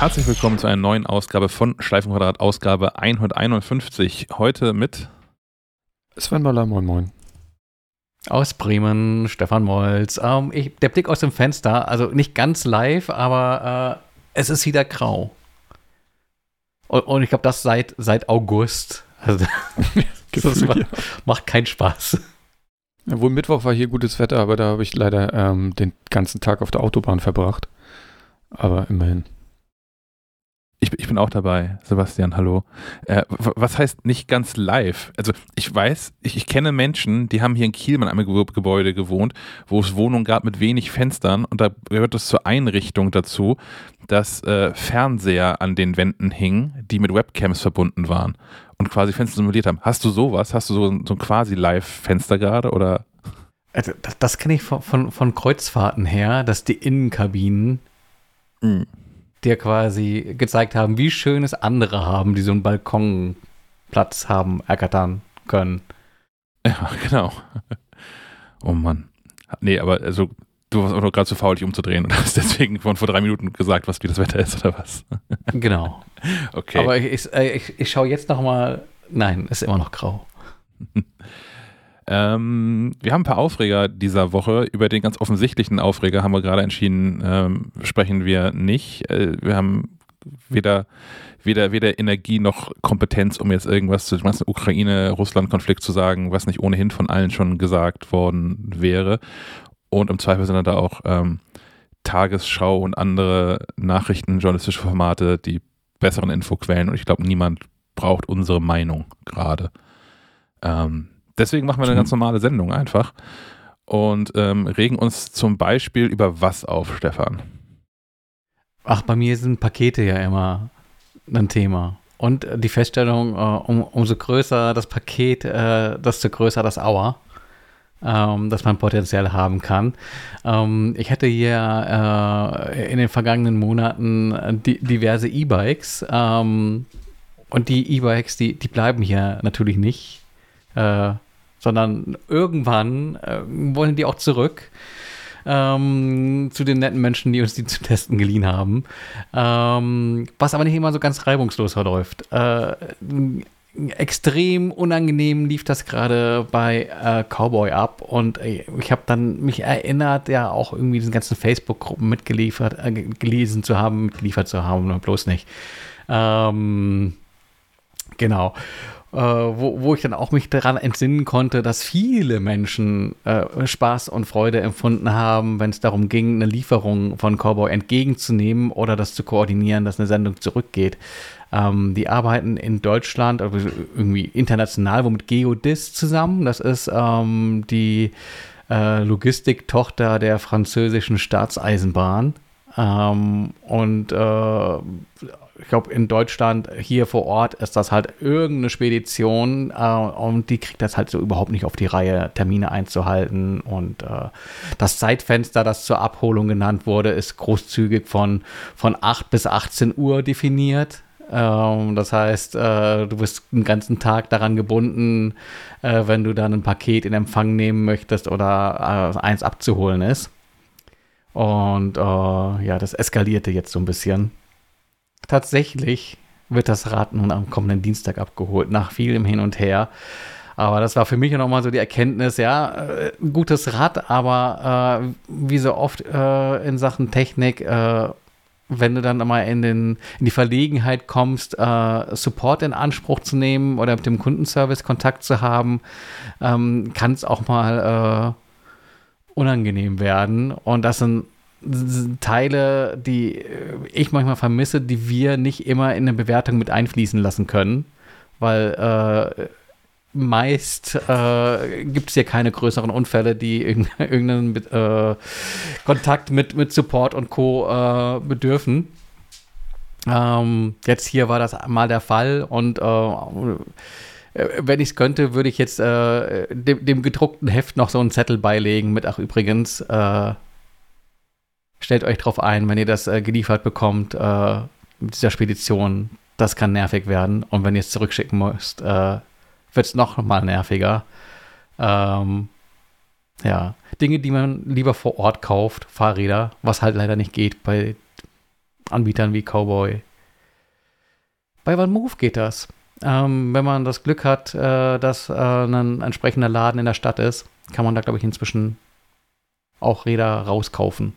Herzlich willkommen zu einer neuen Ausgabe von Schleifenquadrat, Ausgabe 151. Heute mit Sven Baller, moin moin. Aus Bremen, Stefan Molz. Ähm, ich, der Blick aus dem Fenster, also nicht ganz live, aber äh, es ist wieder grau. Und, und ich glaube, das seit, seit August. Also, das macht, macht keinen Spaß. Ja, wohl Mittwoch war hier gutes Wetter, aber da habe ich leider ähm, den ganzen Tag auf der Autobahn verbracht. Aber immerhin. Ich, ich bin auch dabei, Sebastian, hallo. Äh, was heißt nicht ganz live? Also ich weiß, ich, ich kenne Menschen, die haben hier in Kiel in einem Gebäude gewohnt, wo es Wohnungen gab mit wenig Fenstern und da gehört es zur Einrichtung dazu, dass äh, Fernseher an den Wänden hingen, die mit Webcams verbunden waren und quasi Fenster simuliert haben. Hast du sowas? Hast du so, so ein quasi Live-Fenster gerade oder? Also das, das kenne ich von, von, von, Kreuzfahrten her, dass die Innenkabinen mhm dir quasi gezeigt haben, wie schön es andere haben, die so einen Balkonplatz haben, ergattern können. Ja, genau. Oh Mann. Nee, aber also, du warst auch noch gerade zu faul, dich umzudrehen und hast deswegen von vor drei Minuten gesagt, was wie das Wetter ist oder was? Genau. Okay. Aber ich, ich, ich, ich schaue jetzt noch mal. Nein, ist immer noch grau. Ähm, wir haben ein paar Aufreger dieser Woche. Über den ganz offensichtlichen Aufreger haben wir gerade entschieden, ähm, sprechen wir nicht. Äh, wir haben weder, weder, weder Energie noch Kompetenz, um jetzt irgendwas zu dem ganzen Ukraine-Russland-Konflikt zu sagen, was nicht ohnehin von allen schon gesagt worden wäre. Und im Zweifel sind da auch ähm, Tagesschau und andere Nachrichten, journalistische Formate, die besseren Infoquellen. Und ich glaube, niemand braucht unsere Meinung gerade. Ähm, Deswegen machen wir eine ganz normale Sendung einfach und ähm, regen uns zum Beispiel über was auf, Stefan? Ach, bei mir sind Pakete ja immer ein Thema. Und die Feststellung, äh, um, umso größer das Paket, äh, desto größer das Auer, ähm, das man potenziell haben kann. Ähm, ich hatte hier äh, in den vergangenen Monaten di diverse E-Bikes. Ähm, und die E-Bikes, die, die bleiben hier natürlich nicht. Äh, sondern irgendwann äh, wollen die auch zurück. Ähm, zu den netten Menschen, die uns die zu testen geliehen haben. Ähm, was aber nicht immer so ganz reibungslos verläuft. Äh, extrem unangenehm lief das gerade bei äh, Cowboy ab und äh, ich habe dann mich erinnert, ja auch irgendwie diesen ganzen Facebook-Gruppen mitgeliefert, äh, gelesen zu haben, mitgeliefert zu haben, bloß nicht. Ähm, genau äh, wo, wo ich dann auch mich daran entsinnen konnte, dass viele Menschen äh, Spaß und Freude empfunden haben, wenn es darum ging, eine Lieferung von Cowboy entgegenzunehmen oder das zu koordinieren, dass eine Sendung zurückgeht. Ähm, die arbeiten in Deutschland, also irgendwie international, womit Geodis zusammen. Das ist ähm, die äh, Logistiktochter der französischen Staatseisenbahn. Ähm, und äh, ich glaube, in Deutschland hier vor Ort ist das halt irgendeine Spedition äh, und die kriegt das halt so überhaupt nicht auf die Reihe, Termine einzuhalten. Und äh, das Zeitfenster, das zur Abholung genannt wurde, ist großzügig von, von 8 bis 18 Uhr definiert. Ähm, das heißt, äh, du bist den ganzen Tag daran gebunden, äh, wenn du dann ein Paket in Empfang nehmen möchtest oder äh, eins abzuholen ist. Und äh, ja, das eskalierte jetzt so ein bisschen tatsächlich wird das Rad nun am kommenden Dienstag abgeholt, nach vielem Hin und Her. Aber das war für mich nochmal so die Erkenntnis, ja, äh, gutes Rad, aber äh, wie so oft äh, in Sachen Technik, äh, wenn du dann mal in, den, in die Verlegenheit kommst, äh, Support in Anspruch zu nehmen oder mit dem Kundenservice Kontakt zu haben, ähm, kann es auch mal äh, unangenehm werden. Und das sind Teile, die äh, ich manchmal vermisse, die wir nicht immer in eine Bewertung mit einfließen lassen können, weil äh, meist äh, gibt es hier keine größeren Unfälle, die irgendeinen äh, Kontakt mit, mit Support und Co. Äh, bedürfen. Ähm, jetzt hier war das mal der Fall und äh, wenn ich es könnte, würde ich jetzt dem, dem, gedruckten Heft noch so einen Zettel beilegen mit, ach übrigens, stellt euch drauf ein, wenn ihr das äh, geliefert bekommt äh, mit dieser Spedition. Das kann nervig werden. Und wenn ihr es zurückschicken müsst, äh, wird es noch mal nerviger. Ähm, ja, Dinge, die man lieber vor Ort kauft, Fahrräder, was halt leider nicht geht bei Anbietern wie Cowboy. Bei OneMove geht das. Ähm, wenn man das Glück hat, äh, dass äh, ein entsprechender Laden in der Stadt ist, kann man da, glaube ich, inzwischen auch Räder rauskaufen.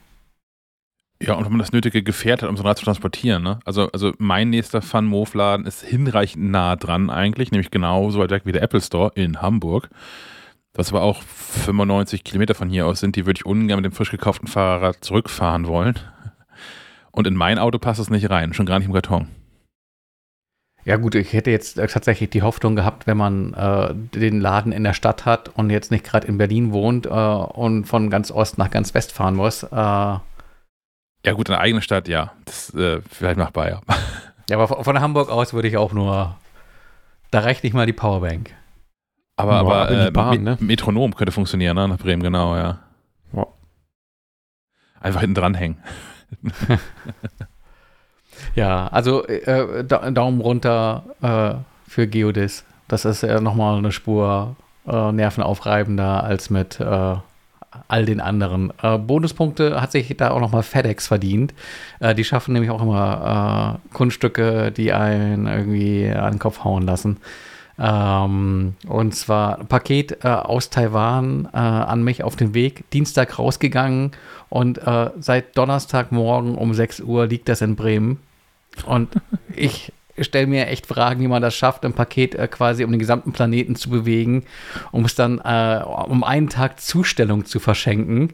Ja, und wenn man das nötige Gefährt hat, um so ein Rad zu transportieren. Ne? Also, also mein nächster Fun-Move-Laden ist hinreichend nah dran eigentlich, nämlich genauso weit weg wie der Apple Store in Hamburg. Das aber auch 95 Kilometer von hier aus sind, die würde ich ungern mit dem frisch gekauften Fahrrad zurückfahren wollen. Und in mein Auto passt es nicht rein, schon gar nicht im Karton. Ja gut, ich hätte jetzt äh, tatsächlich die Hoffnung gehabt, wenn man äh, den Laden in der Stadt hat und jetzt nicht gerade in Berlin wohnt äh, und von ganz Ost nach ganz West fahren muss. Äh, ja gut, in der eigenen Stadt, ja. Das ist äh, vielleicht machbar, ja. Ja, aber von Hamburg aus würde ich auch nur, da reicht nicht mal die Powerbank. Aber, aber äh, Bahn, ne? Metronom könnte funktionieren, ne? Nach Bremen, genau, ja. ja. Einfach hinten dranhängen. Ja, also äh, Daumen runter äh, für Geodis. Das ist ja nochmal eine Spur äh, nervenaufreibender als mit äh, all den anderen. Äh, Bonuspunkte hat sich da auch nochmal FedEx verdient. Äh, die schaffen nämlich auch immer Kunststücke, die einen irgendwie an den Kopf hauen lassen. Ähm, und zwar ein Paket äh, aus Taiwan äh, an mich auf den Weg, Dienstag rausgegangen und äh, seit Donnerstagmorgen um 6 Uhr liegt das in Bremen. Und ich stelle mir echt Fragen, wie man das schafft, ein Paket äh, quasi um den gesamten Planeten zu bewegen, um es dann äh, um einen Tag Zustellung zu verschenken.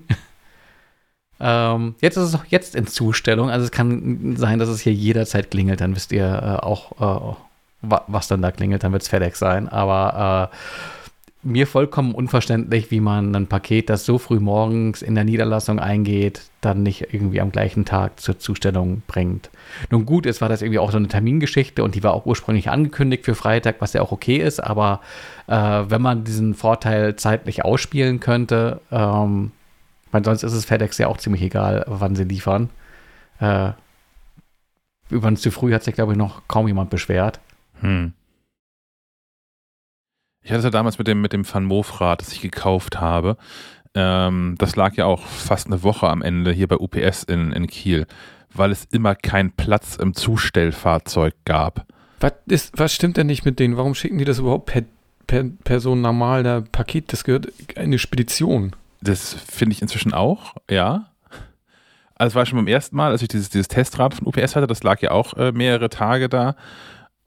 ähm, jetzt ist es auch jetzt in Zustellung, also es kann sein, dass es hier jederzeit klingelt, dann wisst ihr äh, auch, äh, was dann da klingelt, dann wird es FedEx sein, aber äh, mir vollkommen unverständlich, wie man ein Paket, das so früh morgens in der Niederlassung eingeht, dann nicht irgendwie am gleichen Tag zur Zustellung bringt. Nun gut, es war das irgendwie auch so eine Termingeschichte und die war auch ursprünglich angekündigt für Freitag, was ja auch okay ist, aber äh, wenn man diesen Vorteil zeitlich ausspielen könnte, ähm, weil sonst ist es FedEx ja auch ziemlich egal, wann sie liefern. Äh, übrigens zu früh hat sich, glaube ich, noch kaum jemand beschwert. Hm. Ich hatte es ja damals mit dem, mit dem Van Moof-Rad, das ich gekauft habe. Ähm, das lag ja auch fast eine Woche am Ende hier bei UPS in, in Kiel, weil es immer keinen Platz im Zustellfahrzeug gab. Was, ist, was stimmt denn nicht mit denen? Warum schicken die das überhaupt per, per, per so ein normaler Paket? Das gehört eine Spedition. Das finde ich inzwischen auch, ja. Also es war schon beim ersten Mal, als ich dieses, dieses Testrad von UPS hatte, das lag ja auch äh, mehrere Tage da.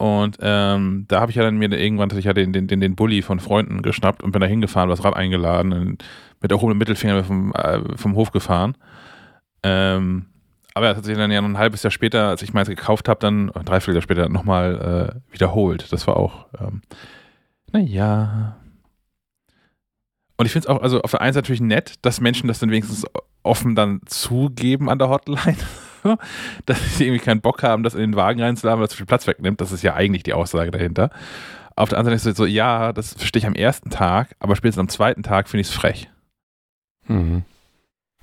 Und ähm, da habe ich ja dann mir irgendwann ich ja den, den, den, Bulli von Freunden geschnappt und bin da hingefahren, das Rad eingeladen und mit erhobenem Mittelfinger vom, äh, vom Hof gefahren. Ähm, aber das hat sich dann ja noch ein halbes Jahr später, als ich meins gekauft habe, dann, ein Dreivierteljahr später nochmal äh, wiederholt. Das war auch, ähm, naja. Und ich finde es auch, also auf der einen Seite natürlich nett, dass Menschen das dann wenigstens offen dann zugeben an der Hotline. dass sie irgendwie keinen Bock haben, das in den Wagen reinzuladen, weil das zu viel Platz wegnimmt. Das ist ja eigentlich die Aussage dahinter. Auf der anderen Seite ist es so, ja, das verstehe ich am ersten Tag, aber spätestens am zweiten Tag finde ich es frech. Mhm.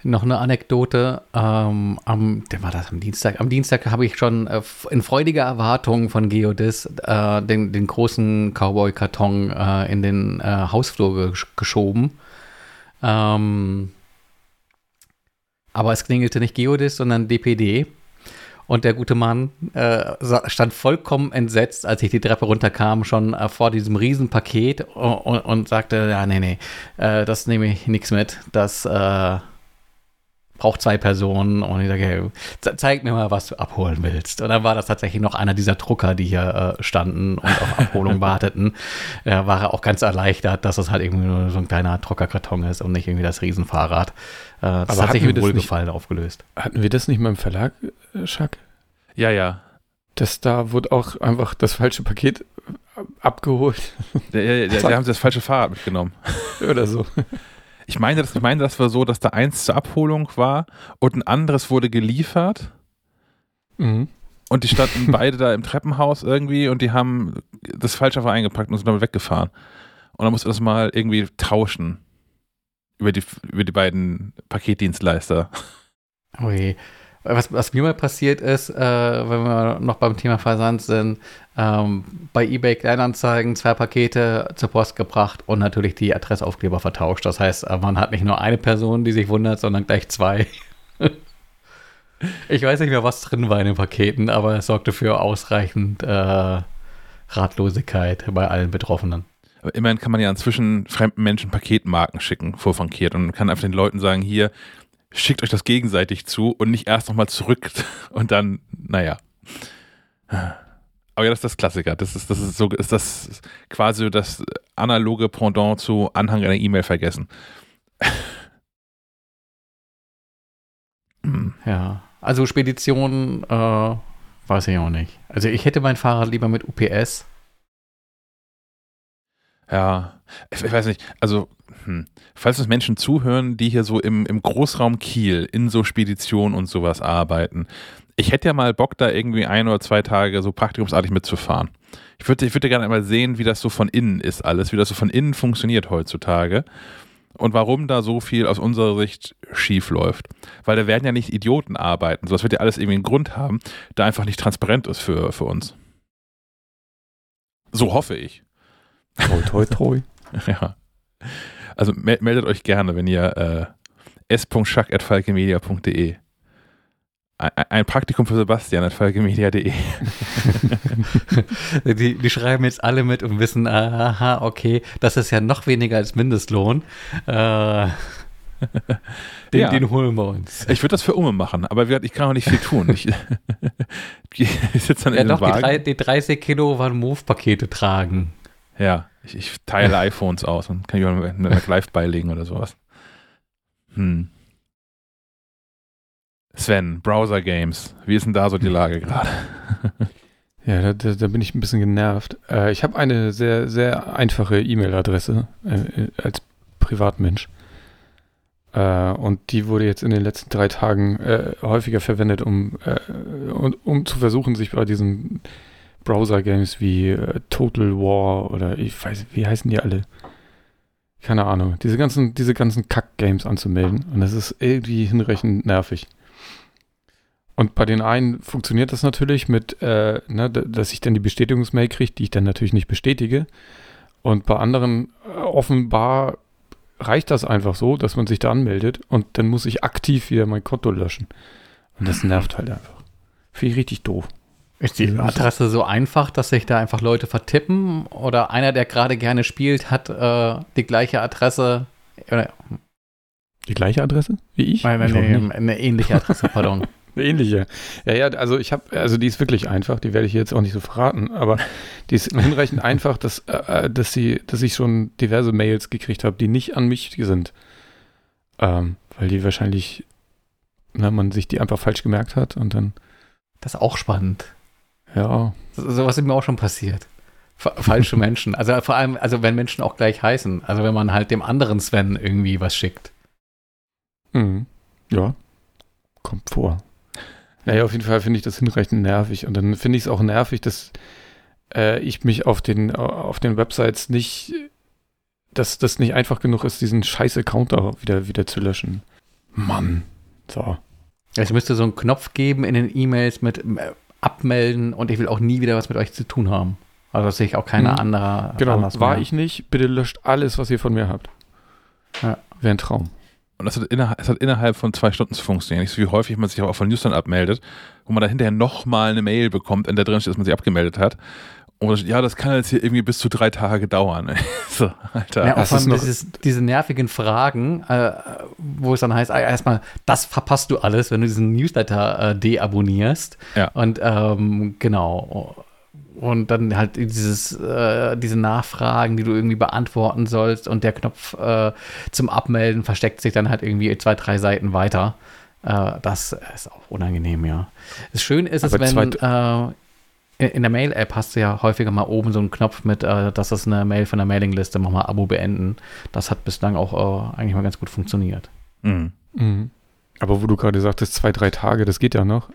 Noch eine Anekdote. Ähm, am, der war das am Dienstag. Am Dienstag habe ich schon äh, in freudiger Erwartung von Geodis äh, den, den, großen Cowboy-Karton äh, in den äh, Hausflur geschoben. Ähm, aber es klingelte nicht Geodis, sondern DPD. Und der gute Mann äh, stand vollkommen entsetzt, als ich die Treppe runterkam, schon äh, vor diesem Riesenpaket und, und, sagte, ja, nee, nee, äh, das nehme ich nichts mit. Das äh, braucht zwei Personen. Und ich sage, hey, zeig mir mal, was du abholen willst. Und dann war das tatsächlich noch einer dieser Drucker, die hier äh, standen und auf Abholung warteten. Da war er auch ganz erleichtert, dass es halt irgendwie nur so ein kleiner Druckerkarton ist und nicht irgendwie das Riesenfahrrad. Äh, das Aber hat sich im Wohlgefallen nicht, aufgelöst. Hatten wir das nicht mal im Verlag, äh, Schack? Ja, ja. Das da wurde auch einfach das falsche Paket abgeholt. Ja, ja, ja, die haben das falsche Fahrrad mitgenommen. Oder so. Ich meine, das, ich meine, das war so, dass da eins zur Abholung war und ein anderes wurde geliefert. Mhm. Und die standen beide da im Treppenhaus irgendwie und die haben das Falsche einfach eingepackt und sind damit weggefahren. Und dann musste das mal irgendwie tauschen. Über die, über die beiden Paketdienstleister. Oh je. Was, was mir mal passiert ist, äh, wenn wir noch beim Thema Versand sind, ähm, bei eBay Kleinanzeigen zwei Pakete zur Post gebracht und natürlich die Adressaufkleber vertauscht. Das heißt, äh, man hat nicht nur eine Person, die sich wundert, sondern gleich zwei. Ich weiß nicht mehr, was drin war in den Paketen, aber es sorgte für ausreichend äh, Ratlosigkeit bei allen Betroffenen. Aber immerhin kann man ja inzwischen fremden Menschen Paketmarken schicken, vorfrankiert, und kann einfach den Leuten sagen, hier, schickt euch das gegenseitig zu und nicht erst nochmal zurück und dann, naja. Aber ja, das ist das Klassiker. Das ist, das ist so, ist das quasi das analoge Pendant zu Anhang einer E-Mail vergessen. Ja, also Spedition, äh, weiß ich auch nicht. Also ich hätte mein Fahrrad lieber mit UPS. Ja, ich, ich weiß nicht, also hm. falls uns Menschen zuhören, die hier so im, im Großraum Kiel in so Speditionen und sowas arbeiten, ich hätte ja mal Bock, da irgendwie ein oder zwei Tage so praktikumsartig mitzufahren. Ich würde ich würde gerne einmal sehen, wie das so von innen ist alles, wie das so von innen funktioniert heutzutage und warum da so viel aus unserer Sicht schief läuft. Weil da werden ja nicht Idioten arbeiten. So, das wird ja alles irgendwie einen Grund haben, der einfach nicht transparent ist für, für uns. So hoffe ich. Toi, toi, toi. ja. Also meldet euch gerne, wenn ihr äh, s.schack.falkemedia.de ein Praktikum für Sebastian at falkemedia.de. die, die, schreiben jetzt alle mit und wissen, aha, okay, das ist ja noch weniger als Mindestlohn. Äh, den, ja. den, holen wir uns. Ich würde das für Umme machen, aber ich kann auch nicht viel tun. Ich, ich sitze dann ja, in doch, die, drei, die 30 Kilo waren Move-Pakete tragen. Ja, ich, ich teile iPhones aus und kann ich auch mit Live beilegen oder sowas. Hm. Sven, Browser Games, wie ist denn da so die Lage gerade? Ja, da, da, da, bin ich ein bisschen genervt. Äh, ich habe eine sehr, sehr einfache E-Mail-Adresse äh, als Privatmensch. Äh, und die wurde jetzt in den letzten drei Tagen äh, häufiger verwendet, um, äh, um, um, zu versuchen, sich bei diesen Browser-Games wie äh, Total War oder ich weiß, wie heißen die alle? Keine Ahnung. Diese ganzen, diese ganzen Kack-Games anzumelden. Und das ist irgendwie hinreichend nervig. Und bei den einen funktioniert das natürlich mit, äh, ne, dass ich dann die Bestätigungsmail kriege, die ich dann natürlich nicht bestätige. Und bei anderen äh, offenbar reicht das einfach so, dass man sich da anmeldet und dann muss ich aktiv wieder mein Konto löschen. Und das nervt halt einfach. Finde ich richtig doof. Ist die Adresse so einfach, dass sich da einfach Leute vertippen? Oder einer, der gerade gerne spielt, hat äh, die gleiche Adresse? Die gleiche Adresse wie ich? Nein, nein, nee, eine ähnliche Adresse, pardon. Eine ähnliche. Ja, ja, also ich habe, also die ist wirklich einfach, die werde ich jetzt auch nicht so verraten, aber die ist hinreichend einfach, dass, äh, äh, dass sie, dass ich schon diverse Mails gekriegt habe, die nicht an mich sind. Ähm, weil die wahrscheinlich, na, man sich die einfach falsch gemerkt hat und dann. Das ist auch spannend. Ja. So, sowas ist mir auch schon passiert. Falsche Menschen. Also vor allem, also wenn Menschen auch gleich heißen. Also wenn man halt dem anderen Sven irgendwie was schickt. Mhm. Ja. Kommt vor. Naja, auf jeden Fall finde ich das hinreichend nervig. Und dann finde ich es auch nervig, dass äh, ich mich auf den, auf den Websites nicht, dass das nicht einfach genug ist, diesen scheiß Account da wieder, wieder zu löschen. Mann. So. Es müsste so einen Knopf geben in den E-Mails mit äh, abmelden und ich will auch nie wieder was mit euch zu tun haben. Also das sehe ich auch keiner hm. anderer. Genau, war mehr. ich nicht. Bitte löscht alles, was ihr von mir habt. Ja. Wäre ein Traum. Und das hat, innerhalb, das hat innerhalb von zwei Stunden zu funktionieren. Nicht so wie häufig man sich aber auch von Newsstand abmeldet, wo man da hinterher nochmal eine Mail bekommt, in der drin steht, dass man sich abgemeldet hat. Und ja, das kann jetzt hier irgendwie bis zu drei Tage dauern. so, Alter. Ja, auch vor allem dieses, diese nervigen Fragen, äh, wo es dann heißt, ah, erstmal, das verpasst du alles, wenn du diesen Newsletter äh, deabonnierst. Ja. Und ähm, genau. Und dann halt dieses, äh, diese Nachfragen, die du irgendwie beantworten sollst und der Knopf äh, zum Abmelden versteckt sich dann halt irgendwie zwei, drei Seiten weiter. Äh, das ist auch unangenehm, ja. Das Schöne ist es, wenn äh, in der Mail-App hast du ja häufiger mal oben so einen Knopf mit, äh, das ist eine Mail von der Mailingliste, mach mal Abo beenden. Das hat bislang auch äh, eigentlich mal ganz gut funktioniert. Mhm. Mhm. Aber wo du gerade sagtest, zwei, drei Tage, das geht ja noch.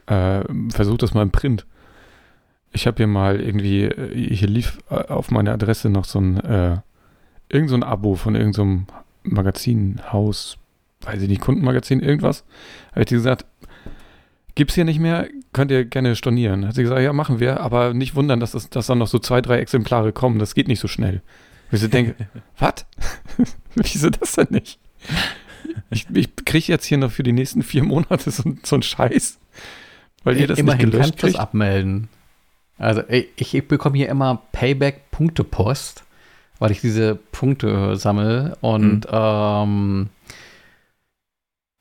versuch das mal im Print ich habe hier mal irgendwie, äh, hier lief äh, auf meiner Adresse noch so ein, äh, irgend so ein Abo von irgendeinem so Magazinhaus, weiß ich nicht, Kundenmagazin, irgendwas. Habe ich dir gesagt, gibt's hier nicht mehr, könnt ihr gerne stornieren. Hat sie gesagt, ja, machen wir, aber nicht wundern, dass, das, dass dann noch so zwei, drei Exemplare kommen, das geht nicht so schnell. Und ich so denke, was? Wieso das denn nicht? Ich, ich kriege jetzt hier noch für die nächsten vier Monate so, so einen Scheiß. Weil ihr das Immerhin nicht gelöscht kannst es kriegt? abmelden. Also ich, ich bekomme hier immer Payback-Punkte-Post, weil ich diese Punkte sammle und ähm,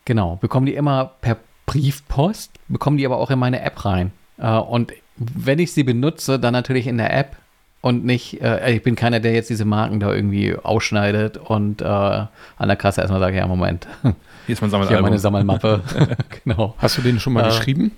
genau, bekommen die immer per Briefpost, bekommen die aber auch in meine App rein. Äh, und wenn ich sie benutze, dann natürlich in der App und nicht, äh, ich bin keiner, der jetzt diese Marken da irgendwie ausschneidet und äh, an der Kasse erstmal sagt, ja, Moment, Hier ist mein hier Sammelalbum. meine Sammelmappe. genau. Hast du den schon mal Äh, geschrieben?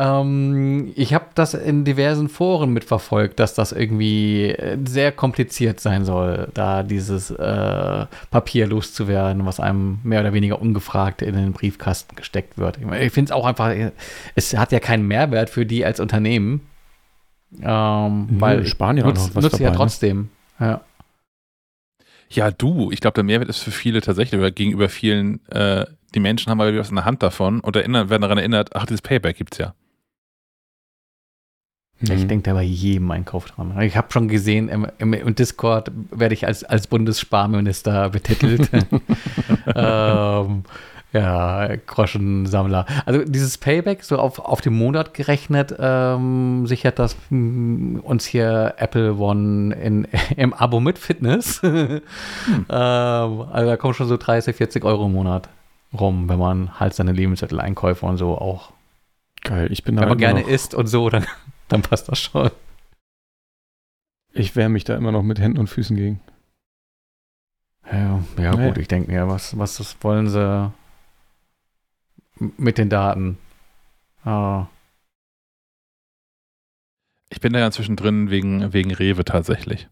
Ähm, ich habe das in diversen Foren mitverfolgt, dass das irgendwie äh, sehr kompliziert sein soll, da dieses äh, Papier loszuwerden, was einem mehr oder weniger ungefragt in den Briefkasten gesteckt wird. Ich, mein, ich finde es auch einfach, äh, es hat ja keinen Mehrwert für die als Unternehmen. Ähm, Nö, weil ja auch nutzt, noch was nutzt ja dabei, ne? trotzdem. Ja. Ja, du, ich glaube, der Mehrwert ist für viele tatsächlich, oder gegenüber vielen, äh, die Menschen haben mal wieder was in der Hand davon und erinnern, werden daran erinnert, ach, dieses Payback gibt's ja. Ich Mhm. denke da bei jedem Einkauf dran. Ich habe schon gesehen, im, im, im Discord werde ich als, als Bundessparminister betitelt. ähm, ja, Groschensammler. Also dieses Payback, so auf, auf den Monat gerechnet, ähm, sichert das mm, uns hier Apple One in, im Abo mit Fitness. ähm, also da kommen schon so 30, 40 Euro im Monat rum, wenn man halt seine Lebensmitteleinkäufe und so auch, Geil, ich bin da wenn man gerne noch, isst und so, dann, dann passt das schon. ich wehre mich da immer noch mit Händen und Füßen gegen. Ja, ja Naja. gut, ich denke mir, was, was das wollen sie mit den Daten? Ah, Ich bin da ja zwischendrin wegen, wegen Rewe tatsächlich.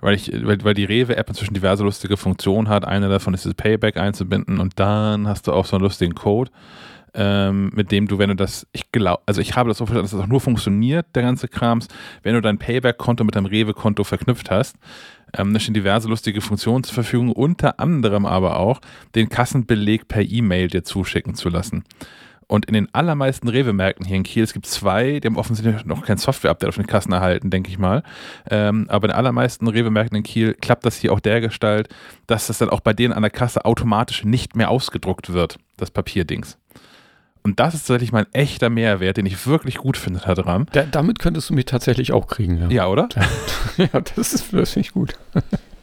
Weil, ich, weil, weil die Rewe-App inzwischen diverse lustige Funktionen hat. Eine davon ist das Payback einzubinden und dann hast du auch so einen lustigen Code, ähm, mit dem du, wenn du das, ich glaube, also ich habe das so verstanden, dass das auch nur funktioniert, der ganze Krams, wenn du dein Payback-Konto mit deinem Rewe-Konto verknüpft hast. Ähm, da stehen diverse lustige Funktionen zur Verfügung, unter anderem aber auch den Kassenbeleg per E-Mail dir zuschicken zu lassen. Und in den allermeisten Rewe-Märkten hier in Kiel, es gibt zwei, die haben offensichtlich noch kein Software-Update auf den Kassen erhalten, denke ich mal. Ähm, aber in den allermeisten Rewe-Märkten in Kiel klappt das hier auch dergestalt, dass das dann auch bei denen an der Kasse automatisch nicht mehr ausgedruckt wird, das Papierdings. Und das ist tatsächlich mein echter Mehrwert, den ich wirklich gut finde daran. Da, damit könntest du mich tatsächlich auch kriegen, ja. Ja, oder? Ja, das ist das finde ich gut.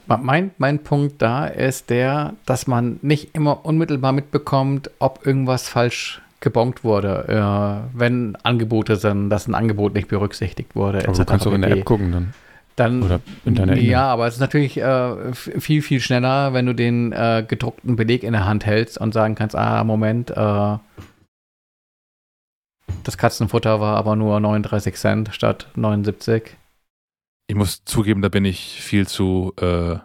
Mein, mein Punkt da ist der, dass man nicht immer unmittelbar mitbekommt, ob irgendwas falsch gebongt wurde, äh, wenn Angebote sind, dass ein Angebot nicht berücksichtigt wurde. Aber du kannst auch in der pp. App gucken dann. Dann, Oder in deiner. Ja, aber es ist natürlich äh, viel, viel schneller, wenn du den äh, gedruckten Beleg in der Hand hältst und sagen kannst, ah, Moment, äh, das Katzenfutter war aber nur 39 Cent statt 79. Ich muss zugeben, da bin ich viel zu, äh,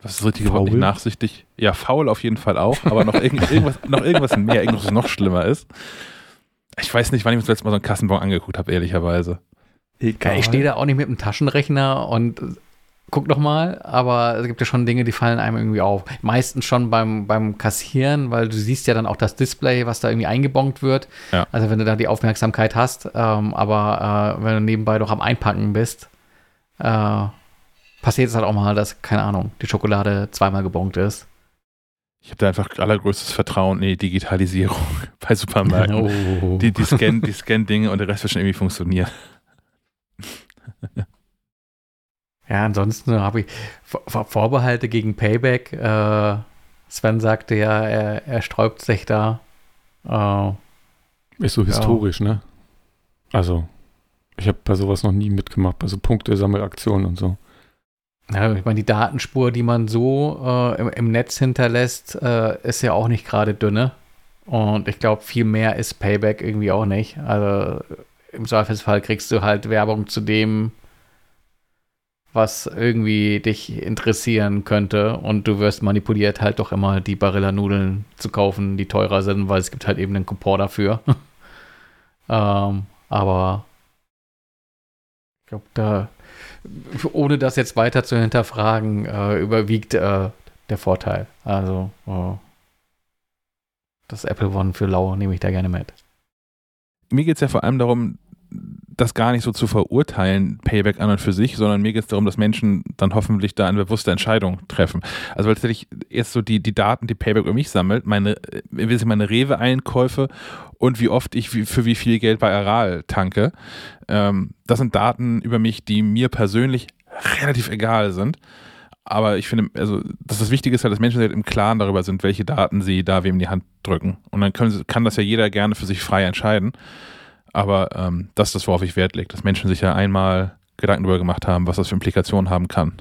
was ist das richtige Wort, nicht nachsichtig? Ja, faul auf jeden Fall auch, aber noch, irgend, irgendwas, noch irgendwas mehr, irgendwas, was noch schlimmer ist. Ich weiß nicht, wann ich mir das letzte Mal so einen Kassenbon angeguckt habe, ehrlicherweise. Ja, ich stehe da auch nicht mit dem Taschenrechner und guck noch mal, aber es gibt ja schon Dinge, die fallen einem irgendwie auf. Meistens schon beim, beim Kassieren, weil du siehst ja dann auch das Display, was da irgendwie eingebongt wird. Ja. Also wenn du da die Aufmerksamkeit hast, ähm, aber äh, wenn du nebenbei doch am Einpacken bist, äh, passiert es halt auch mal, dass, keine Ahnung, die Schokolade zweimal gebongt ist. Ich habe da einfach allergrößtes Vertrauen in die Digitalisierung bei Supermärkten. Oh. Die, die scannen die scan Dinge und der Rest wird schon irgendwie funktionieren. Ja, ansonsten habe ich Vor- Vor- Vorbehalte gegen Payback. Äh, Sven sagte ja, er, er sträubt sich da. Äh, Ist so historisch, ne? Also, ich habe bei sowas noch nie mitgemacht, bei so Punktesammelaktionen und so. ja, ich meine, die Datenspur, die man so äh, im, im Netz hinterlässt, äh, ist ja auch nicht gerade dünne. Und ich glaube, viel mehr ist Payback irgendwie auch nicht. Also im Zweifelsfall kriegst du halt Werbung zu dem, was irgendwie dich interessieren könnte. Und du wirst manipuliert, halt doch immer die Barilla-Nudeln zu kaufen, die teurer sind, weil es gibt halt eben einen Coupon dafür. ähm, aber ich glaube, da, ohne das jetzt weiter zu hinterfragen, äh, überwiegt äh, der Vorteil. Also äh, das Apple One für lau nehme ich da gerne mit. Mir geht es ja vor allem darum, das gar nicht so zu verurteilen, Payback an und für sich, sondern mir geht es darum, dass Menschen dann hoffentlich da eine bewusste Entscheidung treffen. Also weil tatsächlich jetzt so die, die Daten, die Payback über mich sammelt, meine, äh, meine Rewe-Einkäufe und wie oft ich für wie viel Geld bei Aral tanke. Ähm, das sind Daten über mich, die mir persönlich relativ egal sind. Aber ich finde, also, dass das Wichtige ist halt, dass Menschen halt im Klaren darüber sind, welche Daten sie da wem in die Hand drücken. Und dann können, kann das ja jeder gerne für sich frei entscheiden. Aber ähm, das ist das, worauf ich Wert lege, dass Menschen sich ja einmal Gedanken darüber gemacht haben, was das für Implikationen haben kann. Und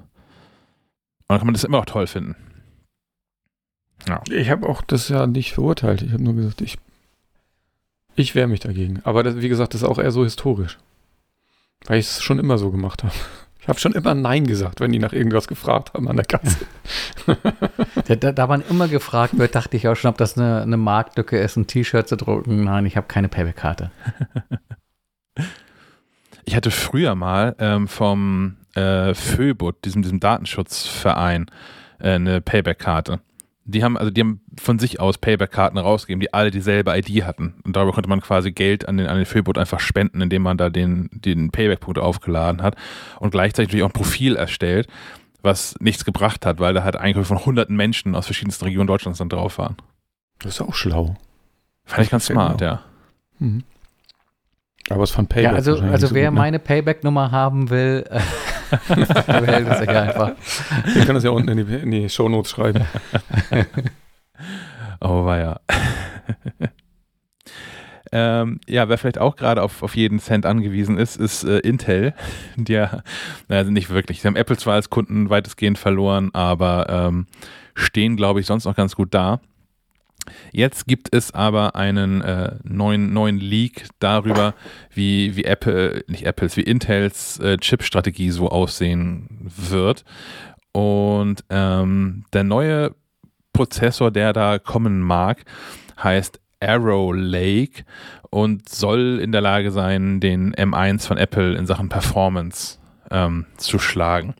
dann kann man das immer auch toll finden. Ja. Ich habe auch das ja nicht verurteilt. Ich habe nur gesagt, ich, ich wehre mich dagegen. Aber das, wie gesagt, das ist auch eher so historisch. Weil ich es schon immer so gemacht habe. Ich habe schon immer Nein gesagt, wenn die nach irgendwas gefragt haben an der Kasse. da, da, man immer gefragt wird, dachte ich auch schon, ob das eine, eine Marktlücke ist, ein T-Shirt zu drucken. Nein, ich habe keine Payback-Karte. Ich hatte früher mal ähm, vom äh, Föbot, diesem, diesem Datenschutzverein, äh, eine Payback-Karte. Die haben, also die haben von sich aus Payback-Karten rausgegeben, die alle dieselbe ID hatten. Und darüber konnte man quasi Geld an den, an den Föbot einfach spenden, indem man da den, den Payback-Punkt aufgeladen hat und gleichzeitig natürlich auch ein Profil erstellt, was nichts gebracht hat, weil da halt Einkäufe von hunderten Menschen aus verschiedensten Regionen Deutschlands dann drauf waren. Das ist auch schlau. Fand ich ganz smart, ja. Mhm. Aber es fand Payback. Ja, also, also wer gut, ne? meine Payback-Nummer haben will, äh, behält das ja einfach. Ich kann das ja unten in die, in die Shownotes schreiben. oh, war ja. Ähm, ja, wer vielleicht auch gerade auf, auf jeden Cent angewiesen ist, ist äh, Intel. Die ja, also nicht wirklich. Sie haben Apple zwar als Kunden weitestgehend verloren, aber ähm, stehen, glaube ich, sonst noch ganz gut da. Jetzt gibt es aber einen äh, neuen, neuen Leak darüber, wie, wie Apple, nicht Apples, wie Intels äh, Chip-Strategie so aussehen wird. Und ähm, der neue Prozessor, der da kommen mag, heißt Arrow Lake und soll in der Lage sein, den M1 von Apple in Sachen Performance ähm, zu schlagen.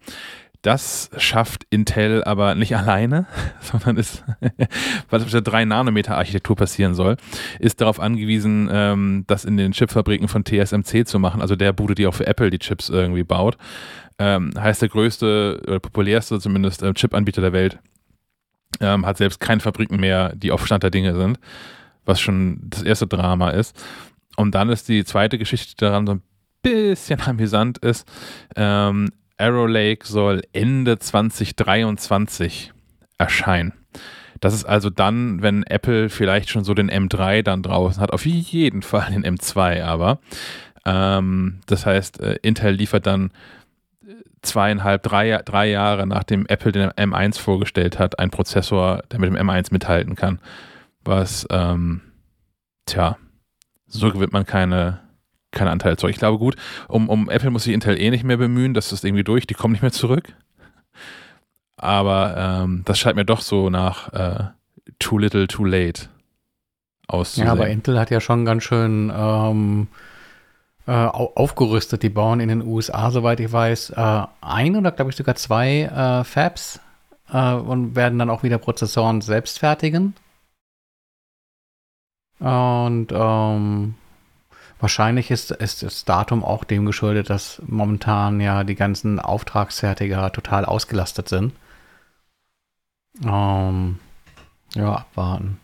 Das schafft Intel aber nicht alleine, sondern ist, was auf der 3-Nanometer-Architektur passieren soll, ist darauf angewiesen, ähm, das in den Chipfabriken von TSMC zu machen, also der Bude, die auch für Apple die Chips irgendwie baut. Ähm, heißt der größte oder populärste zumindest äh, Chip-Anbieter der Welt. Ähm, hat selbst keine Fabriken mehr, die auf Stand der Dinge sind, was schon das erste Drama ist. Und dann ist die zweite Geschichte daran so ein bisschen amüsant ist. Arrow Lake soll Ende 2023 erscheinen. Das ist also dann, wenn Apple vielleicht schon so den M3 dann draußen hat, auf jeden Fall den M2 aber. Ähm, das heißt, äh, Intel liefert dann zweieinhalb, drei, drei Jahre nachdem Apple den M1 vorgestellt hat, einen Prozessor, der mit dem M1 mithalten kann. Was, ähm, tja, so gewinnt man keine, keine Anteile zurück. Ich glaube, gut, um, um Apple muss sich Intel eh nicht mehr bemühen, das ist irgendwie durch, die kommen nicht mehr zurück. Aber ähm, das scheint mir doch so nach äh, too little, too late auszusehen. Ja, aber Intel hat ja schon ganz schön ähm, äh, aufgerüstet. Die bauen in den USA, soweit ich weiß, äh, ein oder glaube ich sogar zwei äh, Fabs äh, und werden dann auch wieder Prozessoren selbst fertigen. Und ähm, Wahrscheinlich ist, ist das Datum auch dem geschuldet, dass momentan ja die ganzen Auftragsfertiger total ausgelastet sind. Ähm, ja, abwarten.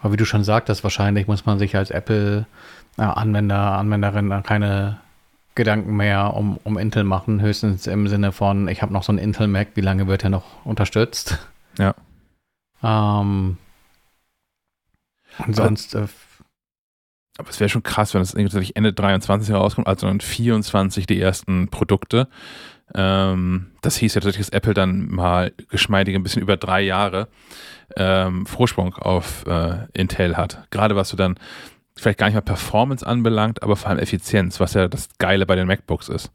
Aber wie du schon sagtest, wahrscheinlich muss man sich als Apple-Anwender, äh, Anwenderin keine Gedanken mehr um, um Intel machen, höchstens im Sinne von, ich habe noch so ein Intel Mac, wie lange wird er noch unterstützt? Ja. Ähm, und sonst äh, aber es wäre schon krass, wenn es tatsächlich Ende 23 herauskommt, also dann 24 die ersten Produkte. Ähm, das hieß ja tatsächlich, dass Apple dann mal geschmeidig ein bisschen über drei Jahre ähm, Vorsprung auf äh, Intel hat. Gerade was du dann vielleicht gar nicht mal Performance anbelangt, aber vor allem Effizienz, was ja das Geile bei den MacBooks ist.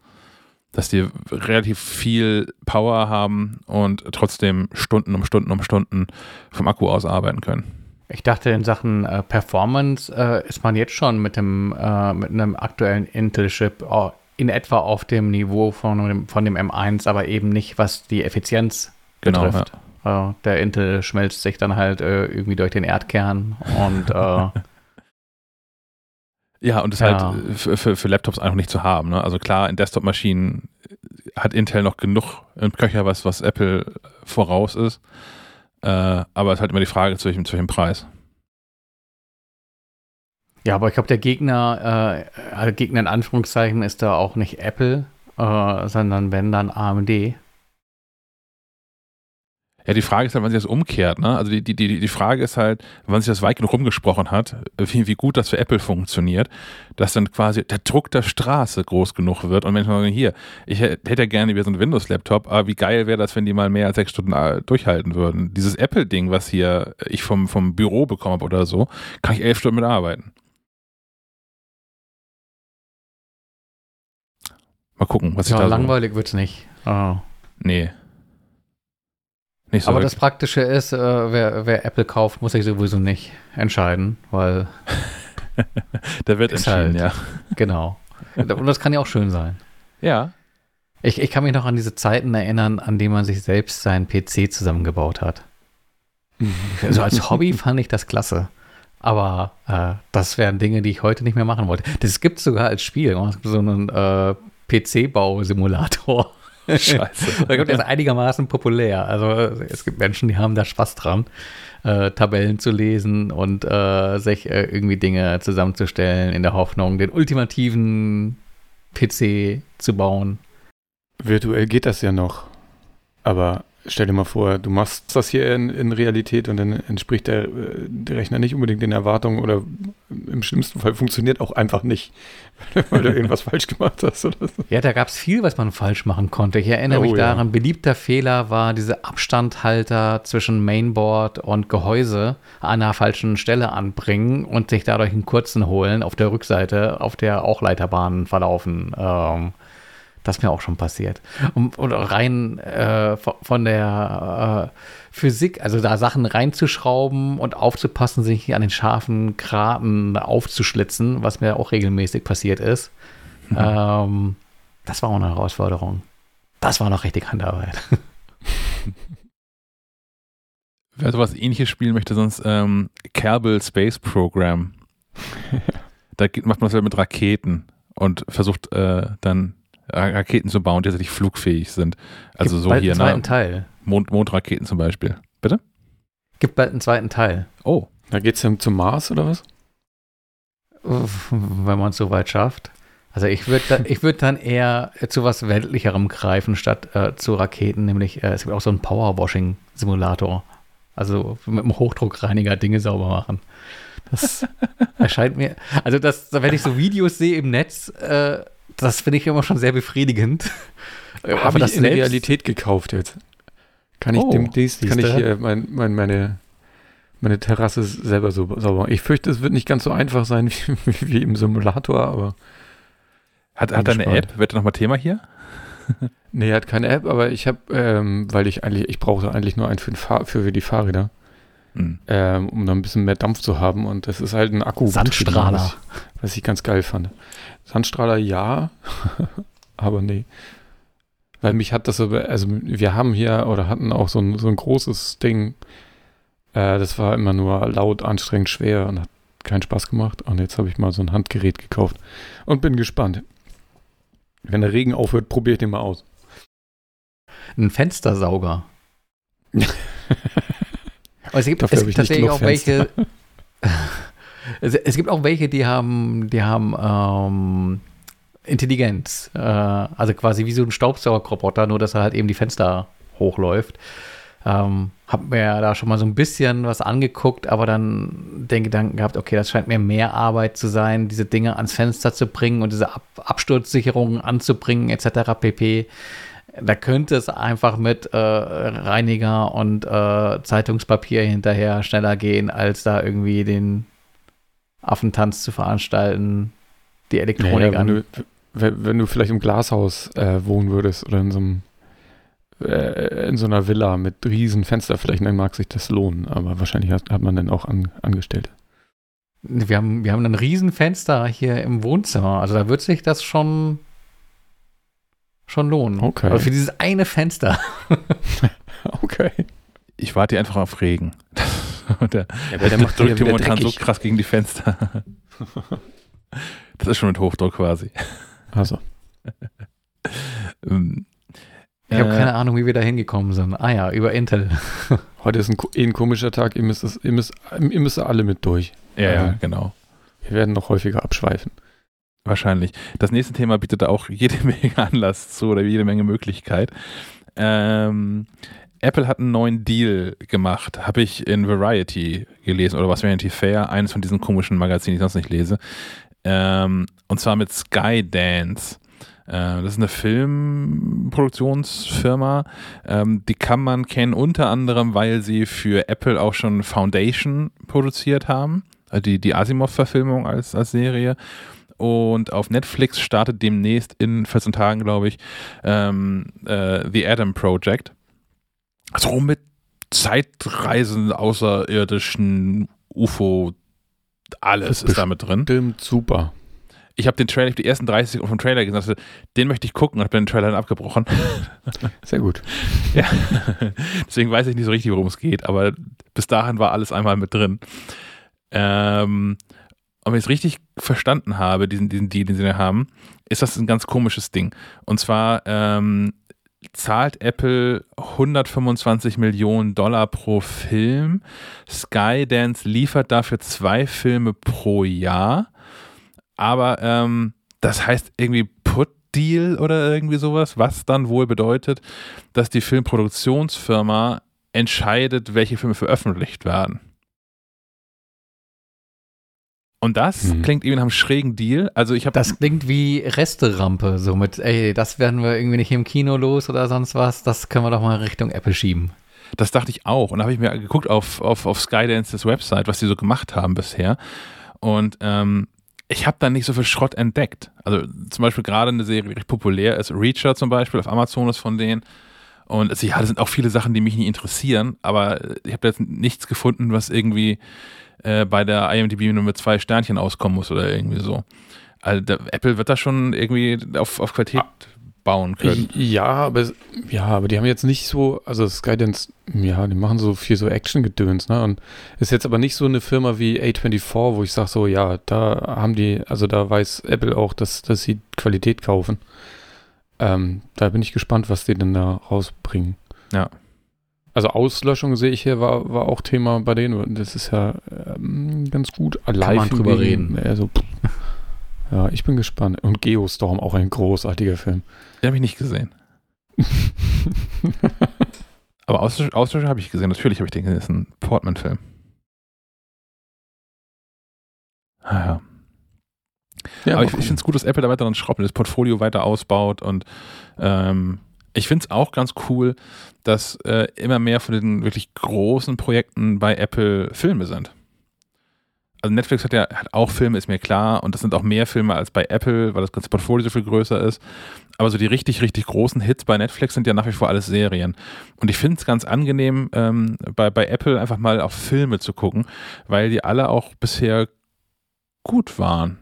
Dass die relativ viel Power haben und trotzdem Stunden um Stunden um Stunden vom Akku aus arbeiten können. Ich dachte, in Sachen äh, Performance äh, ist man jetzt schon mit, dem, äh, mit einem aktuellen Intel-Chip oh, in etwa auf dem Niveau von dem, von dem M1, aber eben nicht, was die Effizienz genau, betrifft. Ja. Äh, der Intel schmelzt sich dann halt äh, irgendwie durch den Erdkern und äh, Ja, und ist halt, ja. halt für, für, für, Laptops einfach nicht zu haben. Ne? Also klar, in Desktop-Maschinen hat Intel noch genug im Köcher, was, was Apple voraus ist. Äh, aber es ist halt immer die Frage, zu welchem, zu welchem Preis. Ja, aber ich glaube, der Gegner, äh, Gegner in Anführungszeichen, ist da auch nicht Apple, äh, sondern wenn dann AMD. Ja, die Frage ist halt, wann sich das umkehrt. Ne? Also die, die, die, die Frage ist halt, wann sich das weit genug rumgesprochen hat, wie, wie gut das für Apple funktioniert, dass dann quasi der Druck der Straße groß genug wird und Menschen sagen, hier, ich hätte ja gerne wieder so einen Windows-Laptop, aber wie geil wäre das, wenn die mal mehr als sechs Stunden äh, durchhalten würden. Dieses Apple-Ding, was hier ich vom, vom Büro bekommen habe oder so, kann ich elf Stunden mitarbeiten. Mal gucken, was ja, ich da langweilig so. wird's nicht. Oh. Nee. Nicht so Aber wirklich. das Praktische ist, äh, wer, wer, Apple kauft, muss sich sowieso nicht entscheiden, weil. Der wird entschieden, halt, ja. Genau. Und das kann ja auch schön sein. Ja. Ich, ich kann mich noch an diese Zeiten erinnern, an denen man sich selbst seinen PC zusammengebaut hat. Also als Hobby fand ich das klasse. Aber äh, das wären Dinge, die ich heute nicht mehr machen wollte. Das gibt es sogar als Spiel. So einen äh, PC-Bausimulator. Scheiße. der ist einigermaßen populär. Also es gibt Menschen, die haben da Spaß dran, äh, Tabellen zu lesen und äh, sich äh, irgendwie Dinge zusammenzustellen in der Hoffnung, den ultimativen PC zu bauen. Virtuell geht das ja noch. Aber stell dir mal vor, du machst das hier in, in Realität und dann entspricht der, der, Rechner nicht unbedingt den Erwartungen oder im schlimmsten Fall funktioniert auch einfach nicht, weil du irgendwas falsch gemacht hast oder so. Ja, da gab es viel, was man falsch machen konnte. Ich erinnere oh, mich daran, ja. beliebter Fehler war diese Abstandhalter zwischen Mainboard und Gehäuse an einer falschen Stelle anbringen und sich dadurch einen kurzen holen auf der Rückseite, auf der auch Leiterbahnen verlaufen. Ähm, das ist mir auch schon passiert. Und, und rein äh, von der äh, Physik, also da Sachen reinzuschrauben und aufzupassen, sich nicht an den scharfen Graten aufzuschlitzen, was mir auch regelmäßig passiert ist. Mhm. Ähm, das war auch eine Herausforderung. Das war noch richtig Handarbeit. Wer sowas ähnliches spielen möchte, sonst ähm, Kerbal Space Program. da macht man es ja mit Raketen und versucht äh, dann Raketen zu bauen, die tatsächlich flugfähig sind. Also Gibt so bald hier. Einen zweiten Teil. Mond, Mondraketen zum Beispiel. Bitte? Gibt bald einen zweiten Teil. Oh. Da geht es dann zum Mars oder was? Wenn man es so weit schafft. Also ich würde da, würd dann eher zu was Weltlicherem greifen, statt äh, zu Raketen, nämlich äh, es gibt auch so einen Powerwashing-Simulator. Also mit einem Hochdruckreiniger Dinge sauber machen. Das erscheint mir, also das, wenn ich so Videos sehe im Netz, äh, das finde ich immer schon sehr befriedigend. Habe ich in der Realität gekauft jetzt. Kann ich oh, demnächst, kann ich hier mein, mein, meine, meine Terrasse selber so sauber machen. Ich fürchte, es wird nicht ganz so einfach sein wie, wie im Simulator, aber. Hat, hat er eine App? Wird nochmal Thema hier? nee, er hat keine App, aber ich habe, ähm, weil ich eigentlich, ich brauche eigentlich nur einen für, für, für die Fahrräder. Mhm. Ähm, um da ein bisschen mehr Dampf zu haben. Und das ist halt ein Akku. Sandstrahler. Was ich, was ich ganz geil fand. Sandstrahler ja, aber nee. Weil mich hat das so, also wir haben hier oder hatten auch so ein, so ein großes Ding. Äh, das war immer nur laut, anstrengend, schwer und hat keinen Spaß gemacht. Und jetzt habe ich mal so ein Handgerät gekauft und bin gespannt. Wenn der Regen aufhört, probiere ich den mal aus. Ein Fenstersauger. Aber es gibt, es gibt tatsächlich auch welche. es, es, gibt auch welche, die haben, die haben ähm, Intelligenz. Äh, also quasi wie so ein Staubsaugerroboter, nur dass er halt eben die Fenster hochläuft. Ähm, hab mir da schon mal so ein bisschen was angeguckt, aber dann den Gedanken gehabt, okay, das scheint mir mehr Arbeit zu sein, diese Dinge ans Fenster zu bringen und diese Ab Absturzsicherungen anzubringen, etc. pp. Da könnte es einfach mit äh, Reiniger und äh, Zeitungspapier hinterher schneller gehen, als da irgendwie den Affentanz zu veranstalten, die Elektronik naja, wenn an. Du, wenn du vielleicht im Glashaus äh, wohnen würdest oder in so einem äh, in so einer Villa mit riesen Fensterflächen, dann mag sich das lohnen. Aber wahrscheinlich hat, hat man dann auch an, Angestellte. Wir haben, wir haben ein riesen Fenster hier im Wohnzimmer. Also da wird sich das schon schon lohnen. Okay. Aber für dieses eine Fenster. okay. Ich warte einfach auf Regen. der, ja, weil der macht drückt momentan so krass gegen die Fenster. das ist schon mit Hochdruck quasi. Also. Ähm, ich habe äh, keine Ahnung, wie wir da hingekommen sind. Ah ja, über Intel. Heute ist ein, eh ein komischer Tag. Ihr müsst, das, ihr, müsst, ihr müsst alle mit durch. Ja, ja, genau. wir werden noch häufiger abschweifen. Wahrscheinlich. Das nächste Thema bietet auch jede Menge Anlass zu oder jede Menge Möglichkeit. Ähm, Apple hat einen neuen Deal gemacht, habe ich in Variety gelesen oder was Vanity Fair, eines von diesen komischen Magazinen, die ich sonst nicht lese. Ähm, und zwar mit Skydance. Äh, das ist eine Filmproduktionsfirma. Ähm, die kann man kennen unter anderem, weil sie für Apple auch schon Foundation produziert haben. Also die, die Asimov-Verfilmung als, als Serie. Und auf Netflix startet demnächst in 14 Tagen, glaube ich, ähm, äh, The Adam Project. Also mit Zeitreisen, außerirdischen UFO, alles ist damit drin. Stimmt, super. Ich habe den Trailer, die ersten 30 Sekunden vom Trailer gesehen, den möchte ich gucken und habe den Trailer dann abgebrochen. Sehr gut. ja. Deswegen weiß ich nicht so richtig, worum es geht, aber bis dahin war alles einmal mit drin. Ähm, und wenn ich es richtig verstanden habe, diesen, diesen Deal, den sie da haben, ist das ein ganz komisches Ding. Und zwar ähm, zahlt Apple 125 Millionen Dollar pro Film. Skydance liefert dafür zwei Filme pro Jahr. Aber ähm, das heißt irgendwie Put Deal oder irgendwie sowas, was dann wohl bedeutet, dass die Filmproduktionsfirma entscheidet, welche Filme veröffentlicht werden. Und das hm. klingt irgendwie nach einem schrägen Deal. Also ich habe das klingt wie Resterampe, so mit, ey, das werden wir irgendwie nicht im Kino los oder sonst was. Das können wir doch mal Richtung Apple schieben. Das dachte ich auch. Und da habe ich mir geguckt auf, auf, auf Skydances Website, was die so gemacht haben bisher. Und ähm, ich habe da nicht so viel Schrott entdeckt. Also zum Beispiel gerade eine Serie, die recht populär ist, Reacher zum Beispiel, auf Amazon ist von denen. Und also, ja, das sind auch viele Sachen, die mich nicht interessieren, aber ich habe jetzt nichts gefunden, was irgendwie äh, bei der IMDb nur mit zwei Sternchen auskommen muss oder irgendwie so. Also der, Apple wird da schon irgendwie auf, auf Qualität ah. bauen können. Ja, aber ja, aber die haben jetzt nicht so, also Skydance, ja, die machen so viel so Action-Gedöns, ne? Und ist jetzt aber nicht so eine Firma wie A24, wo ich sage so, ja, da haben die, also da weiß Apple auch, dass, dass sie Qualität kaufen. Ähm, da bin ich gespannt, was die denn da rausbringen. Ja. Also Auslöschung sehe ich hier, war, war auch Thema bei denen. Das ist ja ähm, ganz gut. Kann Live man drüber reden. Also, ja, ich bin gespannt. Und Geostorm, auch ein großartiger Film. Den habe ich nicht gesehen. Aber Auslöschung, Auslöschung habe ich gesehen. Natürlich habe ich den gesehen. Das ist ein Portman-Film. Ah, ja. ja. Aber ich, ich finde es gut, dass Apple da weiter dran schraubt und das Portfolio weiter ausbaut und ähm, ich finde es auch ganz cool, dass äh, immer mehr von den wirklich großen Projekten bei Apple Filme sind. Also Netflix hat ja hat auch Filme, ist mir klar, und das sind auch mehr Filme als bei Apple, weil das ganze Portfolio so viel größer ist. Aber so die richtig, richtig großen Hits bei Netflix sind ja nach wie vor alles Serien. Und ich finde es ganz angenehm, ähm, bei, bei Apple einfach mal auf Filme zu gucken, weil die alle auch bisher gut waren.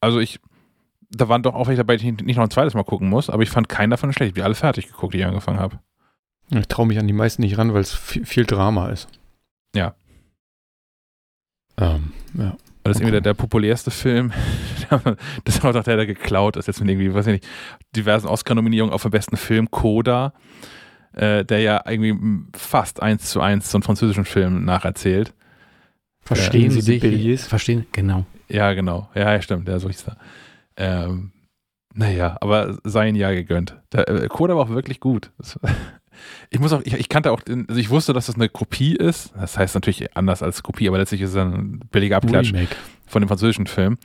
Also ich, da waren doch auch welche dabei, die ich nicht noch ein zweites Mal gucken muss, aber ich fand keinen davon schlecht. Ich habe alle fertig geguckt, die ich angefangen habe. Ich traue mich an die meisten nicht ran, weil es viel, viel, Drama ist. Ja. Ähm, ja. Weil das okay. irgendwie der, der, populärste Film, das ist auch der, der geklaut ist, jetzt mit irgendwie, weiß ich nicht, diversen Oscar-Nominierungen auf den besten Film, Coda, äh, der ja irgendwie fast eins zu eins so einen französischen Film nacherzählt. Verstehen äh, Sie die Verstehen, genau. Ja, genau. Ja, stimmt, ja, so hieß er. Ähm, naja, aber sei ein Jahr gegönnt. Der äh, Coda war auch wirklich gut. ich muss auch, ich, ich, kannte auch, also ich wusste, dass das eine Kopie ist. Das heißt natürlich anders als Kopie, aber letztlich ist es ein billiger Abklatsch Remake. von dem französischen Film.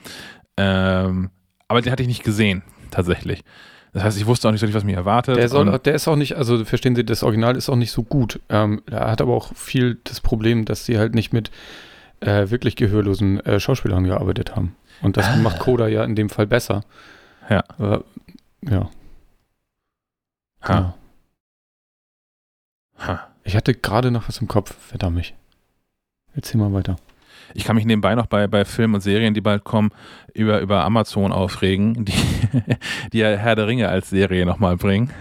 Ähm, aber den hatte ich nicht gesehen, tatsächlich. Das heißt, ich wusste auch nicht so richtig, was mich erwartet. Der, soll, der, ist auch nicht, also verstehen Sie, das Original ist auch nicht so gut. Ähm, er hat aber auch viel das Problem, dass sie halt nicht mit äh, wirklich gehörlosen äh, Schauspielern gearbeitet haben. Und das ah. macht Coda ja in dem Fall besser. Ja. Äh, ja. Ha. Genau. Ha. Ich hatte gerade noch was im Kopf, verdammt mich. Erzähl mal weiter. Ich kann mich nebenbei noch bei, bei Filmen und Serien, die bald kommen, über, über Amazon aufregen, die, die ja Herr der Ringe als Serie nochmal bringen.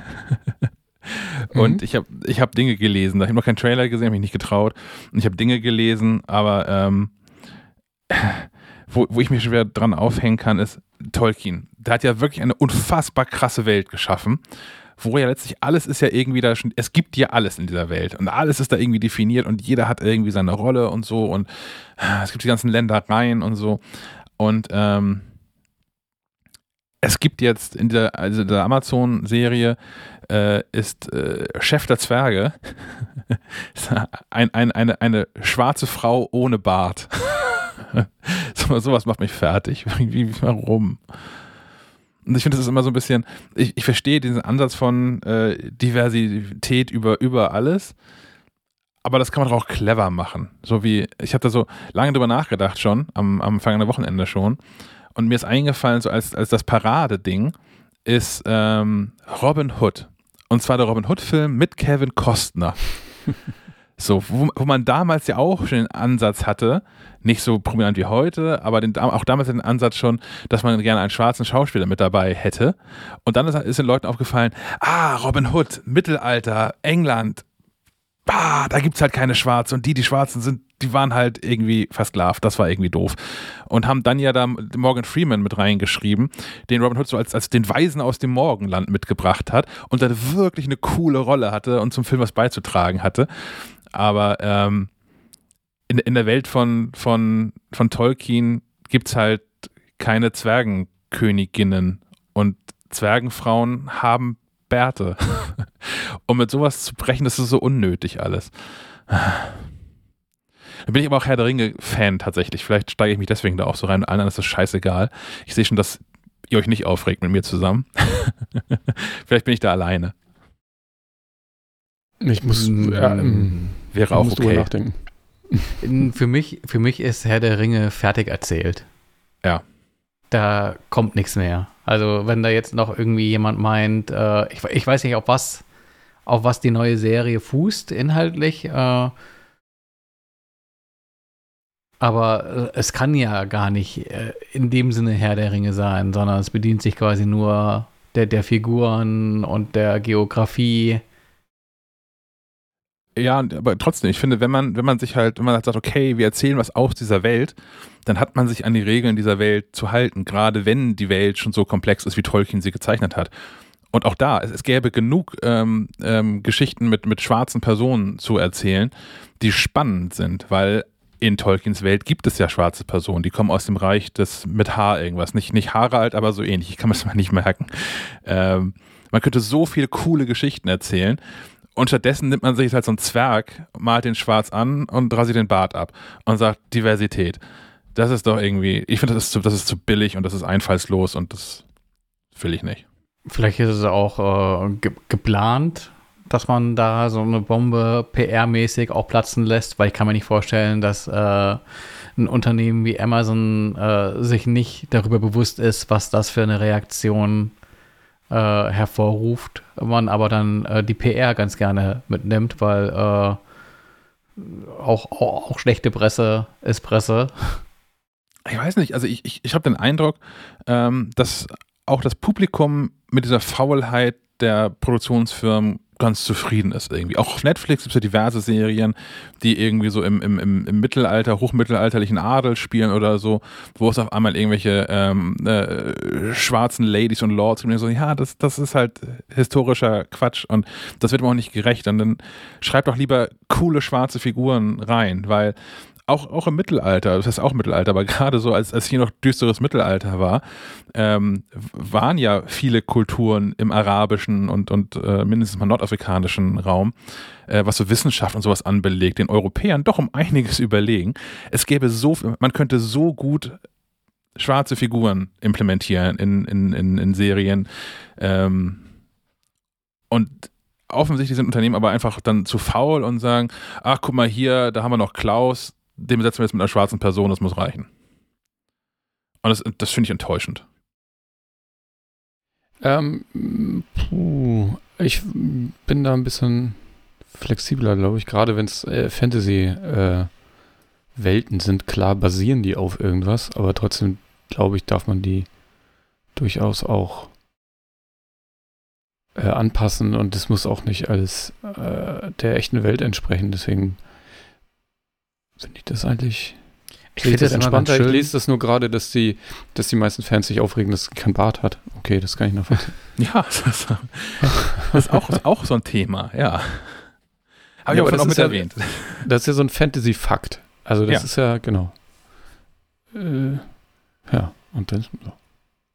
Und mhm. ich habe ich hab Dinge gelesen. Ich habe noch keinen Trailer gesehen, habe mich nicht getraut. Und ich habe Dinge gelesen, aber ähm, wo, wo ich mich schwer dran aufhängen kann, ist Tolkien. Der hat ja wirklich eine unfassbar krasse Welt geschaffen, wo ja letztlich alles ist ja irgendwie da schon, es gibt ja alles in dieser Welt und alles ist da irgendwie definiert und jeder hat irgendwie seine Rolle und so und äh, es gibt die ganzen Ländereien und so. Und ähm, es gibt jetzt in der, also der Amazon-Serie äh, ist äh, Chef der Zwerge ein, ein, eine, eine schwarze Frau ohne Bart. so, sowas macht mich fertig. Wie, warum? Und ich finde, das ist immer so ein bisschen, ich, ich verstehe diesen Ansatz von äh, Diversität über, über alles, aber das kann man doch auch clever machen. So wie, ich habe da so lange drüber nachgedacht schon, am, am vergangenen Wochenende schon. Und mir ist eingefallen, so als, als das Paradeding, ist ähm, Robin Hood. Und zwar der Robin Hood-Film mit Kevin Costner. so, wo, wo, man damals ja auch schon den Ansatz hatte, nicht so prominent wie heute, aber den, auch damals den Ansatz schon, dass man gerne einen schwarzen Schauspieler mit dabei hätte. Und dann ist, ist den Leuten aufgefallen, ah, Robin Hood, Mittelalter, England, bah, da gibt es halt keine Schwarze und die, die Schwarzen sind, die waren halt irgendwie versklavt. Das war irgendwie doof. Und haben dann ja da Morgan Freeman mit reingeschrieben, den Robin Hood so als, als den Weisen aus dem Morgenland mitgebracht hat und dann wirklich eine coole Rolle hatte und zum Film was beizutragen hatte. Aber ähm, in, in der Welt von, von, von Tolkien gibt es halt keine Zwergenköniginnen und Zwergenfrauen haben Bärte. um mit sowas zu brechen, das ist so unnötig alles. Da bin ich aber auch Herr der Ringe-Fan tatsächlich. Vielleicht steige ich mich deswegen da auch so rein. Allen ist das scheißegal. Ich sehe schon, dass ihr euch nicht aufregt mit mir zusammen. Vielleicht bin ich da alleine. Ich muss. Ja, ähm, wäre auch okay. nachdenken. Für mich, für mich ist Herr der Ringe fertig erzählt. Ja. Da kommt nichts mehr. Also wenn da jetzt noch irgendwie jemand meint, äh, ich, ich, weiß nicht, auf was, auf was die neue Serie fußt inhaltlich, äh, aber äh, es kann ja gar nicht äh, in dem Sinne Herr der Ringe sein, sondern es bedient sich quasi nur der, der Figuren und der Geografie ja, aber trotzdem, ich finde, wenn man, wenn man sich halt, wenn man halt sagt, okay, wir erzählen was aus dieser Welt, dann hat man sich an die Regeln dieser Welt zu halten, gerade wenn die Welt schon so komplex ist, wie Tolkien sie gezeichnet hat. Und auch da, es, es gäbe genug ähm, ähm, Geschichten mit, mit schwarzen Personen zu erzählen, die spannend sind, weil in Tolkiens Welt gibt es ja schwarze Personen, die kommen aus dem Reich des mit Haar irgendwas. Nicht, nicht Harald, aber so ähnlich. Ich kann mir das mal nicht merken. Ähm, man könnte so viele coole Geschichten erzählen. Und stattdessen nimmt man sich halt so einen Zwerg, malt den schwarz an und rasiert den Bart ab und sagt Diversität. Das ist doch irgendwie, ich finde, das, ist zu, das ist zu billig und das ist einfallslos und das will ich nicht. Vielleicht ist es auch äh, ge geplant, dass man da so eine Bombe PR-mäßig auch platzen lässt, weil ich kann mir nicht vorstellen, dass äh, ein Unternehmen wie Amazon äh, sich nicht darüber bewusst ist, was das für eine Reaktion äh, hervorruft, man aber dann äh, die PR ganz gerne mitnimmt, weil äh, auch, auch, auch, schlechte Presse ist Presse. Ich weiß nicht, also ich, ich, ich habe den Eindruck, ähm, dass auch das Publikum mit dieser Faulheit der Produktionsfirmen ganz zufrieden ist irgendwie. Auch auf Netflix gibt es ja diverse Serien, die irgendwie so im, im, im, Mittelalter, hochmittelalterlichen Adel spielen oder so, wo es auf einmal irgendwelche ähm, äh, schwarzen Ladies und Lords gibt. Und so, ja, das, das ist halt historischer Quatsch und das wird mir auch nicht gerecht. Und dann schreibt doch lieber coole schwarze Figuren rein, weil auch, auch im Mittelalter, das heißt auch Mittelalter, aber gerade so, als, als hier noch düsteres Mittelalter war, ähm, waren ja viele Kulturen im arabischen und, und äh, mindestens mal nordafrikanischen Raum, äh, was so Wissenschaft und sowas anbelegt, den Europäern doch um einiges überlegen. Es gäbe so, man könnte so gut schwarze Figuren implementieren in, in, in, in Serien. Ähm, und offensichtlich sind Unternehmen aber einfach dann zu faul und sagen, ach guck mal hier, da haben wir noch Klaus, den besetzen wir jetzt mit einer schwarzen Person, das muss reichen. Und das, das finde ich enttäuschend. Ähm, puh, ich bin da ein bisschen flexibler, glaube ich. Gerade wenn es äh, Fantasy-Welten äh, sind, klar basieren die auf irgendwas, aber trotzdem, glaube ich, darf man die durchaus auch äh, anpassen und das muss auch nicht alles äh, der echten Welt entsprechen. Deswegen finde ich das eigentlich. Ich finde das entspannter. Ich lese das nur gerade, dass die, dass die meisten Fans sich aufregen, dass sie kein Bart hat. Okay, das kann ich noch nachvollziehen. Ja, das, ist, auch, ist auch so ein Thema, ja. Habe ja, ich auch mit ja, erwähnt. Das ist ja so ein Fantasy-Fakt. Also das ja. ist ja, genau. Äh, Ja, und dann.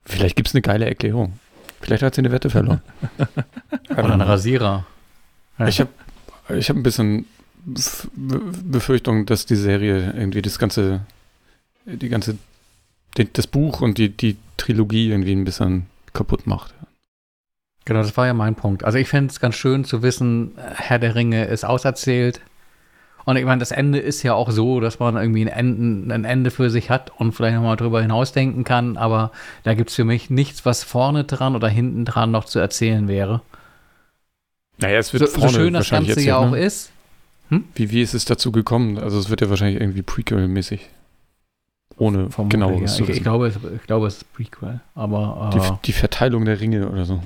Vielleicht gibt es eine geile Erklärung. Vielleicht hat sie eine Wette verloren. Oder ein Rasierer. Ich habe ich hab ein bisschen Befürchtung, dass die Serie irgendwie das ganze, die ganze, das Buch und die, die Trilogie irgendwie ein bisschen kaputt macht. Genau, das war ja mein Punkt. Also ich fände es ganz schön zu wissen, Herr der Ringe ist auserzählt. Und ich meine, das Ende ist ja auch so, dass man irgendwie ein, Ende, ein Ende für sich hat und vielleicht nochmal drüber hinausdenken kann. Aber da gibt es für mich nichts, was vorne dran oder hinten dran noch zu erzählen wäre. Naja, es wird so, so schön das Ganze erzählt, ja auch ne? ist. Hm? Wie, wie ist es dazu gekommen? Also es wird ja wahrscheinlich irgendwie Prequel-mäßig. Ohne genaueres ja. ich, ich, glaube, es, ich glaube, es ist Prequel. Aber, äh, die, die, Verteilung der Ringe oder so.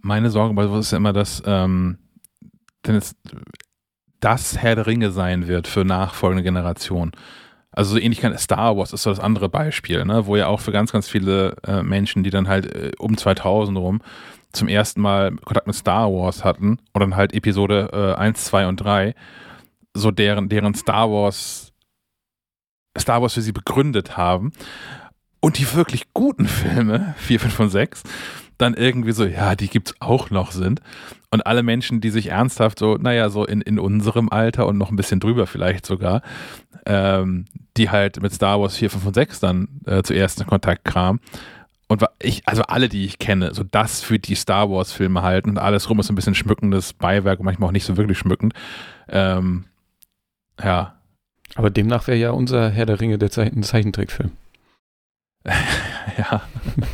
Meine Sorge bei sowas ist ja immer, dass ähm, denn es das Herr der Ringe sein wird für nachfolgende Generationen. Also so ähnlich kann Star Wars ist so das andere Beispiel, ne? wo ja auch für ganz, ganz viele äh, Menschen, die dann halt äh, um 2000 rum zum ersten Mal Kontakt mit Star Wars hatten oder dann halt Episode äh, 1, 2 und 3, so deren, deren Star Wars Star Wars für sie begründet haben. Und die wirklich guten Filme, 4, 5 und 6, dann irgendwie so, ja, die gibt's auch noch sind. Und alle Menschen, die sich ernsthaft so, naja, so in, in unserem Alter und noch ein bisschen drüber vielleicht sogar, ähm, die halt mit Star Wars 4, 5 und 6 dann äh, zuerst in Kontakt kamen. Und ich, also alle, die ich kenne, so das für die Star Wars-Filme halten und alles rum ist ein bisschen schmückendes Beiwerk, manchmal auch nicht so wirklich schmückend. Ähm, ja. Aber demnach wäre ja unser Herr der Ringe der Zeichen Zeichentrickfilm. ja.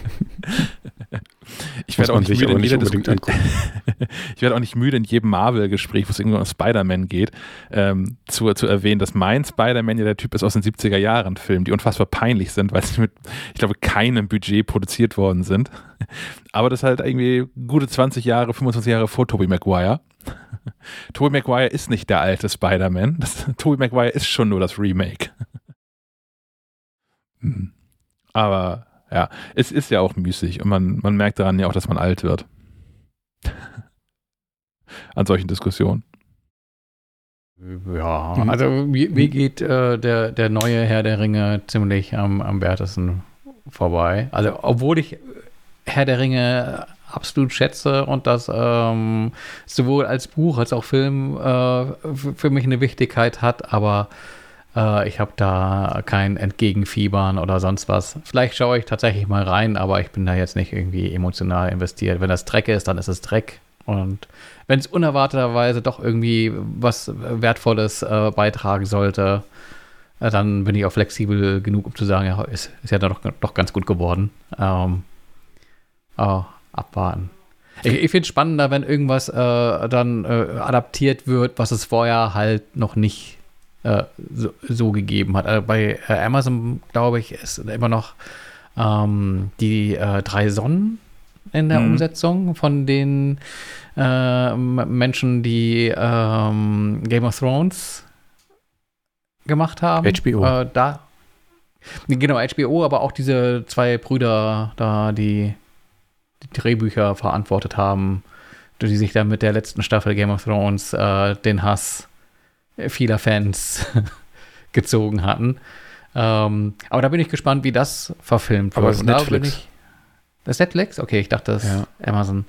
Ich werde auch nicht müde in jeder ich werde auch nicht müde in jedem Marvel-Gespräch, wo es irgendwo um Spider-Man geht, ähm, zu, zu erwähnen, dass mein Spider-Man ja der Typ ist aus den 70er Jahren Filmen, die unfassbar peinlich sind, weil sie mit, ich glaube, keinem Budget produziert worden sind. Aber das ist halt irgendwie gute 20 Jahre, 25 Jahre vor Tobey Maguire. Tobey Maguire ist nicht der alte Spider-Man. Tobey Maguire ist schon nur das Remake. Hm. Aber ja, es ist ja auch müßig und man, man merkt daran ja auch, dass man alt wird. An solchen Diskussionen. Ja, mhm. also mir, mir geht äh, der, der neue Herr der Ringe ziemlich am, am wertesten vorbei. Also, obwohl ich Herr der Ringe absolut schätze und das ähm, sowohl als Buch als auch Film äh, für mich eine Wichtigkeit hat, aber äh, ich habe da kein Entgegenfiebern oder sonst was. Vielleicht schaue ich tatsächlich mal rein, aber ich bin da jetzt nicht irgendwie emotional investiert. Wenn das Dreck ist, dann ist es Dreck. Und wenn es unerwarteterweise doch irgendwie was Wertvolles äh, beitragen sollte, äh, dann bin ich auch flexibel genug, um zu sagen, ja, ist, ist ja doch, doch ganz gut geworden. Ähm, oh, abwarten. Ich, ich finde es spannender, wenn irgendwas äh, dann äh, adaptiert wird, was es vorher halt noch nicht äh, so, so, gegeben hat. Also bei äh, Amazon, glaube ich, ist immer noch ähm, die äh, drei Sonnen in der mhm. Umsetzung von den äh, Menschen, die ähm, Game of Thrones gemacht haben. HBO. Äh, da. Genau, HBO, aber auch diese zwei Brüder da, die die Drehbücher verantwortet haben, die sich dann mit der letzten Staffel Game of Thrones äh, den Hass vieler Fans gezogen hatten. Ähm, aber da bin ich gespannt, wie das verfilmt wird. Aber das ist Netflix. Ich, das ist Netflix? Okay, ich dachte, das ist ja. Amazon.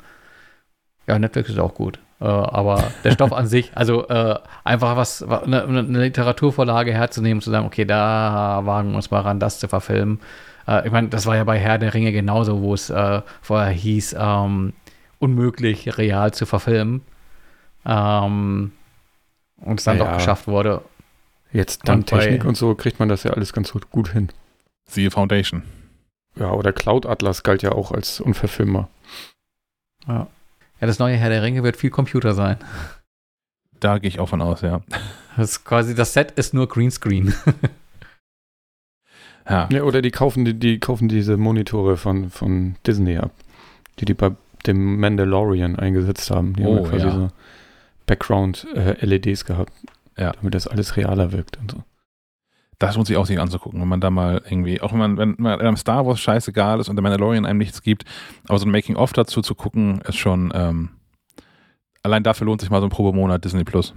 Ja, Netflix ist auch gut. Äh, aber der Stoff an sich, also äh, einfach was, eine, eine, Literaturvorlage herzunehmen, zu sagen, okay, da wagen wir uns mal ran, das zu verfilmen. Äh, ich meine, das war ja bei Herr der Ringe genauso, wo es äh, vorher hieß, ähm, unmöglich real zu verfilmen. Ähm, und es dann ja, doch geschafft wurde. Jetzt dank Technik und so kriegt man das ja alles ganz gut, hin. Siehe Foundation. Ja, oder Cloud Atlas galt ja auch als unverfilmbar. Ja. Ja, das neue Herr der Ringe wird viel Computer sein. Da gehe ich auch von aus, ja. Das ist quasi, das Set ist nur Greenscreen. ja. ja. Oder die kaufen, die, die kaufen diese Monitore von, von Disney ab, die die bei dem Mandalorian eingesetzt haben. Die oh, haben quasi ja. so Background-LEDs äh, gehabt, ja. damit das alles realer wirkt und so. Das lohnt sich auch sich anzugucken, wenn man da mal irgendwie, auch wenn man, wenn man einem Star Wars scheißegal ist und der Mandalorian einem nichts gibt, aber so ein Making-of dazu zu gucken, ist schon, ähm, allein dafür lohnt sich mal so ein Probemonat Disney Plus.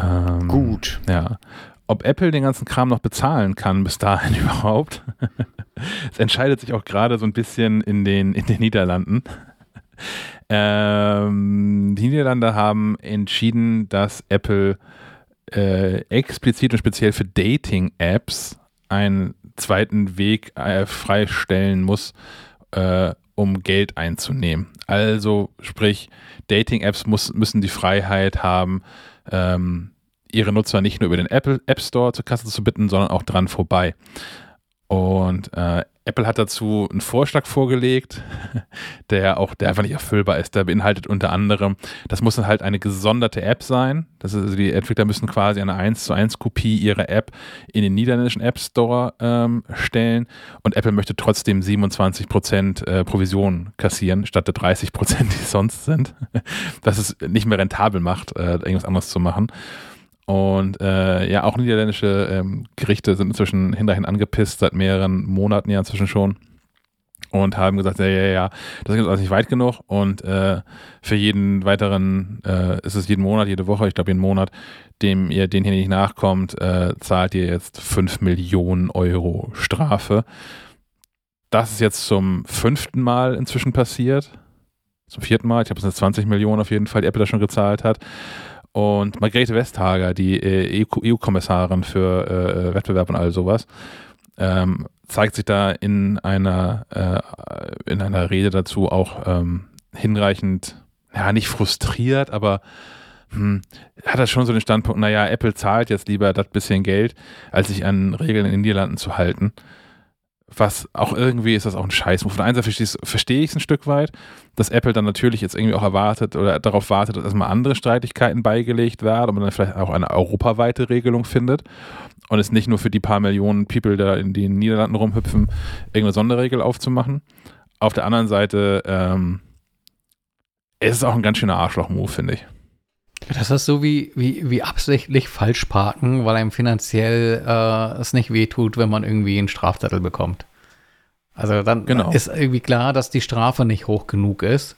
Ähm, Gut. Ja. Ob Apple den ganzen Kram noch bezahlen kann bis dahin überhaupt, es entscheidet sich auch gerade so ein bisschen in den, in den Niederlanden. Ähm, die Niederlande haben entschieden, dass Apple äh, explizit und speziell für Dating-Apps einen zweiten Weg äh, freistellen muss, äh, um Geld einzunehmen. Also sprich, Dating-Apps müssen die Freiheit haben, ähm, ihre Nutzer nicht nur über den Apple App Store zur Kasse zu bitten, sondern auch dran vorbei. Und äh, Apple hat dazu einen Vorschlag vorgelegt, der auch, der einfach nicht erfüllbar ist. Der beinhaltet unter anderem, das muss halt eine gesonderte App sein. Das ist also die Entwickler müssen quasi eine 1 zu 1 Kopie ihrer App in den niederländischen App Store ähm, stellen und Apple möchte trotzdem 27 Prozent äh, Provision kassieren, statt der 30 Prozent, die sonst sind. Das es nicht mehr rentabel macht, äh, irgendwas anderes zu machen. Und äh, ja, auch niederländische ähm, Gerichte sind inzwischen hinterhin angepisst, seit mehreren Monaten ja inzwischen schon. Und haben gesagt, ja, ja, ja, das ist alles nicht weit genug. Und äh, für jeden weiteren, äh, ist es jeden Monat, jede Woche, ich glaube jeden Monat, dem ihr den hier nicht nachkommt, äh, zahlt ihr jetzt 5 Millionen Euro Strafe. Das ist jetzt zum fünften Mal inzwischen passiert. Zum vierten Mal. Ich glaube, es sind 20 Millionen auf jeden Fall, die Apple da schon gezahlt hat. Und Margrethe Vestager, die äh, EU-Kommissarin für äh, Wettbewerb und all sowas, ähm, zeigt sich da in einer, äh, in einer Rede dazu auch ähm, hinreichend, ja, nicht frustriert, aber hm, hat er schon so den Standpunkt, naja, Apple zahlt jetzt lieber das bisschen Geld, als sich an Regeln in den Niederlanden zu halten was auch irgendwie ist das auch ein Scheiß. Von der einen Seite verstehe ich es ein Stück weit, dass Apple dann natürlich jetzt irgendwie auch erwartet oder darauf wartet, dass erstmal andere Streitigkeiten beigelegt werden und man dann vielleicht auch eine europaweite Regelung findet und es nicht nur für die paar Millionen People, da in den Niederlanden rumhüpfen, irgendeine Sonderregel aufzumachen. Auf der anderen Seite ähm, ist es auch ein ganz schöner Arschloch-Move, finde ich. Das ist so wie, wie, wie absichtlich falsch parken, weil einem finanziell äh, es nicht wehtut, wenn man irgendwie einen Strafzettel bekommt. Also dann genau. ist irgendwie klar, dass die Strafe nicht hoch genug ist,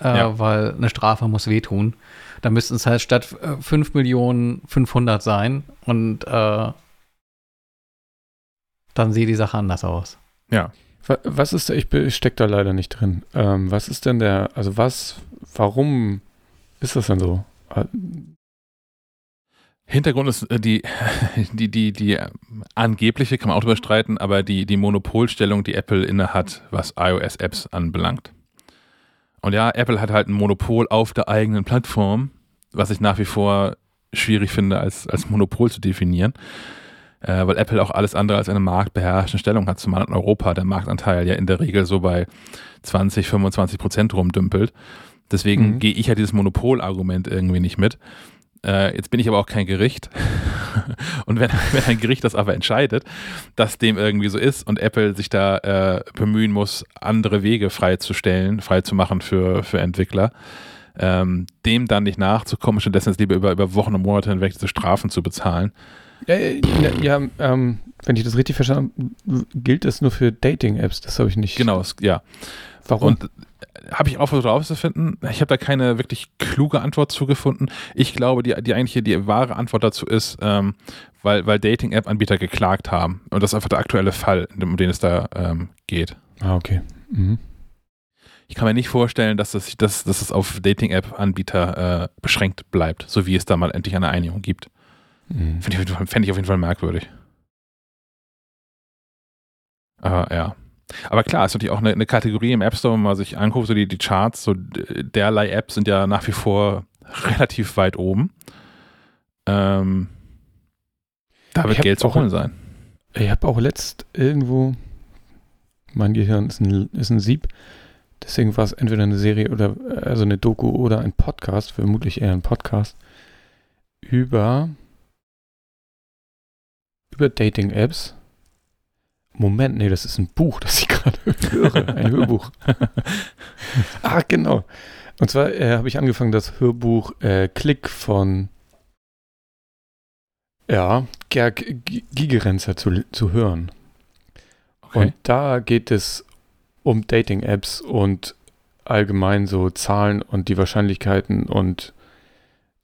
äh, ja. weil eine Strafe muss wehtun. Da müssten es halt statt 5 äh, Millionen 500 sein und äh, dann sieht die Sache anders aus. Ja. Was ist, ich stecke da leider nicht drin. Ähm, was ist denn der, also was, warum ist das denn so? Hintergrund ist äh, die, die, die, die angebliche, kann man auch drüber streiten, aber die, die Monopolstellung, die Apple inne hat, was iOS-Apps anbelangt. Und ja, Apple hat halt ein Monopol auf der eigenen Plattform, was ich nach wie vor schwierig finde, als, als Monopol zu definieren, äh, weil Apple auch alles andere als eine marktbeherrschende Stellung hat, zumal in Europa der Marktanteil ja in der Regel so bei 20, 25 Prozent rumdümpelt. Deswegen mhm. gehe ich ja dieses Monopolargument irgendwie nicht mit. Äh, jetzt bin ich aber auch kein Gericht. und wenn, wenn ein Gericht das aber entscheidet, dass dem irgendwie so ist und Apple sich da äh, bemühen muss, andere Wege freizustellen, freizumachen für, für Entwickler, ähm, dem dann nicht nachzukommen, stattdessen lieber über, über Wochen und Monate hinweg diese Strafen zu bezahlen. Ja, ja ähm, wenn ich das richtig verstanden habe, gilt das nur für Dating-Apps, das habe ich nicht. Genau, ja. Warum? Und habe ich auch versucht herauszufinden. Ich habe da keine wirklich kluge Antwort zugefunden. Ich glaube, die, die eigentliche, die wahre Antwort dazu ist, ähm, weil, weil Dating-App-Anbieter geklagt haben. Und das ist einfach der aktuelle Fall, um den es da ähm, geht. Ah, okay. Mhm. Ich kann mir nicht vorstellen, dass es, dass, dass es auf Dating-App-Anbieter äh, beschränkt bleibt, so wie es da mal endlich eine Einigung gibt. Mhm. Fände ich, fänd ich auf jeden Fall merkwürdig. Aber ja. Aber klar, ist natürlich auch eine, eine, Kategorie im App Store, wenn man sich anguckt, so die, die Charts, so derlei Apps sind ja nach wie vor relativ weit oben. Ähm, da wird Geld zu holen sein. Ich habe auch letzt irgendwo, mein Gehirn ist ein, ist ein Sieb, deswegen war es entweder eine Serie oder also eine Doku oder ein Podcast, vermutlich eher ein Podcast, über, über Dating-Apps Moment, nee, das ist ein Buch, das ich gerade höre. Ein Hörbuch. ah, genau. Und zwar äh, habe ich angefangen, das Hörbuch äh, Klick von ja, Gerg Gigerenzer zu, zu hören. Okay. Und da geht es um Dating-Apps und allgemein so Zahlen und die Wahrscheinlichkeiten und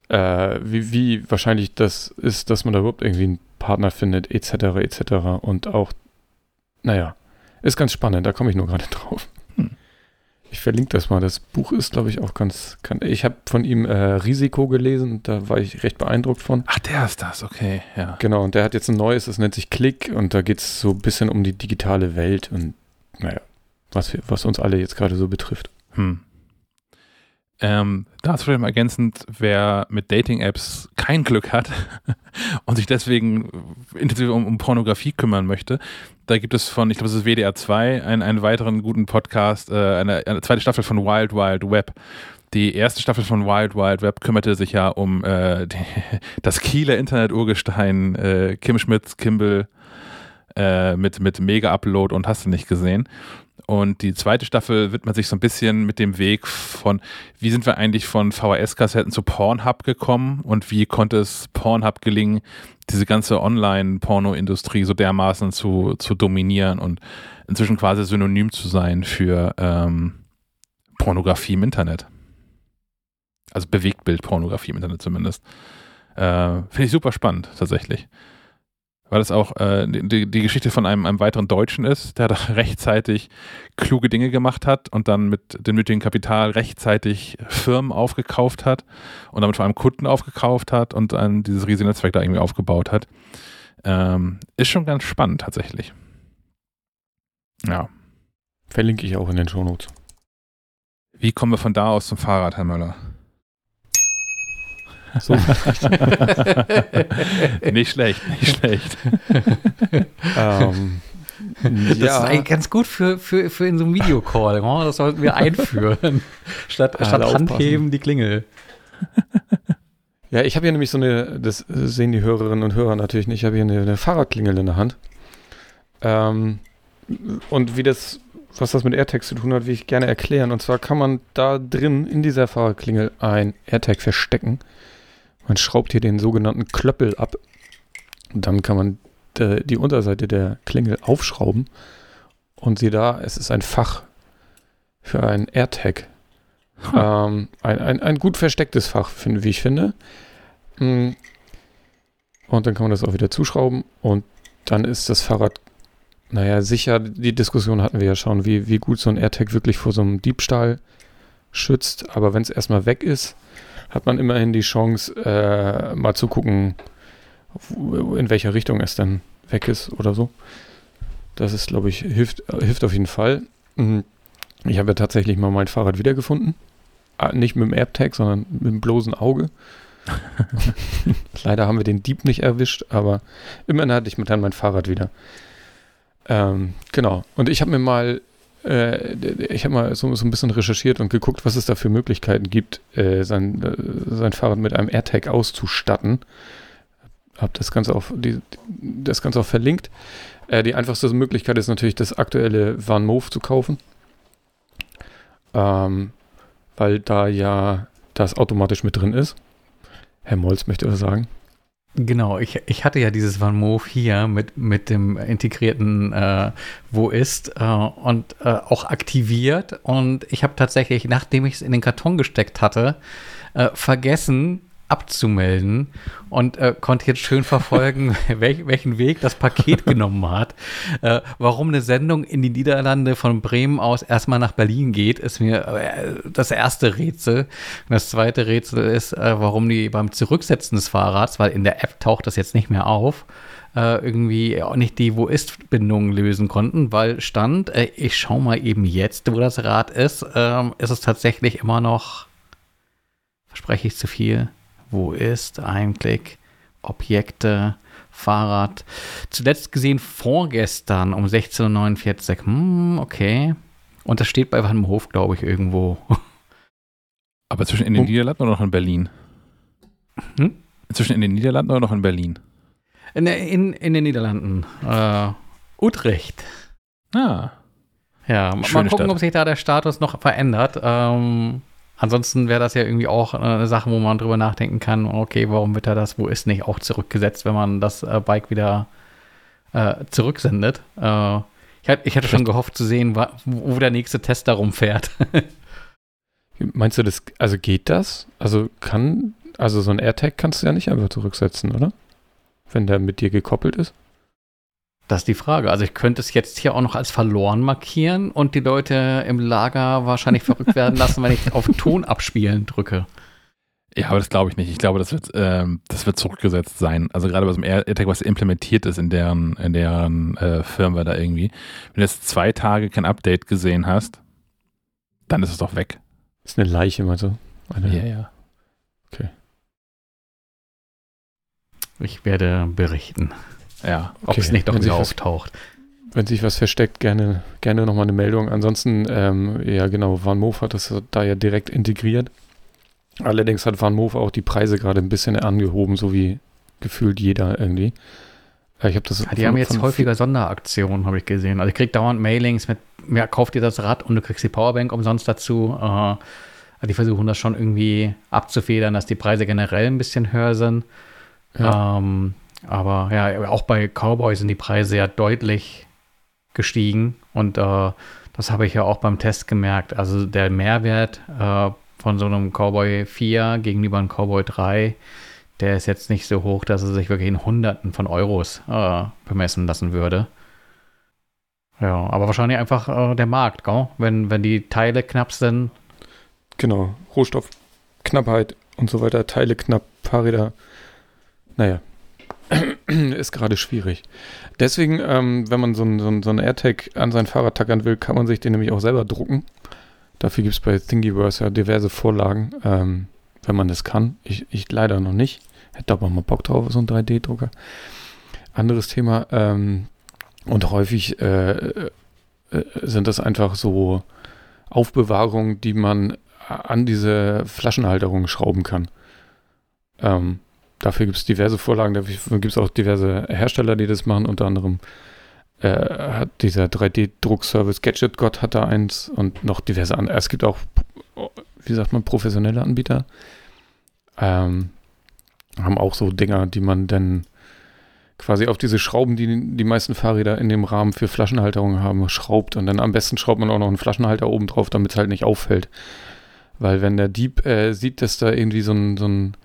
äh, wie, wie wahrscheinlich das ist, dass man da überhaupt irgendwie ein Partner findet, etc., etc. Und auch, naja, ist ganz spannend, da komme ich nur gerade drauf. Hm. Ich verlinke das mal. Das Buch ist, glaube ich, auch ganz. Kann, ich habe von ihm äh, Risiko gelesen, da war ich recht beeindruckt von. Ach, der ist das, okay, ja. Genau, und der hat jetzt ein neues, das nennt sich Klick und da geht es so ein bisschen um die digitale Welt und, naja, was, wir, was uns alle jetzt gerade so betrifft. Hm. Ähm, dazu vielleicht ergänzend, wer mit Dating-Apps kein Glück hat und sich deswegen intensiv um, um, Pornografie kümmern möchte, da gibt es von, ich glaube, es ist WDR 2, einen, einen weiteren guten Podcast, äh, eine, eine, zweite Staffel von Wild Wild Web. Die erste Staffel von Wild Wild Web kümmerte sich ja um äh, die, das Kieler Internet-Urgestein äh, Kim Schmitz, Kimball äh, mit, mit Mega-Upload und hast du nicht gesehen. Und die zweite Staffel widmet sich so ein bisschen mit dem Weg von, wie sind wir eigentlich von VHS-Kassetten zu Pornhub gekommen und wie konnte es Pornhub gelingen, diese ganze Online-Porno-Industrie so dermaßen zu, zu dominieren und inzwischen quasi synonym zu sein für ähm, Pornografie im Internet. Also Bewegtbild-Pornografie im Internet zumindest. Äh, Finde ich super spannend, tatsächlich weil es auch äh, die, die, Geschichte von einem, einem weiteren Deutschen ist, der da rechtzeitig kluge Dinge gemacht hat und dann mit dem nötigen Kapital rechtzeitig Firmen aufgekauft hat und damit vor allem Kunden aufgekauft hat und dann dieses riesige Netzwerk da irgendwie aufgebaut hat. Ähm, ist schon ganz spannend tatsächlich. Ja. Verlinke ich auch in den Shownotes. Wie kommen wir von da aus zum Fahrrad, Herr Möller? So. nicht schlecht, nicht schlecht. ähm, das ja. ist eigentlich ganz gut für, für, für in so einem Videocall. Oh, das sollten wir einführen. statt statt Handheben die Klingel. Ja, ich habe hier nämlich so eine, das sehen die Hörerinnen und Hörer natürlich nicht, ich habe hier eine, eine Fahrradklingel in der Hand. Ähm, und wie das, was das mit AirTags zu tun hat, will ich gerne erklären. Und zwar kann man da drin in dieser Fahrradklingel ein AirTag verstecken. Man schraubt hier den sogenannten Klöppel ab. Und dann kann man de, die Unterseite der Klingel aufschrauben. Und sieh da, es ist ein Fach für ein AirTag. Huh. Ähm, ein, ein, ein, gut verstecktes Fach, wie ich finde. Mm. Und dann kann man das auch wieder zuschrauben. Und dann ist das Fahrrad, naja, sicher, die Diskussion hatten wir ja schon, wie, wie gut so ein AirTag wirklich vor so einem Diebstahl schützt. Aber wenn es erstmal weg ist, hat man immerhin die Chance, äh, mal zu gucken, in welcher Richtung es dann weg ist oder so. Das ist, glaube ich, hilft, hilft auf jeden Fall. Mhm. Ich habe ja tatsächlich mal mein Fahrrad wiedergefunden. Ah, nicht mit dem AirTag, sondern mit dem bloßen Auge. Leider haben wir den Dieb nicht erwischt, aber immerhin hatte ich mit dann mein Fahrrad wieder. Ähm, genau. Und ich habe mir mal ich habe mal so, so, ein bisschen recherchiert und geguckt, was es da für Möglichkeiten gibt, äh, sein, äh, sein Fahrrad mit einem AirTag auszustatten. Habe das Ganze auch, die, das Ganze auch verlinkt. Äh, die einfachste Möglichkeit ist natürlich, das aktuelle Van Move zu kaufen. Ähm, weil da ja das automatisch mit drin ist. Herr Molz möchte was sagen. Genau, ich, ich hatte ja dieses Van Move hier mit, mit dem integrierten äh, Wo ist äh, und äh, auch aktiviert. Und ich habe tatsächlich, nachdem ich es in den Karton gesteckt hatte, äh, vergessen, abzumelden und äh, konnte jetzt schön verfolgen, welch, welchen Weg das Paket genommen hat. Äh, warum eine Sendung in die Niederlande von Bremen aus erstmal nach Berlin geht, ist mir äh, das erste Rätsel. das zweite Rätsel ist, äh, warum die beim Zurücksetzen des Fahrrads, weil in der App taucht das jetzt nicht mehr auf, äh, irgendwie auch nicht die Wo ist-Bindung lösen konnten, weil stand, äh, ich schau mal eben jetzt, wo das Rad ist, ähm, ist es tatsächlich immer noch, verspreche ich zu viel, wo ist eigentlich Objekte, Fahrrad? Zuletzt gesehen vorgestern um 16.49 Uhr. Hm, okay. Und das steht bei Van Hof, glaube ich, irgendwo. Aber zwischen in den oh. Niederlanden oder noch in Berlin? Hm? Zwischen in den Niederlanden oder noch in Berlin? In, in, in den Niederlanden. Äh, Utrecht. Ah. Ja, mal gucken, Stadt. ob sich da der Status noch verändert. Ähm, Ansonsten wäre das ja irgendwie auch eine Sache, wo man drüber nachdenken kann, okay, warum wird er das, wo ist nicht auch zurückgesetzt, wenn man das äh, Bike wieder äh, zurücksendet. Äh, ich, ich, hatte schon gehofft zu sehen, wo der nächste Test darum fährt. Meinst du, das, also geht das? Also kann, also so ein AirTag kannst du ja nicht einfach zurücksetzen, oder? wenn der mit dir gekoppelt ist? Das ist die Frage. Also ich könnte es jetzt hier auch noch als verloren markieren und die Leute im Lager wahrscheinlich verrückt werden lassen, wenn ich auf Ton abspielen drücke. Ja, aber das glaube ich nicht. Ich glaube, das wird, ähm, das wird zurückgesetzt sein. Also gerade bei so einem AirTag, was implementiert ist in deren, in deren äh, Firmware da irgendwie. Wenn du jetzt zwei Tage kein Update gesehen hast, dann ist es doch weg. Ist eine Leiche, meinst du? Eine, Ja, ja. Ich werde berichten, Ja. ob Okay, es nicht doch wenn sich wieder auftaucht. Wenn sich was versteckt, gerne, gerne nochmal eine Meldung. Ansonsten, ähm, ja genau, Van Moof hat das da ja direkt integriert. Allerdings hat Van Moof auch die Preise gerade ein bisschen angehoben, so wie gefühlt jeder irgendwie. Äh, Ich habe das Ja, die von- haben jetzt häufiger Sonderaktionen, habe ich gesehen. Also ich kriege dauernd Mailings mit, ja, kauf dir das Rad und du kriegst die Powerbank umsonst dazu. Äh, die versuchen das schon irgendwie abzufedern, dass die Preise generell ein bisschen höher sind. Ja. Ähm, aber ja, auch bei Cowboy sind die Preise ja deutlich gestiegen und äh, das habe ich ja auch beim Test gemerkt. Also der Mehrwert äh, von so einem Cowboy 4 gegenüber einem Cowboy 3, der ist jetzt nicht so hoch, dass er sich wirklich in Hunderten von Euros äh, bemessen lassen würde. Ja, aber wahrscheinlich einfach äh, der Markt, gell? Wenn, wenn die Teile knapp sind. Genau, Rohstoffknappheit und so weiter, Teile knapp, Fahrräder. Naja, ist gerade schwierig. Deswegen, ähm, wenn man so ein, so, so ein AirTag an sein Fahrrad tackern will, kann man sich den nämlich auch selber drucken. Dafür gibt es bei Thingiverse ja diverse Vorlagen, ähm, wenn man das kann. Ich, ich leider noch nicht. Hätte aber mal Bock drauf, so ein 3D-Drucker. Anderes Thema. Ähm, und häufig äh, äh, sind das einfach so Aufbewahrungen, die man an diese Flaschenhalterung schrauben kann. Ähm, dafür gibt es diverse Vorlagen, dafür gibt es auch diverse Hersteller, die das machen, unter anderem äh, hat dieser 3D-Druckservice Gadget God hat da eins und noch diverse andere. Es gibt auch, wie sagt man, professionelle Anbieter. Ähm, haben auch so Dinger, die man dann quasi auf diese Schrauben, die die meisten Fahrräder in dem Rahmen für Flaschenhalterungen haben, schraubt. Und dann am besten schraubt man auch noch einen Flaschenhalter oben drauf, damit es halt nicht auffällt. Weil wenn der Dieb äh, sieht, dass da irgendwie so ein, so ein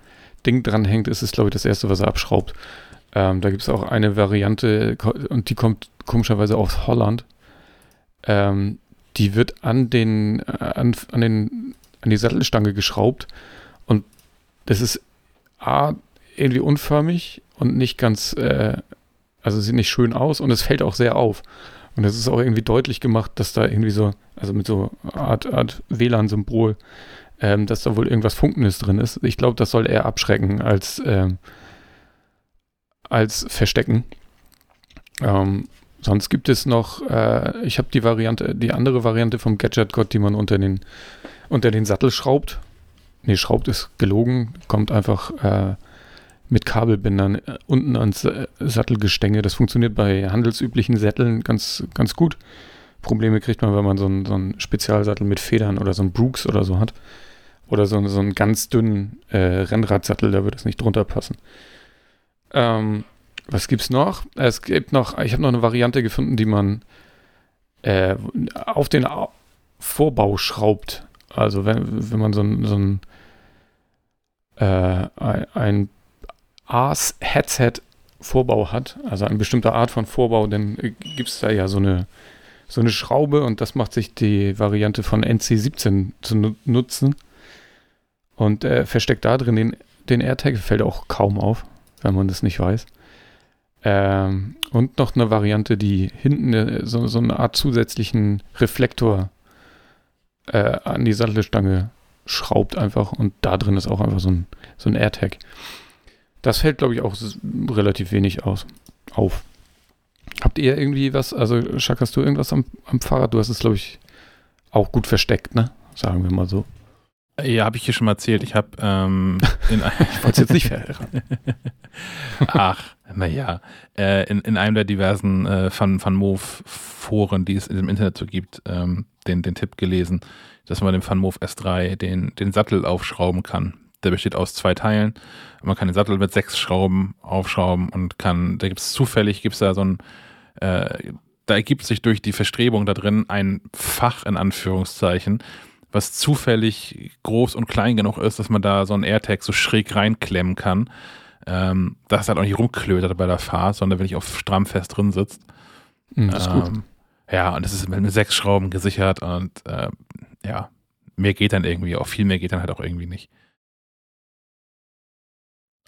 Ding dran hängt, ist es, glaube ich, das Erste, was er abschraubt. Ähm, da gibt es auch eine Variante, und die kommt komischerweise aus Holland. Ähm, die wird an den, äh, an, an den, an die Sattelstange geschraubt. Und das ist A, irgendwie unförmig und nicht ganz, äh, also sieht nicht schön aus und es fällt auch sehr auf. Und es ist auch irgendwie deutlich gemacht, dass da irgendwie so, also mit so Art, Art WLAN-Symbol, ähm, dass da wohl irgendwas Funkendes drin ist. Ich glaube, das soll eher abschrecken als, ähm, als verstecken. Ähm, sonst gibt es noch, äh, ich habe die Variante, die andere Variante vom Gadget God, die man unter den, unter den Sattel schraubt. Nee, schraubt ist gelogen, kommt einfach äh, mit Kabelbindern äh, unten ans äh, Sattelgestänge. Das funktioniert bei handelsüblichen Sätteln ganz, ganz gut. Probleme kriegt man, wenn man so einen, so einen Spezialsattel mit Federn oder so einen Brooks oder so hat. Oder so, so einen ganz dünnen äh, Rennradsattel, da wird es nicht drunter passen. Ähm, was gibt's noch? Es gibt noch, ich habe noch eine Variante gefunden, die man äh, auf den Au- Vorbau schraubt. Also wenn, wenn man so ein, so ein äh, ein, ein AS-Headset-Vorbau hat, also eine bestimmte Art von Vorbau, dann äh, gibt es da ja so eine, so eine Schraube und das macht sich die Variante von NC17 zu nu nutzen und äh, versteckt da drin den, den AirTag, fällt auch kaum auf, wenn man das nicht weiß. Ähm, und noch eine Variante, die hinten äh, so, so eine Art zusätzlichen Reflektor äh, an die Sattelstange schraubt einfach und da drin ist auch einfach so ein, so ein AirTag. Das fällt, glaube ich, auch relativ wenig aus, auf. Habt ihr irgendwie was, also Schack, hast du irgendwas am, am Fahrrad? Du hast es, glaube ich, auch gut versteckt, ne? Sagen wir mal so. Ja, habe ich hier schon mal erzählt. Ich habe ähm, in Ich wollte jetzt nicht verraten. Ach, naja. Äh, in, in einem der diversen äh, Van, Van Moof Foren, die es im Internet so gibt, ähm, den, den Tipp gelesen, dass man dem Van Moof S3 den, den Sattel aufschrauben kann. Der besteht aus zwei Teilen. Man kann den Sattel mit sechs Schrauben aufschrauben und kann, da gibt es zufällig, gibt es da so ein, äh, da ergibt sich durch die Verstrebung da drin ein Fach in Anführungszeichen, was zufällig groß und klein genug ist, dass man da so einen AirTag so schräg reinklemmen kann. ähm, dass es halt auch nicht rumklötert bei der Fahrt, sondern wenn ich auf stramm fest drin sitzt. Hm, das ist gut. Ähm, ja, und es ist mit, sechs Schrauben gesichert und äh, ja, mehr geht dann irgendwie, auch viel mehr geht dann halt auch irgendwie nicht.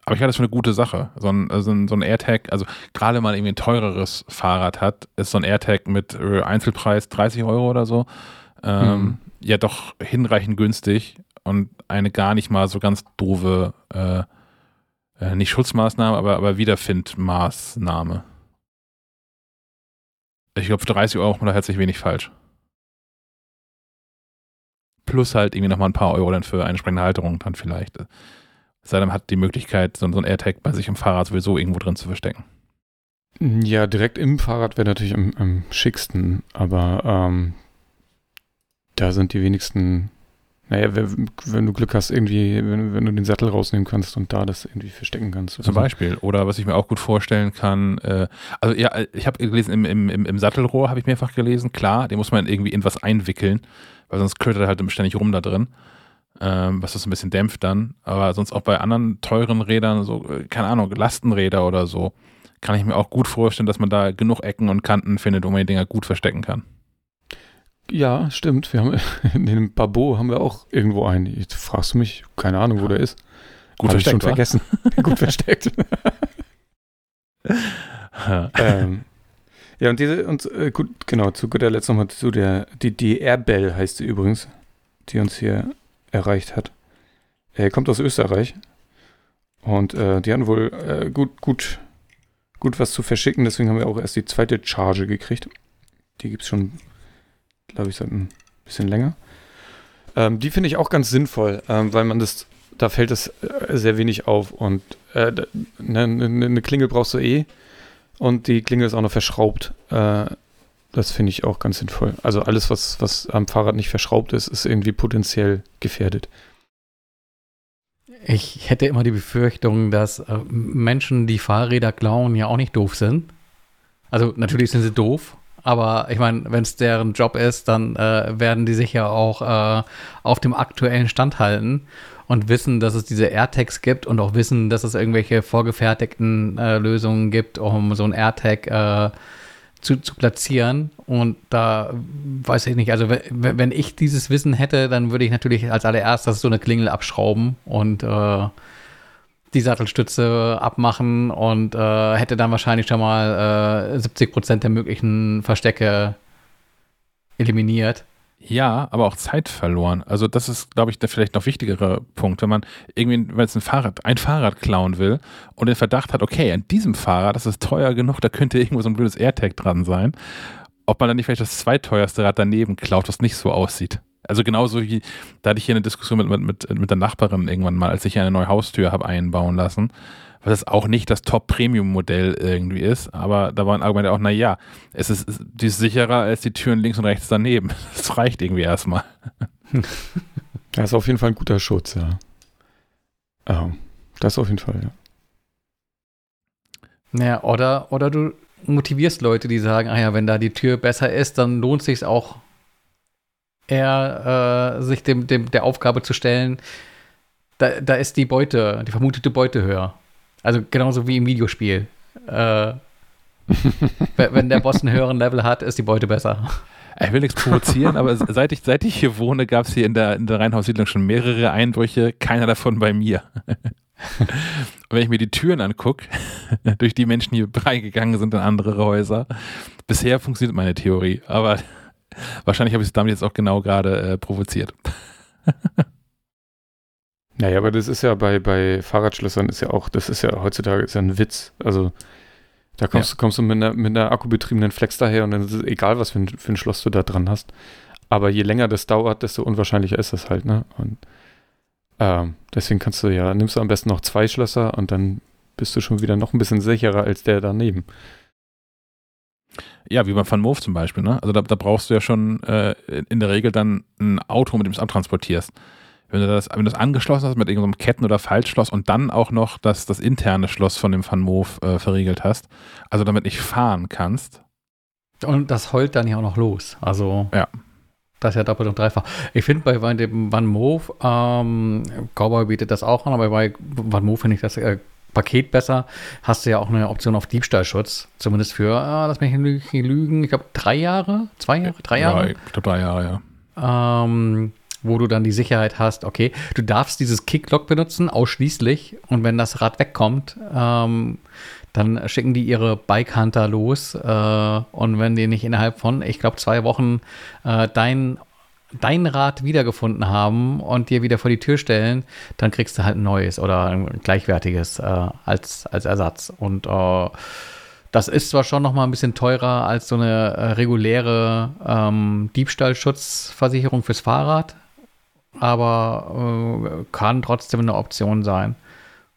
Aber ich halte das für eine gute Sache. So ein, so ein, so ein AirTag, also gerade mal irgendwie ein teureres Fahrrad hat, ist so ein AirTag mit äh, Einzelpreis 30 Euro oder so, ähm, Mhm. Ja doch hinreichend günstig und eine gar nicht mal so ganz doofe, äh, äh, nicht Schutzmaßnahme, aber, aber Wiederfindmaßnahme. Ich glaube, für 30 Euro da herzlich wenig falsch. Plus halt irgendwie nochmal ein paar Euro dann für eine entsprechende Halterung dann vielleicht. Es sei denn, man hat die Möglichkeit, so, so ein AirTag bei sich im Fahrrad sowieso irgendwo drin zu verstecken. Ja, direkt im Fahrrad wäre natürlich am, am schicksten, aber ähm, da sind die wenigsten. Naja, wenn, wenn du Glück hast, irgendwie, wenn, wenn du den Sattel rausnehmen kannst und da das irgendwie verstecken kannst. Zum so. Beispiel. Oder was ich mir auch gut vorstellen kann, äh, also ja, ich habe gelesen, im, im, im, Sattelrohr habe ich mehrfach gelesen, klar, den muss man irgendwie in was einwickeln, weil sonst klötert er halt ständig rum da drin. Ähm, was das ein bisschen dämpft dann. Aber sonst auch bei anderen teuren Rädern, so, äh, keine Ahnung, Lastenräder oder so, kann ich mir auch gut vorstellen, dass man da genug Ecken und Kanten findet, wo man die Dinger gut verstecken kann. Ja, stimmt. Wir haben in dem Babo haben wir auch irgendwo einen. Jetzt fragst du mich, keine Ahnung, wo der ist. Gut Hab ich schon versteckt, vergessen. gut versteckt. ähm, ja, und diese, und äh, gut, genau, zu guter Letzt nochmal zu der, die, die Airbell heißt sie übrigens, die uns hier erreicht hat. Er kommt aus Österreich. Und äh, die hatten wohl äh, gut, gut, gut was zu verschicken, deswegen haben wir auch erst die zweite Charge gekriegt. Die gibt es schon, glaube ich, seit ein bisschen länger. Ähm, die finde ich auch ganz sinnvoll, ähm, weil man das, da fällt es äh, sehr wenig auf und äh, da- ne, ne, eine Klingel brauchst du eh und die Klingel ist auch noch verschraubt. Äh, das finde ich auch ganz sinnvoll. Also alles, was, was am Fahrrad nicht verschraubt ist, ist irgendwie potenziell gefährdet. Ich hätte immer die Befürchtung, dass äh, Menschen, die Fahrräder klauen, ja auch nicht doof sind. Also natürlich sind sie doof, aber ich meine, wenn es deren Job ist, dann äh, werden die sich ja auch äh, auf dem aktuellen Stand halten und wissen, dass es diese AirTags gibt und auch wissen, dass es irgendwelche vorgefertigten äh, Lösungen gibt, um so ein AirTag äh, zu, zu platzieren. Und da weiß ich nicht, also we- we- wenn ich dieses Wissen hätte, dann würde ich natürlich als allererstes so eine Klingel abschrauben und äh, die Sattelstütze abmachen und äh, hätte dann wahrscheinlich schon mal äh, 70 Prozent der möglichen Verstecke eliminiert. Ja, aber auch Zeit verloren. Also das ist, glaube ich, der vielleicht noch wichtigere Punkt, wenn man irgendwie, wenn es ein Fahrrad, ein Fahrrad klauen will und den Verdacht hat, okay, an diesem Fahrrad, das ist teuer genug, da könnte irgendwo so ein blödes AirTag dran sein. Ob man dann nicht vielleicht das zweiteuerste Rad daneben klaut, was nicht so aussieht. Also genauso wie, da hatte ich hier eine Diskussion mit, mit, mit, der Nachbarin irgendwann mal, als ich hier eine neue Haustür habe einbauen lassen, was das auch nicht das Top-Premium-Modell irgendwie ist, aber da war ein Argument auch, naja, es ist, die ist sicherer als die Türen links und rechts daneben. Das reicht irgendwie erstmal. Das ist auf jeden Fall ein guter Schutz, ja. Ähm, das auf jeden Fall, ja. Naja, oder, oder du motivierst Leute, die sagen, ah ja, wenn da die Tür besser ist, dann lohnt sich auch eher, äh, sich dem, dem, der Aufgabe zu stellen, da, da ist die Beute, die vermutete Beute höher. Also genauso wie im Videospiel. Äh, wenn wenn der Boss einen höheren Level hat, ist die Beute besser. Ich will nichts provozieren, aber seit ich, seit ich hier wohne, gab es hier in der, in der Reihenhaussiedlung schon mehrere Einbrüche, keiner davon bei mir. Und wenn ich mir die Türen angucke, durch die Menschen hier reingegangen sind in andere Häuser, bisher funktioniert meine Theorie, aber wahrscheinlich habe ich es damit jetzt auch genau gerade äh, provoziert. Naja, aber das ist ja bei, bei Fahrradschlössern ist ja auch, das ist ja heutzutage ist ja ein Witz. Also da kommst, du kommst du mit einer, mit einer akkubetriebenen Flex daher und dann ist es egal, was für ein, für ein Schloss du da dran hast. Aber je länger das dauert, desto unwahrscheinlicher ist das halt, ne? Und ähm, deswegen kannst du ja, nimmst du am besten noch zwei Schlösser und dann bist du schon wieder noch ein bisschen sicherer als der daneben. Ja, wie beim Van Moof zum Beispiel, ne? Also da, da brauchst du ja schon äh, in der Regel dann ein Auto, mit dem du es abtransportierst. Wenn du das, wenn du das angeschlossen hast mit irgendeinem Ketten- oder Faltschloss und dann auch noch das, das interne Schloss von dem Van Moof äh, verriegelt hast, also damit nicht fahren kannst. Und das heult dann ja auch noch los. Also, Ja. das ist ja doppelt und dreifach. Ich finde bei, dem Van Moof, ähm, Cowboy bietet das auch an, aber bei Van Moof finde ich das äh, Paket besser, hast du ja auch eine Option auf Diebstahlschutz. Zumindest für, ah, lass mich nicht lügen, ich glaube drei Jahre, zwei Jahre, drei Jahre. Ja, ich glaube drei Jahre, ja. Ähm, wo du dann die Sicherheit hast, okay, du darfst dieses Kicklock benutzen, ausschließlich. Und wenn das Rad wegkommt, ähm, dann schicken die ihre Bike Hunter los. Äh, und wenn die nicht innerhalb von, ich glaube, zwei Wochen äh, dein dein Rad wiedergefunden haben und dir wieder vor die Tür stellen, dann kriegst du halt ein neues oder ein gleichwertiges äh, als, als Ersatz. Und äh, das ist zwar schon noch mal ein bisschen teurer als so eine äh, reguläre ähm, Diebstahlschutzversicherung fürs Fahrrad, aber äh, kann trotzdem eine Option sein.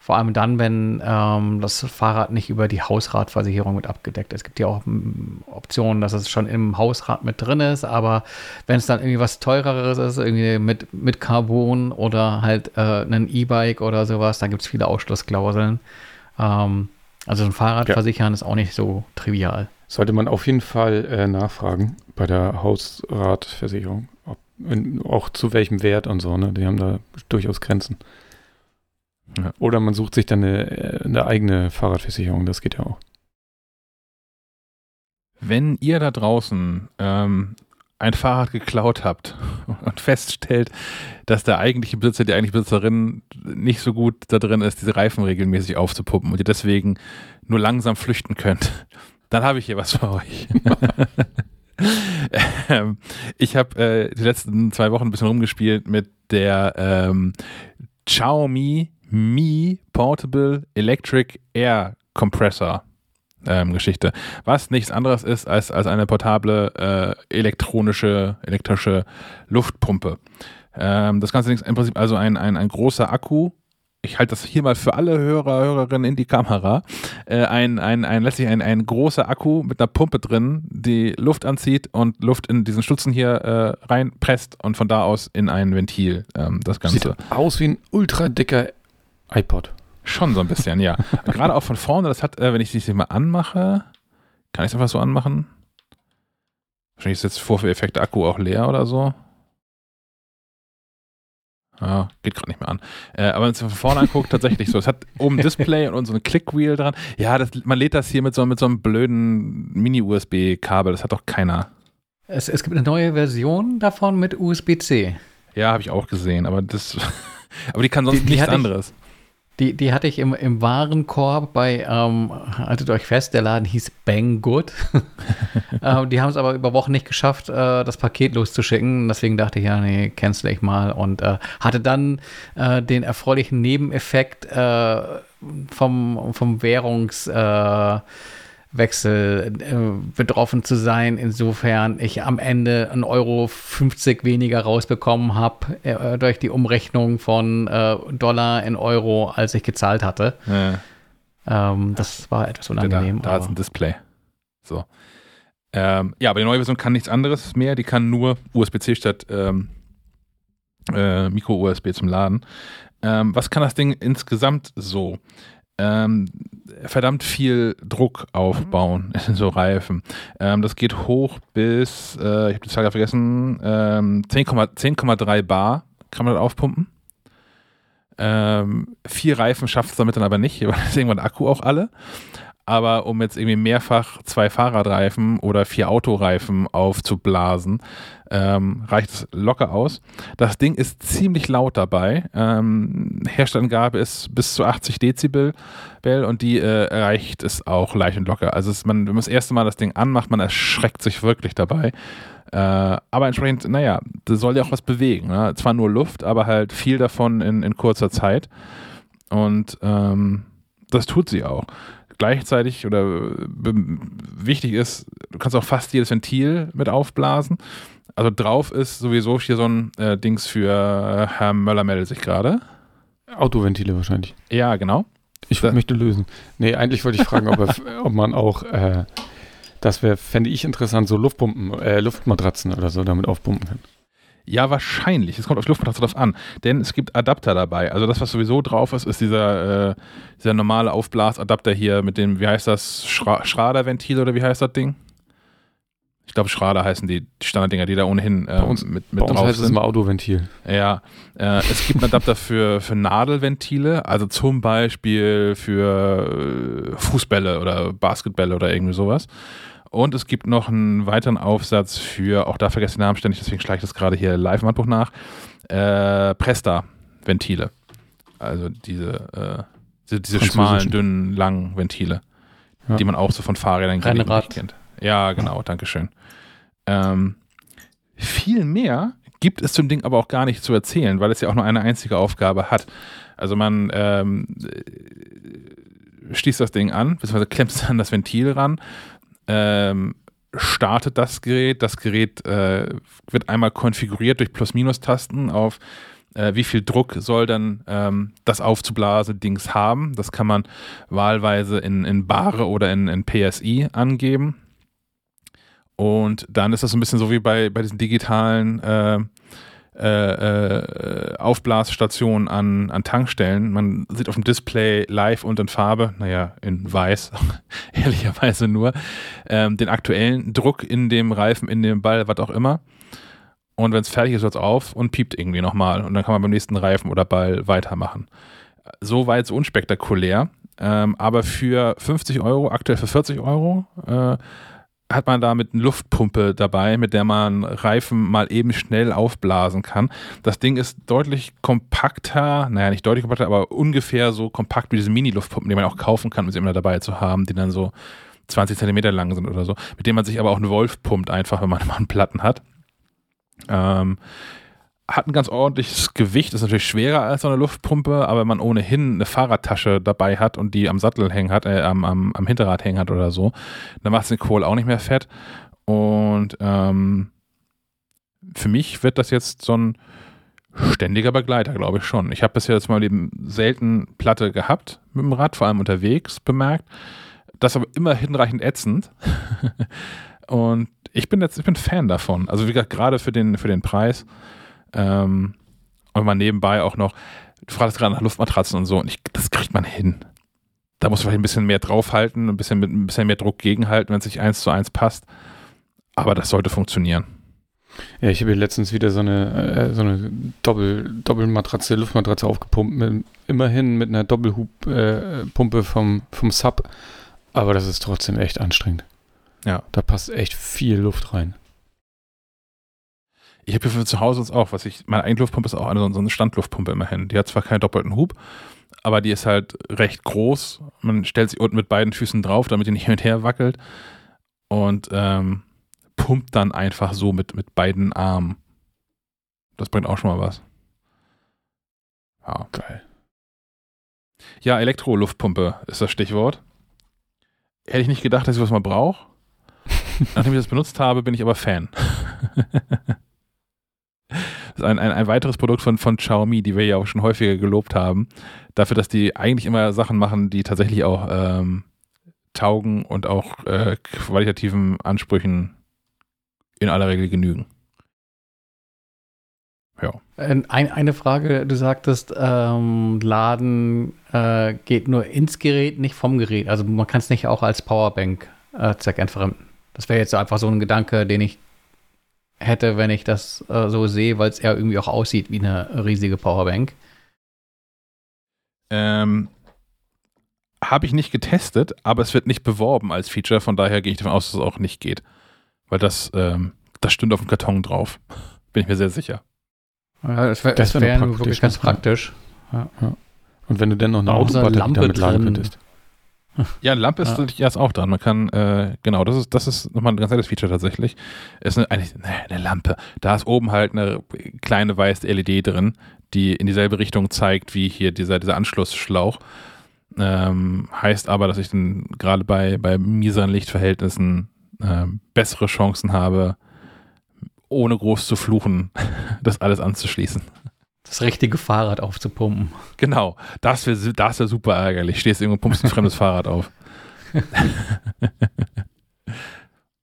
Vor allem dann, wenn ähm, das Fahrrad nicht über die Hausratversicherung mit abgedeckt ist. Es gibt ja auch m, Optionen, dass es schon im Hausrat mit drin ist, aber wenn es dann irgendwie was teureres ist, irgendwie mit, mit Carbon oder halt äh, ein E-Bike oder sowas, dann gibt es viele Ausschlussklauseln. Ähm, also ein Fahrrad ja. versichern ist auch nicht so trivial. Sollte man auf jeden Fall äh, nachfragen bei der Hausratversicherung, ob, in, auch zu welchem Wert und so. Ne? Die haben da durchaus Grenzen. Ja. Oder man sucht sich dann eine, eine eigene Fahrradversicherung, das geht ja auch. Wenn ihr da draußen ähm, ein Fahrrad geklaut habt und feststellt, dass der eigentliche Besitzer, die eigentliche Besitzerin nicht so gut da drin ist, diese Reifen regelmäßig aufzupuppen und ihr deswegen nur langsam flüchten könnt, dann habe ich hier was für euch. ähm, ich habe äh, die letzten zwei Wochen ein bisschen rumgespielt mit der ähm, Xiaomi Mi Portable Electric Air Compressor ähm, Geschichte, was nichts anderes ist als, als eine portable äh, elektronische, elektrische Luftpumpe. Ähm, das Ganze ist im Prinzip also ein, ein, ein großer Akku. Ich halte das hier mal für alle Hörer, Hörerinnen in die Kamera. Äh, ein, ein, ein, letztlich ein, ein großer Akku mit einer Pumpe drin, die Luft anzieht und Luft in diesen Stutzen hier äh, reinpresst und von da aus in ein Ventil ähm, das Ganze. Sieht aus wie ein ultra dicker iPod. Schon so ein bisschen, ja. Gerade auch von vorne, das hat, äh, wenn ich das mal anmache, kann ich es einfach so anmachen? Wahrscheinlich ist jetzt Vorführeffekt Akku auch leer oder so. Ja, geht gerade nicht mehr an. Äh, aber wenn man es von vorne anguckt, tatsächlich so. Es hat oben Display und so ein Clickwheel dran. Ja, das, man lädt das hier mit so, mit so einem blöden Mini-USB-Kabel. Das hat doch keiner. Es, es gibt eine neue Version davon mit USB-C. Ja, habe ich auch gesehen, aber das. aber die kann sonst die, die nichts anderes. Ich, die, die hatte ich im, im Warenkorb bei, ähm, haltet euch fest, der Laden hieß Banggood. ähm, die haben es aber über Wochen nicht geschafft, äh, das Paket loszuschicken. Deswegen dachte ich, ja, nee, cancel ich mal. Und äh, hatte dann äh, den erfreulichen Nebeneffekt äh, vom, vom Währungs- äh, Wechsel äh, betroffen zu sein, insofern ich am Ende 1,50 Euro 50 weniger rausbekommen habe äh, durch die Umrechnung von äh, Dollar in Euro, als ich gezahlt hatte. Ja. Ähm, das war etwas unangenehm. Da, da ist ein Display. So. Ähm, ja, aber die neue Version kann nichts anderes mehr. Die kann nur USB-C statt ähm, äh, Micro-USB zum Laden. Ähm, was kann das Ding insgesamt so? Ähm, verdammt viel Druck aufbauen in so Reifen. Ähm, das geht hoch bis, äh, ich habe die Zahl vergessen, ähm, 10,3 Bar kann man das aufpumpen. Ähm, vier Reifen schafft es damit dann aber nicht, weil ist irgendwann Akku auch alle. Aber um jetzt irgendwie mehrfach zwei Fahrradreifen oder vier Autoreifen aufzublasen, ähm, reicht es locker aus. Das Ding ist ziemlich laut dabei. Ähm, Herstellangabe ist bis zu 80 Dezibel und die äh, erreicht es auch leicht und locker. Also es, man, wenn man das erste Mal das Ding anmacht, man erschreckt sich wirklich dabei. Äh, aber entsprechend, naja, das soll ja auch was bewegen. Ne? Zwar nur Luft, aber halt viel davon in, in kurzer Und ähm, das tut sie auch gleichzeitig oder wichtig ist, du kannst auch fast jedes Ventil mit aufblasen. Also drauf ist sowieso hier so ein äh, Dings für äh, Herr Möller meldet sich gerade. Autoventile wahrscheinlich. Ja, genau. Ich das möchte lösen. Nee, eigentlich wollte ich fragen, ob, er, ob man auch, äh, das wäre, fände ich interessant, so Luftpumpen, äh, Luftmatratzen oder so damit aufpumpen kann. Ja, wahrscheinlich. Es kommt auf Luftmatratze drauf an. Denn es gibt Adapter dabei. Also das, was sowieso drauf ist, ist dieser, äh, dieser normale Aufblasadapter hier mit dem, wie heißt das, Schra Schraderventil oder wie heißt das Ding? glaube Schrader heißen die, die Standarddinger, die da ohnehin äh, Bei uns- mit, mit Bei uns heißt es immer Autoventil. Ja, äh, es gibt einen Adapter für, für Nadelventile, also zum Beispiel für äh, Fußbälle oder Basketbälle oder irgendwie sowas. Und es gibt noch einen weiteren Aufsatz für, auch da vergesse ich den Namen ständig, deswegen schlage ich das gerade hier live im Handbuch nach, äh, Presta-Ventile. Also diese, äh, diese, diese schmalen, dünnen, langen Ventile, Ja. die man auch so von Fahrrädern kennt. Ja, genau, Dankeschön. Ähm, viel mehr gibt es zum Ding aber auch gar nicht zu erzählen, weil es ja auch nur eine einzige Aufgabe hat. Also man ähm, äh, schließt das Ding an, beziehungsweise klemmt es an das Ventil ran, ähm, startet das Gerät. Das Gerät äh, wird einmal konfiguriert durch Plus-Minus-Tasten auf äh, wie viel Druck soll dann ähm, das aufzublasene Dings haben. Das kann man wahlweise in, in Bare oder in, in PSI angeben. Und dann ist das so ein bisschen so wie bei, bei diesen digitalen äh, äh, äh, Aufblasstationen an, an Tankstellen. Man sieht auf dem Display live und in Farbe, naja, in weiß, ehrlicherweise nur, ähm, den aktuellen Druck in dem Reifen, in dem Ball, was auch immer. Und wenn es fertig ist, hört es auf und piept irgendwie nochmal. Und dann kann man beim nächsten Reifen oder Ball weitermachen. So weit so unspektakulär. Ähm, aber für 50 Euro, aktuell für 40 Euro, äh, hat man damit eine Luftpumpe dabei, mit der man Reifen mal eben schnell aufblasen kann. Das Ding ist deutlich kompakter, naja, nicht deutlich kompakter, aber ungefähr so kompakt wie diese Mini-Luftpumpen, die man auch kaufen kann, um sie immer dabei zu haben, die dann so 20 Zentimeter lang sind oder so, mit denen man sich aber auch einen Wolf pumpt, einfach, wenn man mal einen Platten hat. Ähm, hat ein ganz ordentliches Gewicht, ist natürlich schwerer als so eine Luftpumpe, aber wenn man ohnehin eine Fahrradtasche dabei hat und die am Sattel hängen hat, äh, am, am, am Hinterrad hängen hat oder so, dann macht es den Kohl auch nicht mehr fett. Und ähm, für mich wird das jetzt so ein ständiger Begleiter, glaube ich schon. Ich habe bisher jetzt mal eben selten Platte gehabt mit dem Rad, vor allem unterwegs bemerkt. Das aber immer hinreichend ätzend. und ich bin jetzt, ich bin Fan davon. Also wie gesagt, gerade für den, für den Preis. Ähm, und man nebenbei auch noch, du fragst gerade nach Luftmatratzen und so, und ich, das kriegt man hin. Da muss man vielleicht ein bisschen mehr draufhalten, ein bisschen mit ein bisschen mehr Druck gegenhalten, wenn es sich eins zu eins passt. Aber das sollte funktionieren. Ja, ich habe hier letztens wieder so eine, äh, so eine Doppel, Doppelmatratze, Luftmatratze aufgepumpt, mit, immerhin mit einer Doppelhubpumpe äh, vom, vom Sub. Aber das ist trotzdem echt anstrengend. Ja. Da passt echt viel Luft rein. Ich habe hier für zu Hause uns auch, was ich, meine eigene Luftpumpe ist auch eine, so eine Standluftpumpe immerhin. Die hat zwar keinen doppelten Hub, aber die ist halt recht groß. Man stellt sie unten mit beiden Füßen drauf, damit die nicht hin und her wackelt. Und ähm, pumpt dann einfach so mit, mit beiden Armen. Das bringt auch schon mal was. Ja. Geil. Ja, Elektroluftpumpe ist das Stichwort. Hätte ich nicht gedacht, dass ich was mal brauche. Nachdem ich das benutzt habe, bin ich aber Fan. Das ist ein, ein, ein weiteres Produkt von, von Xiaomi, die wir ja auch schon häufiger gelobt haben. Dafür, dass die eigentlich immer Sachen machen, die tatsächlich auch ähm, taugen und auch äh, qualitativen Ansprüchen in aller Regel genügen. Ja. Ein, eine Frage, du sagtest, ähm, Laden äh, geht nur ins Gerät, nicht vom Gerät. Also man kann es nicht auch als Powerbank äh, zack, entfremden. Das wäre jetzt einfach so ein Gedanke, den ich hätte, wenn ich das äh, so sehe, weil es eher irgendwie auch aussieht wie eine riesige Powerbank. Ähm, Habe ich nicht getestet, aber es wird nicht beworben als Feature, von daher gehe ich davon aus, dass es auch nicht geht. Weil das, ähm, das stimmt auf dem Karton drauf. Bin ich mir sehr sicher. Ja, das wäre Das wär wär wirklich praktisch, ganz ne? praktisch. Und wenn du dann noch eine Autobatterie damit laden könntest. Ja, eine Lampe ist Ja. natürlich erst auch dran. Man kann, äh, genau, das ist, das ist nochmal ein ganz nettes Feature tatsächlich. Ist eine, eigentlich, ne, eine Lampe. Da ist oben halt eine kleine weiße LED drin, die in dieselbe Richtung zeigt wie hier dieser, dieser Anschlussschlauch. Ähm, heißt aber, dass ich dann gerade bei, bei mieseren Lichtverhältnissen ähm, bessere Chancen habe, ohne groß zu fluchen, das alles anzuschließen. Das richtige Fahrrad aufzupumpen. Genau, das wäre das wär super ärgerlich. Stehst irgendwo und pumpst ein fremdes Fahrrad auf.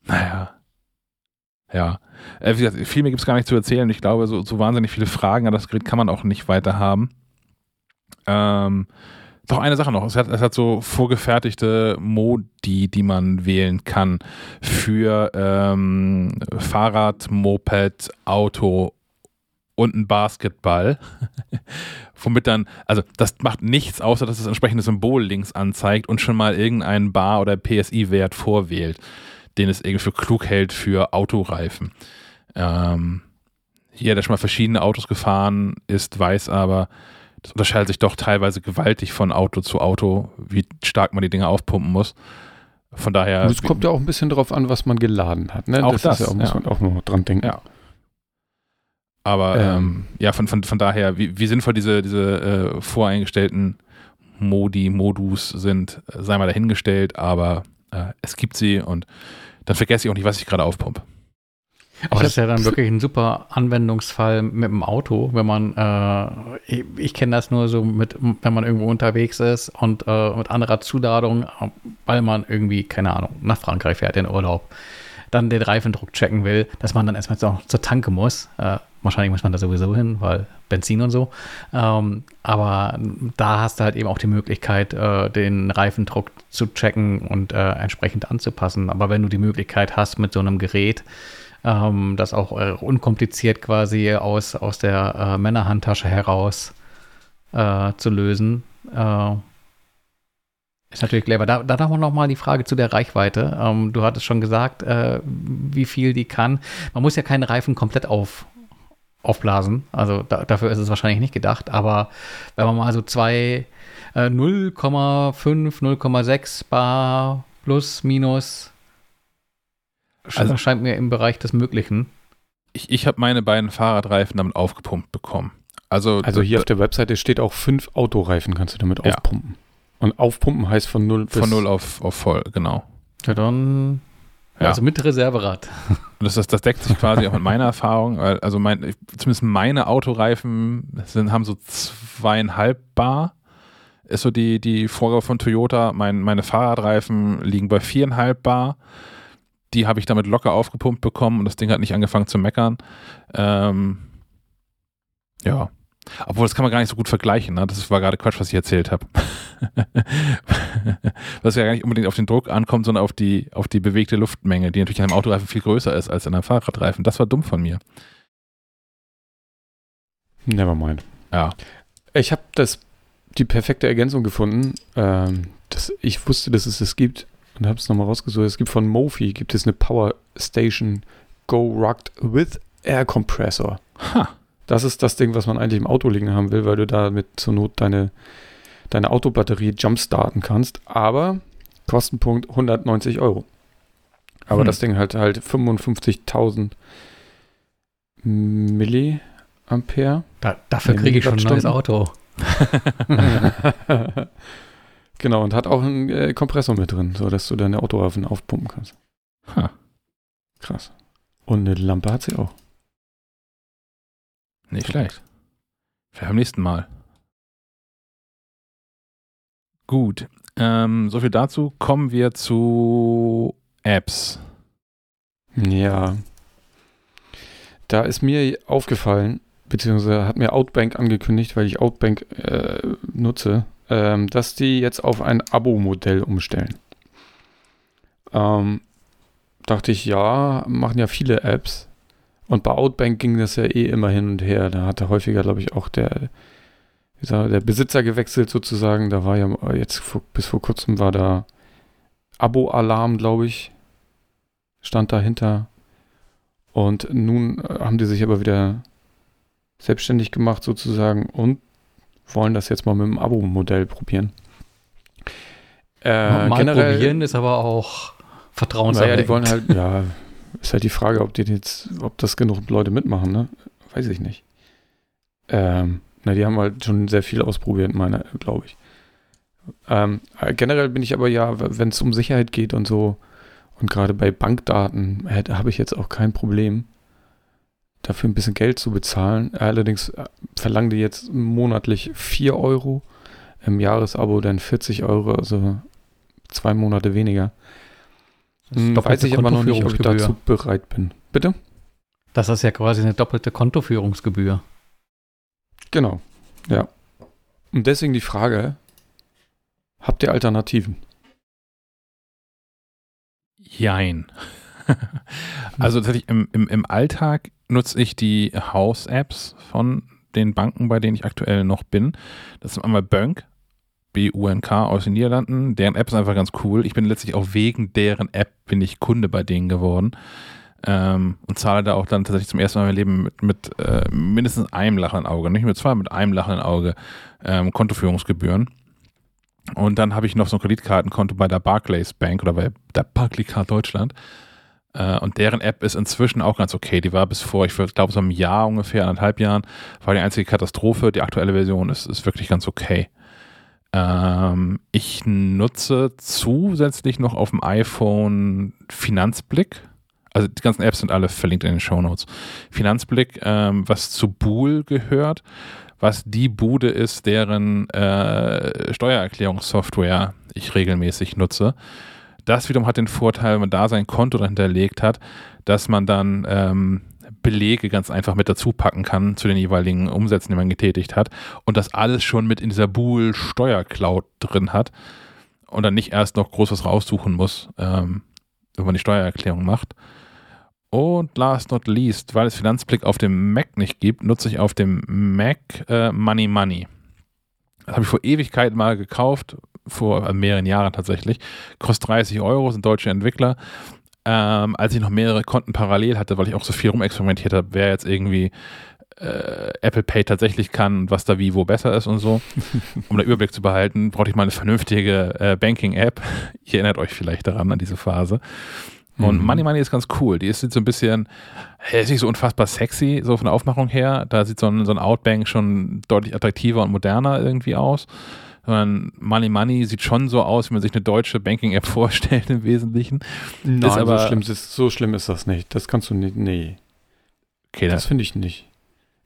naja. Ja. Äh, wie gesagt, viel mehr gibt es gar nicht zu erzählen. Ich glaube, so, so wahnsinnig viele Fragen an das Gerät kann man auch nicht weiter haben. Ähm, Doch eine Sache noch. Es hat, es hat so vorgefertigte Modi, die man wählen kann für ähm, Fahrrad, Moped, Auto und ein Basketball. Womit dann, also das macht nichts, außer dass das entsprechende Symbol links anzeigt und schon mal irgendeinen Bar- oder PSI-Wert vorwählt, den es irgendwie für klug hält für Autoreifen. Ähm, jeder, der schon mal verschiedene Autos gefahren ist, weiß aber, das unterscheidet sich doch teilweise gewaltig von Auto zu Auto, wie stark man die Dinge aufpumpen muss. Von daher. Es kommt ja auch ein bisschen darauf an, was man geladen hat. Ne? Auch das, ja auch, muss ja. man auch noch dran denken. Ja. Aber Ähm. ähm, ja, von, von, von daher, wie, wie sinnvoll diese, diese äh, voreingestellten Modi, Modus sind, äh, sei mal dahingestellt, aber äh, es gibt sie und dann vergesse ich auch nicht, was ich gerade aufpumpe. Aber Ich das ist ja dann wirklich ein super Anwendungsfall mit dem Auto, wenn man, äh, ich, ich kenne das nur so mit, wenn man irgendwo unterwegs ist und äh, mit anderer Zuladung, weil man irgendwie, keine Ahnung, nach Frankreich fährt in Urlaub, dann den Reifendruck checken will, dass man dann erstmal noch zur Tanke muss. Äh, wahrscheinlich muss man da sowieso hin, weil Benzin und so. Ähm, aber da hast du halt eben auch die Möglichkeit, äh, den Reifendruck zu checken und äh, entsprechend anzupassen. Aber wenn du die Möglichkeit hast, mit so einem Gerät, ähm, das auch äh, unkompliziert quasi aus, aus der äh, Männerhandtasche heraus äh, zu lösen. Äh, ist natürlich clever. Da, da haben wir noch mal die Frage zu der Reichweite. Ähm, du hattest schon gesagt, äh, wie viel die kann. Man muss ja keinen Reifen komplett auf, aufblasen. Also da, dafür ist es wahrscheinlich nicht gedacht. Aber wenn man mal so zwei äh, 0,5, 0,6 Bar plus, minus, Also- scheint mir im Bereich des Möglichen. Ich, ich habe meine beiden Fahrradreifen damit aufgepumpt bekommen. Also, Also hier auf der Webseite steht auch fünf Autoreifen kannst du damit Ja. aufpumpen. Und aufpumpen heißt von null bis von null auf, auf voll, genau. Ja, dann. Ja. Also mit Reserverad. Und das, das, das deckt sich quasi auch mit meiner Erfahrung. Also mein, zumindest meine Autoreifen sind, haben so zweieinhalb Bar. Ist so die, die Vorgabe von Toyota. Mein, meine Fahrradreifen liegen bei viereinhalb Bar. Die habe ich damit locker aufgepumpt bekommen und das Ding hat nicht angefangen zu meckern. Ähm, ja. Obwohl, das kann man gar nicht so gut vergleichen. Ne? Das war gerade Quatsch, was ich erzählt habe. was ja gar nicht unbedingt auf den Druck ankommt, sondern auf die, auf die bewegte Luftmenge, die natürlich in einem Autoreifen viel größer ist als in einem Fahrradreifen. Das war dumm von mir. Nevermind. Ja. Ich habe das die perfekte Ergänzung gefunden. Ähm, das, ich wusste, dass es das gibt und habe es nochmal rausgesucht. Es gibt von Mofi gibt es eine Power Station Go Rugged with Air Compressor. Ha. Das ist das Ding, was man eigentlich im Auto liegen haben will, weil du damit zur Not deine, deine Autobatterie jumpstarten kannst. Aber Kostenpunkt 190 Euro. Aber Hm. das Ding hat halt 55.000 Milliampere. Da, dafür kriege ich schon ein neues. Auto. genau, und hat auch einen äh, Kompressor mit drin, sodass du deine Autoreifen aufpumpen kannst. Ha. Krass. Und eine Lampe hat sie auch. Nicht schlecht. Vielleicht beim nächsten Mal. Gut. Ähm, so viel dazu. Kommen wir zu Apps. Ja. Da ist mir aufgefallen, beziehungsweise hat mir Outbank angekündigt, weil ich Outbank äh, nutze, ähm, dass die jetzt auf ein Abo-Modell umstellen. Ähm, dachte ich, ja, machen ja viele Apps. Und bei Outbank ging das ja eh immer hin und her. Da hatte häufiger, glaube ich, auch der, sag, der Besitzer gewechselt sozusagen. Da war ja jetzt vor, bis vor kurzem war da Abo-Alarm, glaube ich, stand dahinter. Und nun äh, haben die sich aber wieder selbstständig gemacht sozusagen und wollen das jetzt mal mit dem Abo-Modell probieren. Äh, Mal generell, probieren ist aber auch naja, vertrauenserweckend. die wollen halt, ja, ist halt die Frage, ob die jetzt, ob das genug Leute mitmachen, ne? Weiß ich nicht. Ähm, na, die haben halt schon sehr viel ausprobiert, meine, glaube ich. Ähm, äh, generell bin ich aber ja, wenn es um Sicherheit geht und so, und gerade bei Bankdaten äh, habe ich jetzt auch kein Problem, dafür ein bisschen Geld zu bezahlen. Allerdings äh, verlangen die jetzt monatlich 4 Euro, im Jahresabo dann 40 Euro, also zwei Monate weniger. Hm, doppelte weiß ich aber noch nicht, ob ich Kontoführungsgebühr. dazu bereit bin. Bitte? Das ist ja quasi eine doppelte Kontoführungsgebühr. Genau. Ja. Und deswegen die Frage, Habt ihr Alternativen? Jein. also tatsächlich im, im, im Alltag nutze ich die House-Apps von den Banken, bei denen ich aktuell noch bin. Das ist einmal Bunk, B-U-N-K aus den Niederlanden. Deren App ist einfach ganz cool. Ich bin letztlich auch wegen deren App bin ich Kunde bei denen geworden. Ähm, und zahle da auch dann tatsächlich zum ersten Mal in meinem Leben mit, mit äh, mindestens einem lachenden Auge, nicht mit zwei, mit einem lachenden Auge ähm, Kontoführungsgebühren. Und dann habe ich noch so ein Kreditkartenkonto bei der Barclays Bank oder bei der Barclaycard Deutschland. Äh, und deren App ist inzwischen auch ganz okay. Die war bis vor, ich glaube, so einem Jahr ungefähr, anderthalb Jahren, war die einzige Katastrophe. Die aktuelle Version ist, ist wirklich ganz okay. Ähm, ich nutze zusätzlich noch auf dem iPhone Finanzblick. Also die ganzen Apps sind alle verlinkt in den Show Notes. Finanzblick, ähm, was zu Bool gehört was die Bude ist, deren äh, Steuererklärungssoftware ich regelmäßig nutze. Das wiederum hat den Vorteil, wenn man da sein Konto hinterlegt hat, dass man dann ähm, Belege ganz einfach mit dazu packen kann zu den jeweiligen Umsätzen, die man getätigt hat und das alles schon mit in dieser Bool Steuercloud drin hat und dann nicht erst noch groß was raussuchen muss, ähm, wenn man die Steuererklärung macht. Und last not least, weil es Finanzblick auf dem Mac nicht gibt, nutze ich auf dem Mac äh, Money Money. Das habe ich vor Ewigkeit mal gekauft, vor äh, mehreren Jahren tatsächlich. Kostet 30 Euro, sind deutsche Entwickler. Ähm, als ich noch mehrere Konten parallel hatte, weil ich auch so viel rumexperimentiert habe, wer jetzt irgendwie äh, Apple Pay tatsächlich kann, was da wie wo besser ist und so. um den Überblick zu behalten, brauchte ich mal eine vernünftige äh, Banking-App. Ihr erinnert euch vielleicht daran, an diese Phase. Und mhm. Money Money ist ganz cool. Die ist so ein bisschen, ist nicht so unfassbar sexy, so von der Aufmachung her. Da sieht so ein, so ein Outbank schon deutlich attraktiver und moderner irgendwie aus. Sondern Money Money sieht schon so aus, wie man sich eine deutsche Banking-App vorstellt im Wesentlichen. Nein, ist aber, so, schlimm ist, so schlimm ist das nicht. Das kannst du nicht, nee. Okay, das finde ich nicht.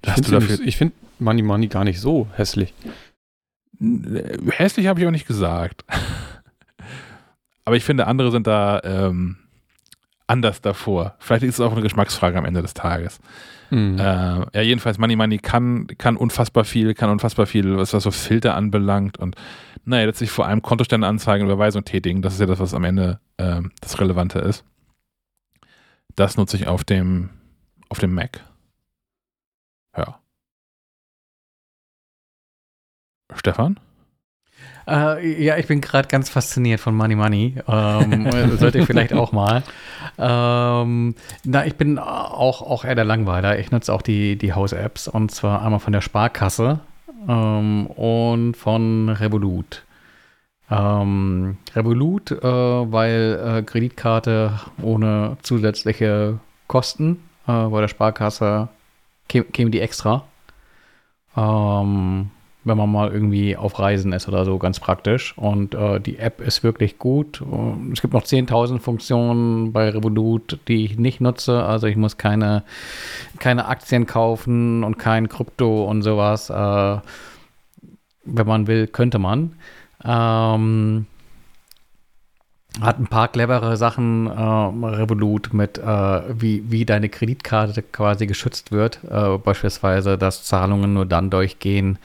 Ich finde find Money Money gar nicht so hässlich. Hässlich habe ich auch nicht gesagt. aber ich finde, andere sind da ähm, anders davor. Vielleicht ist es auch eine Geschmacksfrage am Ende des Tages. Mhm. Äh, ja, jedenfalls, Money Money kann, kann unfassbar viel, kann unfassbar viel, was, was so Filter anbelangt und naja, letztlich vor allem Kontostände anzeigen Überweisung tätigen. Das ist ja das, was am Ende äh, das Relevante ist. Das nutze ich auf dem, auf dem Mac. Ja. Stefan? Äh, ja, ich bin gerade ganz fasziniert von Money Money. Ähm, sollte ich vielleicht auch mal. Ähm, na, ich bin auch, auch eher der Langweiler. Ich nutze auch die, die House-Apps und zwar einmal von der Sparkasse ähm, und von Revolut. Ähm, Revolut, äh, weil äh, Kreditkarte ohne zusätzliche Kosten, äh, bei der Sparkasse käme käm die extra. Ähm, wenn man mal irgendwie auf Reisen ist oder so, ganz praktisch. Und äh, die App ist wirklich gut. Es gibt noch 10.000 Funktionen bei Revolut, die ich nicht nutze. Also ich muss keine, keine Aktien kaufen und kein Krypto und sowas. Äh, wenn man will, könnte man. Ähm, hat ein paar clevere Sachen, äh, Revolut, mit äh, wie, wie deine Kreditkarte quasi geschützt wird. Äh, beispielsweise, dass Zahlungen nur dann durchgehen,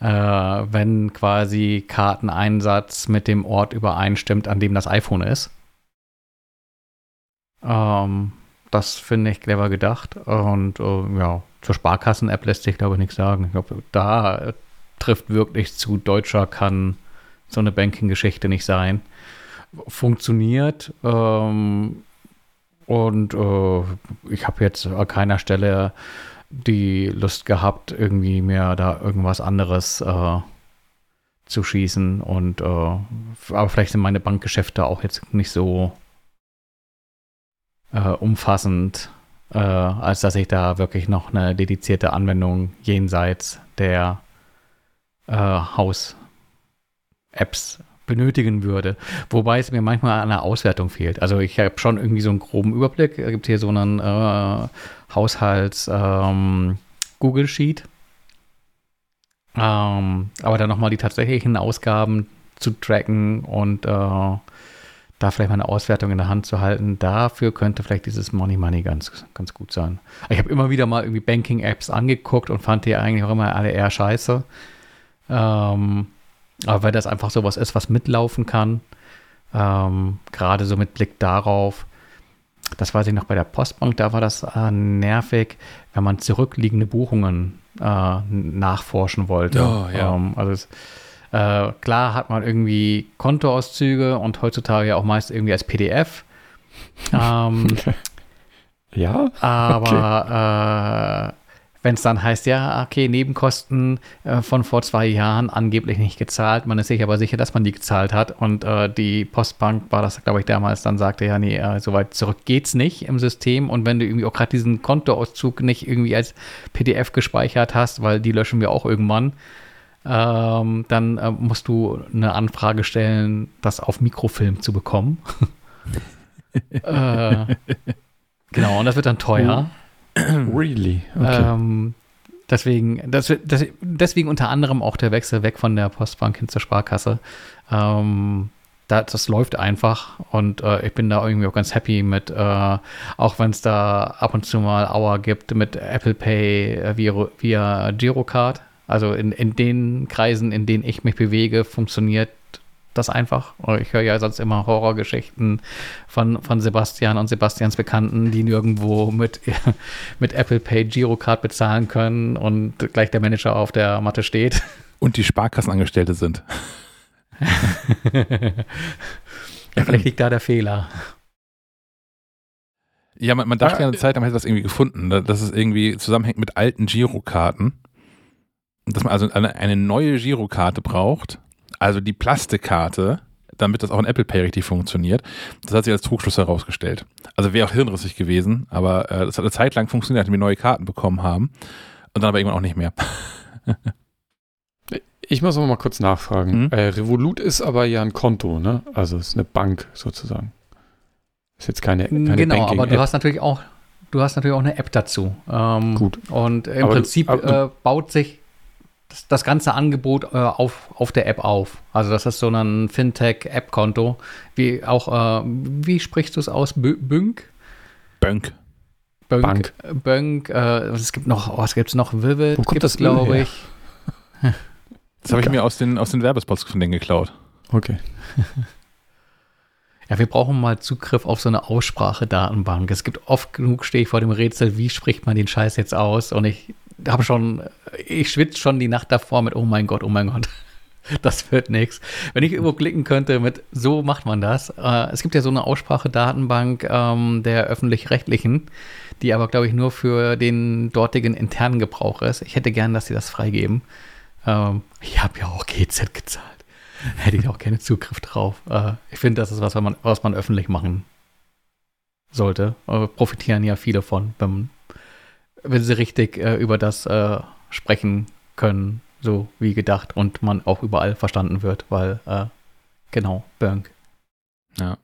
äh, wenn quasi Karteneinsatz mit dem Ort übereinstimmt, an dem das iPhone ist. Ähm, das finde ich clever gedacht. Und äh, ja, zur Sparkassen-App lässt sich, glaube ich, nichts sagen. Ich glaube, da trifft wirklich zu, deutscher kann so eine Banking-Geschichte nicht sein. Funktioniert. Ähm, und äh, ich habe jetzt an keiner Stelle die Lust gehabt, irgendwie mir da irgendwas anderes äh, zu schießen. Und äh, aber vielleicht sind meine Bankgeschäfte auch jetzt nicht so äh, umfassend, äh, als dass ich da wirklich noch eine dedizierte Anwendung jenseits der äh, Haus-Apps benötigen würde. Wobei es mir manchmal an der Auswertung fehlt. Also ich habe schon irgendwie so einen groben Überblick. Es gibt hier so einen äh, Haushalts-Google ähm. Ähm, aber dann nochmal die tatsächlichen Ausgaben zu tracken und äh, da vielleicht mal eine Auswertung in der Hand zu halten, dafür könnte vielleicht dieses Money Money ganz, ganz gut sein. Ich habe immer wieder mal irgendwie Banking-Apps angeguckt und fand die eigentlich auch immer alle eher scheiße. Ähm, Aber weil das einfach sowas ist, was mitlaufen kann, ähm, gerade so mit Blick darauf, das weiß ich noch bei der Postbank, da war das äh, nervig, wenn man zurückliegende Buchungen äh, nachforschen wollte. Oh, ja. ähm, also es, äh, klar hat man irgendwie Kontoauszüge und heutzutage ja auch meist irgendwie als PDF. ähm, Ja? aber äh, wenn es dann heißt, ja, okay, Nebenkosten äh, von vor zwei Jahren angeblich nicht gezahlt, man ist sich aber sicher, dass man die gezahlt hat und äh, die Postbank war das, glaube ich, damals, dann sagte, ja, nee, äh, so weit zurück geht's nicht im System und wenn du irgendwie auch gerade diesen Kontoauszug nicht irgendwie als PDF gespeichert hast, weil die löschen wir auch irgendwann, ähm, dann äh, musst du eine Anfrage stellen, das auf Mikrofilm zu bekommen. äh, genau, und das wird dann teuer. Really? Okay. Ähm, deswegen, das, das, deswegen unter anderem auch der Wechsel weg von der Postbank hin zur Sparkasse. Ähm, da, das läuft einfach und äh, ich bin da irgendwie auch ganz happy mit, äh, auch wenn es da ab und zu mal Auer gibt mit Apple Pay äh, via, via Girocard. Also in, in den Kreisen, in denen ich mich bewege, funktioniert das einfach. Ich höre ja sonst immer Horrorgeschichten von, von Sebastian und Sebastians Bekannten, die nirgendwo mit, mit Apple Pay Girocard bezahlen können und gleich der Manager auf der Matte steht. Und die Sparkassenangestellte sind. ja, vielleicht liegt da der Fehler. Ja, man, man dachte Ah, ja eine Zeit, lang, man hätte das irgendwie gefunden, da- dass es irgendwie zusammenhängt mit alten Girokarten. Und Dass man also eine, eine neue Girokarte braucht, also die Plastikkarte, damit das auch in Apple Pay richtig funktioniert. Das hat sich als Trugschluss herausgestellt. Also wäre auch hirnrissig gewesen, aber äh, das hat eine Zeit lang funktioniert, nachdem wir neue Karten bekommen haben. Und dann aber irgendwann auch nicht mehr. Ich muss noch mal kurz nachfragen. Mhm. Äh, Revolut ist aber ja ein Konto, ne? Also es ist eine Bank sozusagen. Ist jetzt keine, keine genau, aber du hast natürlich auch, du hast natürlich auch eine App dazu. Ähm, Gut. Und im Aber du- Prinzip aber- äh, baut sich das, das ganze Angebot äh, auf, auf der App auf. Also das ist so ein Fintech-App-Konto. Wie auch, äh, wie sprichst du es aus? Bü- Bünk? Bönk. Bönk. Bank. Bönk. Äh, es gibt noch, oh, was gibt es noch? Vivid. Wo kommt gibt's, das glaube ich. Das habe ich mir aus den, aus den Werbespots von denen geklaut. Okay. Ja, wir brauchen mal Zugriff auf so eine Aussprachedatenbank. Es gibt oft genug, stehe ich vor dem Rätsel, wie spricht man den Scheiß jetzt aus? Und ich habe schon, ich schwitze schon die Nacht davor mit, oh mein Gott, oh mein Gott. Das wird nichts. Wenn ich irgendwo klicken könnte mit, so macht man das. Äh, es gibt ja so eine Aussprachedatenbank ähm, der öffentlich-rechtlichen, die aber, glaube ich, nur für den dortigen internen Gebrauch ist. Ich hätte gern, dass sie das freigeben. Ähm, ich habe ja auch GZ gezahlt. Hätte ich auch gerne Zugriff drauf. Äh, ich finde, das ist was, was man, was man öffentlich machen sollte. Äh, profitieren ja viele von, wenn, wenn sie richtig äh, über das äh, sprechen können, so wie gedacht und man auch überall verstanden wird, weil, äh, genau, Bönk. Ja.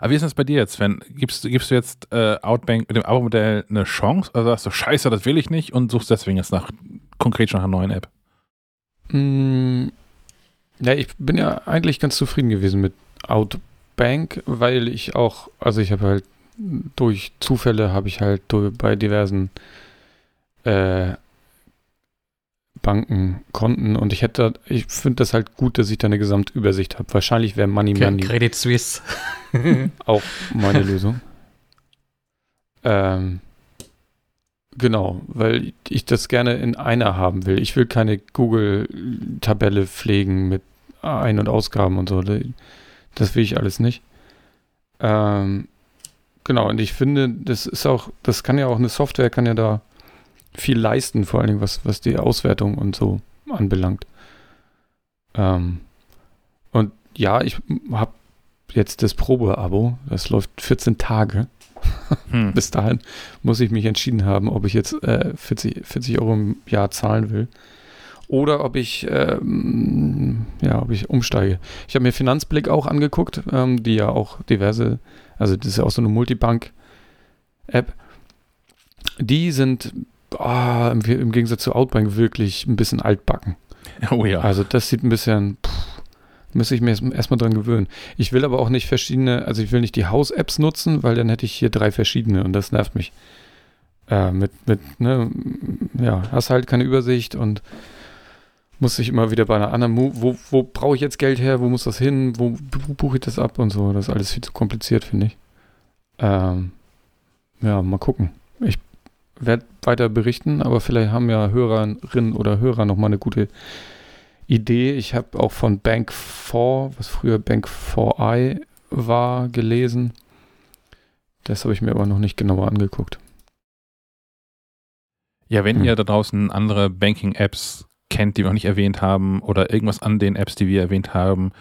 Aber wie ist das bei dir jetzt, Sven? Gibst, du- gibst du jetzt äh, Outbank mit dem Abo-Modell eine Chance? Oder sagst du, scheiße, das will ich nicht und suchst deswegen jetzt nach konkret schon nach einer neuen App? Mm, Ja, ich bin ja eigentlich ganz zufrieden gewesen mit Outbank, weil ich auch, also ich habe halt durch Zufälle habe ich halt bei diversen äh, Banken Konten und ich hätte, ich finde das halt gut, dass ich da eine Gesamtübersicht habe. Wahrscheinlich wäre Money Money Credit Suisse. auch meine Lösung. Ähm, genau, weil ich das gerne in einer haben will. Ich will keine Google-Tabelle pflegen mit Ein- und Ausgaben und so. Das will ich alles nicht. Ähm, genau, und ich finde, das ist auch, das kann ja auch eine Software, kann ja da viel leisten, vor allen Dingen was, was die Auswertung und so anbelangt. Ähm, und ja, ich habe jetzt das Probeabo. Das läuft 14 Tage. Hm. Bis dahin muss ich mich entschieden haben, ob ich jetzt äh, 40, 40 Euro im Jahr zahlen will. Oder ob ich, ähm, ja, ob ich umsteige. Ich habe mir Finanzblick auch angeguckt, ähm, die ja auch diverse, also das ist ja auch so eine Multibank-App. Die sind ah, im, im Gegensatz zu Outbank wirklich ein bisschen altbacken. Oh ja. Also das sieht ein bisschen, pff, müsste ich mir erst- erstmal dran gewöhnen. Ich will aber auch nicht verschiedene, also ich will nicht die Haus-Apps nutzen, weil dann hätte ich hier drei verschiedene und das nervt mich. Äh, mit, mit, ne, ja, hast halt keine Übersicht und muss ich immer wieder bei einer anderen, wo, wo, wo brauche ich jetzt Geld her, wo muss das hin, wo, buche ich das ab und so. Das ist alles viel zu kompliziert, finde ich. Ähm, ja, mal gucken. Ich werde weiter berichten, aber vielleicht haben ja Hörerinnen oder Hörer nochmal eine gute Idee. Ich habe auch von Bank 4, was früher Bank 4i war, gelesen. Das habe ich mir aber noch nicht genauer angeguckt. Ja, wenn hm. ihr da draußen andere Banking-Apps kennt, die wir noch nicht erwähnt haben, oder irgendwas an den Apps, die wir erwähnt haben,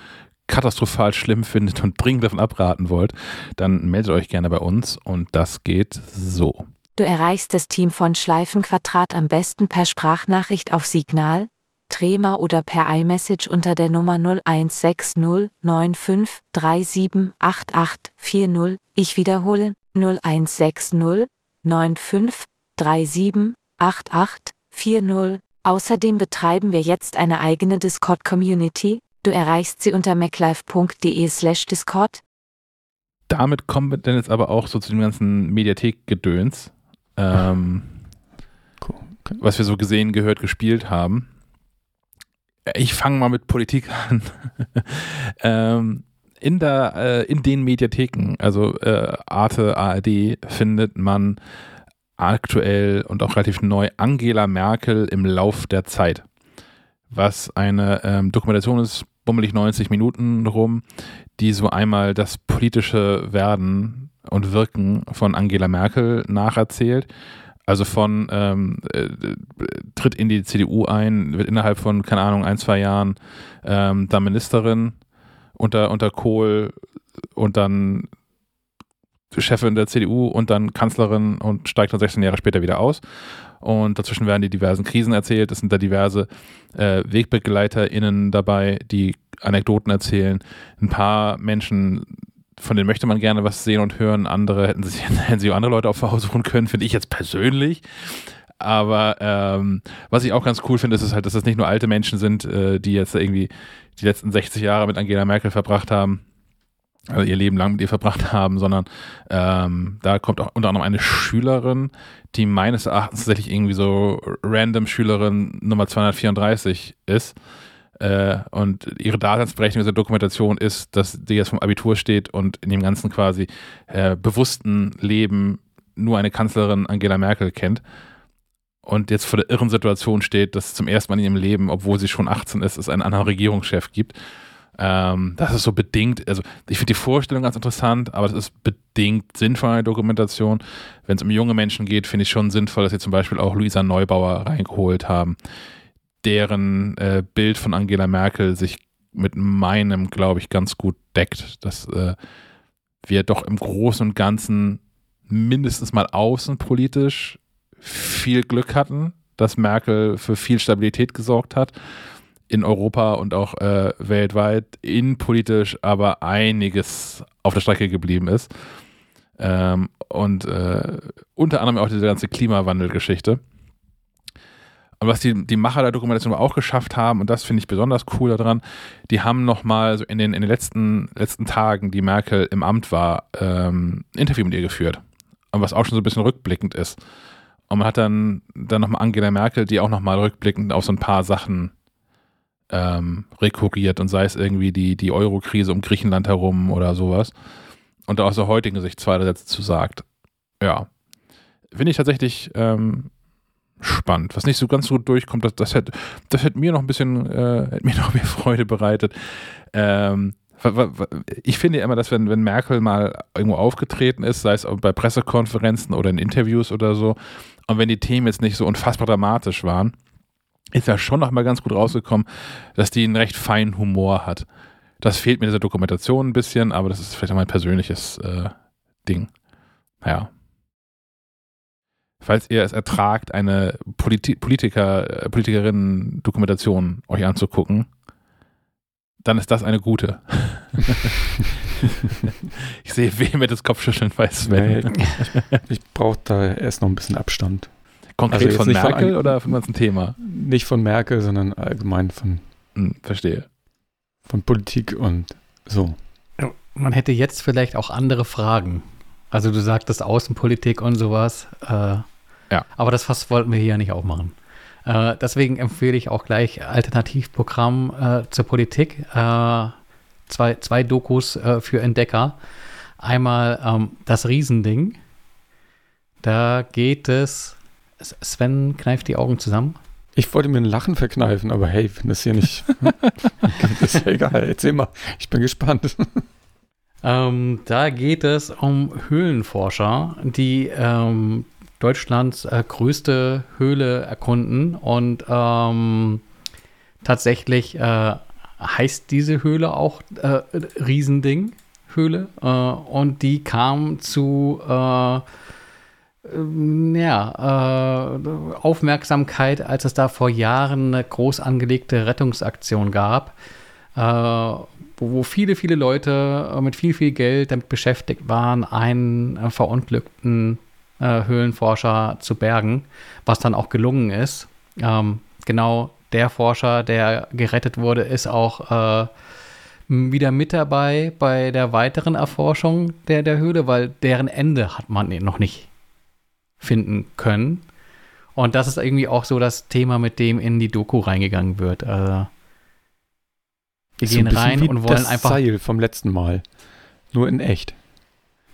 katastrophal schlimm findet und dringend davon abraten wollt, dann meldet euch gerne bei uns und das geht so. Du erreichst das Team von Schleifenquadrat am besten per Sprachnachricht auf Signal, Trema oder per iMessage unter der Nummer 0160 95 37 8840. Ich wiederhole 0160 95 37 8840. Außerdem betreiben wir jetzt eine eigene Discord-Community. Du erreichst sie unter maclife.de slash Discord. Damit kommen wir dann jetzt aber auch so zu dem ganzen Mediathek-Gedöns, ähm, cool. okay. was wir so gesehen, gehört, gespielt haben. Ich fange mal mit Politik an. ähm, in, der, äh, in den Mediatheken, also äh, Arte, ARD, findet man aktuell und auch relativ neu Angela Merkel im Lauf der Zeit. Was eine ähm, Dokumentation ist, bummelig 90 Minuten rum, die so einmal das politische Werden und Wirken von Angela Merkel nacherzählt. Also von ähm, äh, tritt in die CDU ein, wird innerhalb von, keine Ahnung, ein, zwei Jahren ähm, da Ministerin unter, unter Kohl und dann Chefin der CDU und dann Kanzlerin und steigt dann 16 Jahre später wieder aus. Und dazwischen werden die diversen Krisen erzählt. Es sind da diverse äh, WegbegleiterInnen dabei, die Anekdoten erzählen. Ein paar Menschen, von denen möchte man gerne was sehen und hören. Andere hätten sich, hätten sich auch andere Leute auf versuchen können, finde ich jetzt persönlich. Aber ähm, was ich auch ganz cool finde, ist, ist halt, dass das nicht nur alte Menschen sind, äh, die jetzt irgendwie die letzten 60 Jahre mit Angela Merkel verbracht haben, also ihr Leben lang mit ihr verbracht haben, sondern ähm, da kommt auch unter anderem eine Schülerin, die meines Erachtens tatsächlich irgendwie so random Schülerin Nummer 234 ist. Äh, und ihre Daseinsberechnung dieser Dokumentation ist, dass die jetzt vom Abitur steht und in dem ganzen quasi äh, bewussten Leben nur eine Kanzlerin Angela Merkel kennt und jetzt vor der irren Situation steht, dass zum ersten Mal in ihrem Leben, obwohl sie schon 18 ist, es einen anderen Regierungschef gibt. Ähm, das ist so bedingt, also ich finde die Vorstellung ganz interessant, aber das ist bedingt sinnvoll Dokumentation. Wenn es um junge Menschen geht, finde ich schon sinnvoll, dass sie zum Beispiel auch Luisa Neubauer reingeholt haben, deren äh, Bild von Angela Merkel sich mit meinem, glaube ich, ganz gut deckt, dass äh, wir doch im Großen und Ganzen mindestens mal außenpolitisch viel Glück hatten, dass Merkel für viel Stabilität gesorgt hat in Europa und auch äh, weltweit innenpolitisch aber einiges auf der Strecke geblieben ist. Ähm, und äh, unter anderem auch diese ganze Klimawandelgeschichte. Und was die, die Macher der Dokumentation auch geschafft haben, und das finde ich besonders cool daran, die haben nochmal so in den, in den letzten, letzten Tagen, die Merkel im Amt war, ähm, ein Interview mit ihr geführt. Und was auch schon so ein bisschen rückblickend ist. Und man hat dann, dann nochmal Angela Merkel, die auch nochmal rückblickend auf so ein paar Sachen ähm, rekurriert und sei es irgendwie die, die Euro-Krise um Griechenland herum oder sowas. Und aus der heutigen Sicht zwei Sätze zu sagt. Ja. Finde ich tatsächlich ähm, spannend. Was nicht so ganz gut durchkommt, das, das, hätte, das hätte mir noch ein bisschen, äh, hätte mir noch mehr Freude bereitet. Ähm, ich finde immer, dass wenn, wenn Merkel mal irgendwo aufgetreten ist, sei es bei Pressekonferenzen oder in Interviews oder so, und wenn die Themen jetzt nicht so unfassbar dramatisch waren, ist ja schon noch mal ganz gut rausgekommen, dass die einen recht feinen Humor hat. Das fehlt mir in dieser Dokumentation ein bisschen, aber das ist vielleicht auch mein persönliches äh, Ding. Naja. Falls ihr es ertragt, eine Politi Politiker, äh, Politikerinnen-Dokumentation euch anzugucken, dann ist das eine gute. ich sehe vehementes Kopfschütteln bei Sven. Nee, ich, ich brauche da erst noch ein bisschen Abstand. Konkret also von Merkel von, oder vom ganzen Thema? Nicht von Merkel, sondern allgemein von. Hm, verstehe. Von Politik und so. Man hätte jetzt vielleicht auch andere Fragen. Also du sagtest Außenpolitik und sowas. Äh, ja. Aber das fast wollten wir hier ja nicht aufmachen. Äh, deswegen empfehle ich auch gleich Alternativprogramm äh, zur Politik. Äh, zwei, zwei Dokus äh, für Entdecker. Einmal ähm, das Riesending. Da geht es. Sven kneift die Augen zusammen. Ich wollte mir ein Lachen verkneifen, aber hey, wenn das hier nicht. das ist ja egal. Erzähl mal. Ich bin gespannt. Ähm, da geht es um Höhlenforscher, die ähm, Deutschlands äh, größte Höhle erkunden und ähm, tatsächlich äh, heißt diese Höhle auch äh, Riesending Höhle äh, und die kam zu äh, ja, äh, Aufmerksamkeit, als es da vor Jahren eine groß angelegte Rettungsaktion gab, äh, wo, wo, viele, viele Leute äh, mit viel, viel Geld damit beschäftigt waren, einen äh, verunglückten äh, Höhlenforscher zu bergen, was dann auch gelungen ist. Ähm, genau der Forscher, der gerettet wurde, ist auch äh, wieder mit dabei bei der weiteren Erforschung der, der Höhle, weil deren Ende hat man noch nicht finden können. Und das ist irgendwie auch so das Thema, mit dem in die Doku reingegangen wird. Also, wir gehen so rein und wollen das einfach. Seil vom letzten Mal. Nur in echt.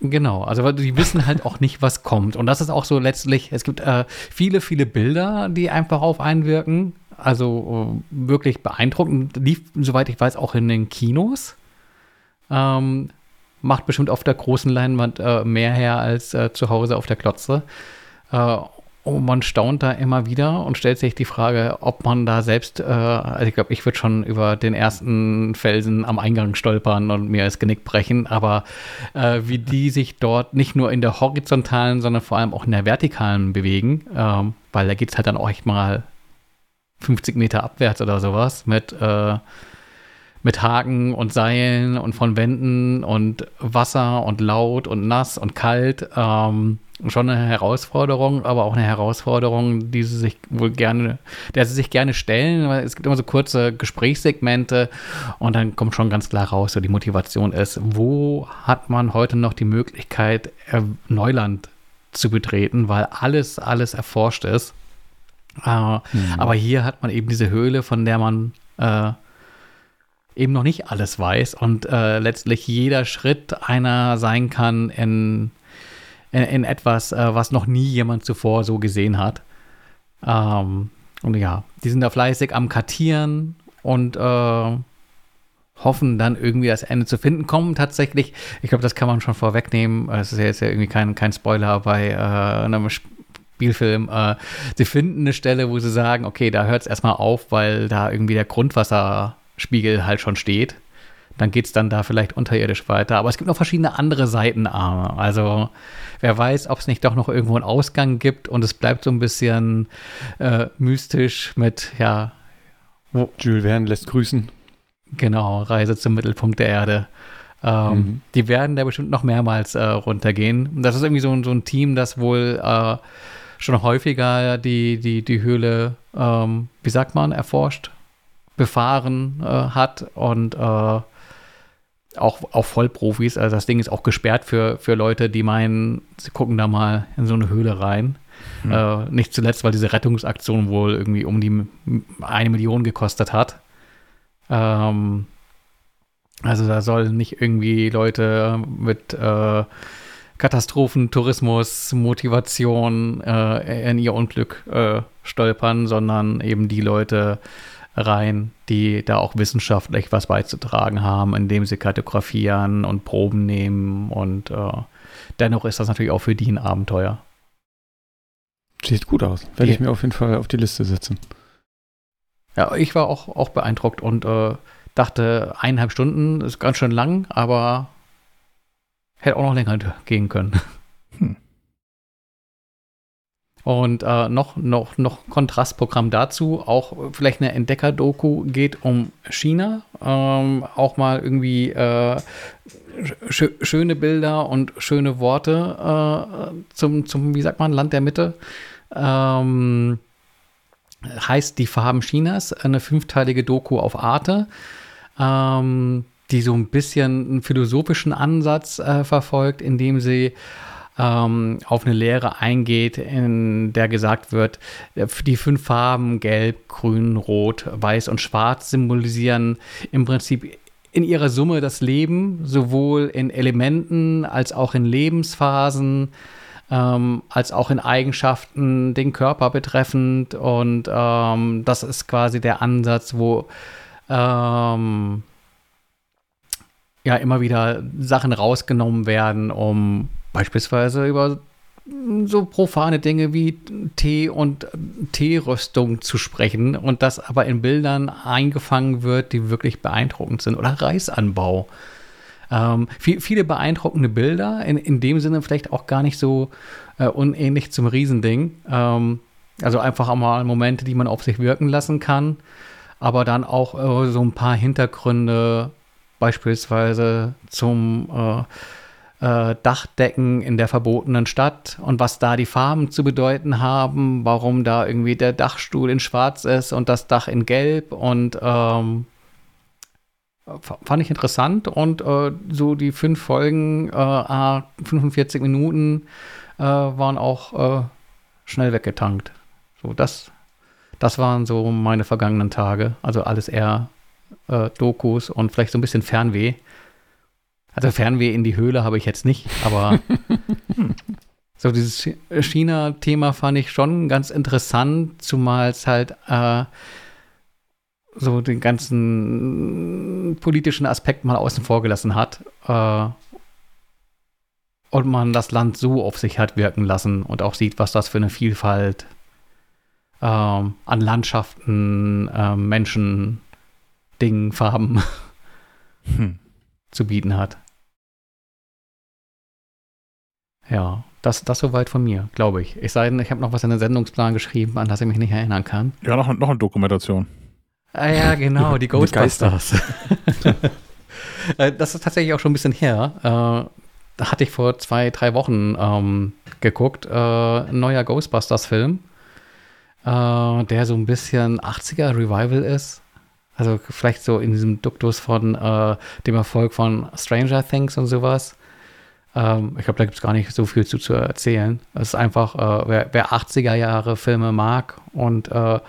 Genau, also die wissen halt auch nicht, was kommt. Und das ist auch so letztlich, es gibt äh, viele, viele Bilder, die einfach auf einwirken. Also äh, wirklich beeindruckend. Lief, soweit ich weiß, auch in den Kinos. Ähm, macht bestimmt auf der großen Leinwand äh, mehr her als äh, zu Hause auf der Klotze. Äh, und man staunt da immer wieder und stellt sich die Frage, ob man da selbst, äh, also ich glaube, ich würde schon über den ersten Felsen am Eingang stolpern und mir das Genick brechen, aber äh, wie die sich dort nicht nur in der horizontalen, sondern vor allem auch in der vertikalen bewegen, ähm, weil da geht es halt dann auch echt mal 50 Meter abwärts oder sowas mit äh, mit Haken und Seilen und von Wänden und Wasser und laut und nass und kalt. Ähm, schon eine Herausforderung, aber auch eine Herausforderung, die sie sich wohl gerne, der sie sich gerne stellen, weil es gibt immer so kurze Gesprächssegmente und dann kommt schon ganz klar raus, so die Motivation ist, wo hat man heute noch die Möglichkeit, äh, Neuland zu betreten, weil alles, alles erforscht ist. Äh, mhm. Aber hier hat man eben diese Höhle, von der man äh, eben noch nicht alles weiß und äh, letztlich jeder Schritt einer sein kann in, in, in etwas, äh, was noch nie jemand zuvor so gesehen hat. Ähm, und ja, die sind da fleißig am Kartieren und äh, hoffen dann irgendwie das Ende zu finden. Kommen tatsächlich, ich glaube, das kann man schon vorwegnehmen, es ist ja jetzt ja irgendwie kein, kein Spoiler bei äh, einem Spielfilm. Äh, sie finden eine Stelle, wo sie sagen, okay, da hört es erstmal auf, weil da irgendwie der Grundwasser Spiegel halt schon steht. Dann geht es dann da vielleicht unterirdisch weiter. Aber es gibt noch verschiedene andere Seitenarme. Also wer weiß, ob es nicht doch noch irgendwo einen Ausgang gibt und es bleibt so ein bisschen äh, mystisch mit, ja. Jules Verne lässt grüßen. Genau, Reise zum Mittelpunkt der Erde. Ähm, mhm. Die werden da bestimmt noch mehrmals äh, runtergehen. Das ist irgendwie so, so ein Team, das wohl äh, schon häufiger die, die, die Höhle, ähm, wie sagt man, erforscht befahren äh, hat und äh, auch, auch Vollprofis. Also das Ding ist auch gesperrt für, für Leute, die meinen, sie gucken da mal in so eine Höhle rein. Mhm. Äh, nicht zuletzt, weil diese Rettungsaktion wohl irgendwie um die eine Million gekostet hat. Ähm, also da sollen nicht irgendwie Leute mit äh, Katastrophen, Tourismus, Motivation äh, in ihr Unglück äh, stolpern, sondern eben die Leute, rein, die da auch wissenschaftlich was beizutragen haben, indem sie kartografieren und Proben nehmen. Und äh, dennoch ist das natürlich auch für die ein Abenteuer. Sieht gut aus. Werde ich mir auf jeden Fall auf die Liste setzen. Ja, ich war auch, auch beeindruckt und äh, dachte, eineinhalb Stunden ist ganz schön lang, aber hätte auch noch länger gehen können. Und äh, noch, noch, noch Kontrastprogramm dazu, auch vielleicht eine Entdecker-Doku geht um China. Ähm, auch mal irgendwie äh, sch schöne Bilder und schöne Worte äh, zum, zum, wie sagt man, Land der Mitte. Ähm, heißt Die Farben Chinas, eine fünfteilige Doku auf Arte. Ähm, die so ein bisschen einen philosophischen Ansatz äh, verfolgt, indem sie ähm, auf eine Lehre eingeht, in der gesagt wird, äh, die fünf Farben Gelb, Grün, Rot, Weiß und Schwarz symbolisieren im Prinzip in ihrer Summe das Leben, sowohl in Elementen als auch in Lebensphasen, ähm, als auch in Eigenschaften den Körper betreffend. Und ähm, das ist quasi der Ansatz, wo ähm, ja immer wieder Sachen rausgenommen werden, um beispielsweise über so profane Dinge wie Tee und Teeröstung zu sprechen und das aber in Bildern eingefangen wird, die wirklich beeindruckend sind. Oder Reisanbau. Ähm, viel, viele beeindruckende Bilder, in, in dem Sinne vielleicht auch gar nicht so äh, unähnlich zum Riesending. Ähm, also einfach auch mal Momente, die man auf sich wirken lassen kann, aber dann auch äh, so ein paar Hintergründe, beispielsweise zum äh, äh, Dachdecken in der verbotenen Stadt und was da die Farben zu bedeuten haben, warum da irgendwie der Dachstuhl in Schwarz ist und das Dach in Gelb und ähm, fand ich interessant und äh, so die fünf Folgen, äh, 45 Minuten äh, waren auch äh, schnell weggetankt. So das, das waren so meine vergangenen Tage. Also alles eher äh, Dokus und vielleicht so ein bisschen Fernweh. Also Fernweh in die Höhle habe ich jetzt nicht, aber so dieses China-Thema fand ich schon ganz interessant, zumal es halt äh, so den ganzen politischen Aspekt mal außen vor gelassen hat äh, und man das Land so auf sich hat wirken lassen und auch sieht, was das für eine Vielfalt äh, an Landschaften, äh, Menschen, Dingen, Farben hm. zu bieten hat. Ja, das, das soweit von mir, glaube ich. Ich sei denn, ich habe noch was in den Sendungsplan geschrieben, an das ich mich nicht erinnern kann. Ja, noch, noch eine Dokumentation. Ah ja, genau, die Ghostbusters. Äh, das ist tatsächlich auch schon ein bisschen her. Äh, da hatte ich vor zwei, drei Wochen ähm, geguckt. Äh, ein neuer Ghostbusters-Film, äh, der so ein bisschen 80er Revival ist. Also vielleicht so in diesem Duktus von äh, dem Erfolg von Stranger Things und sowas. Ähm, ich glaube, da gibt es gar nicht so viel zu, zu erzählen. Es ist einfach, äh, wer, wer 80er Jahre Filme mag und äh,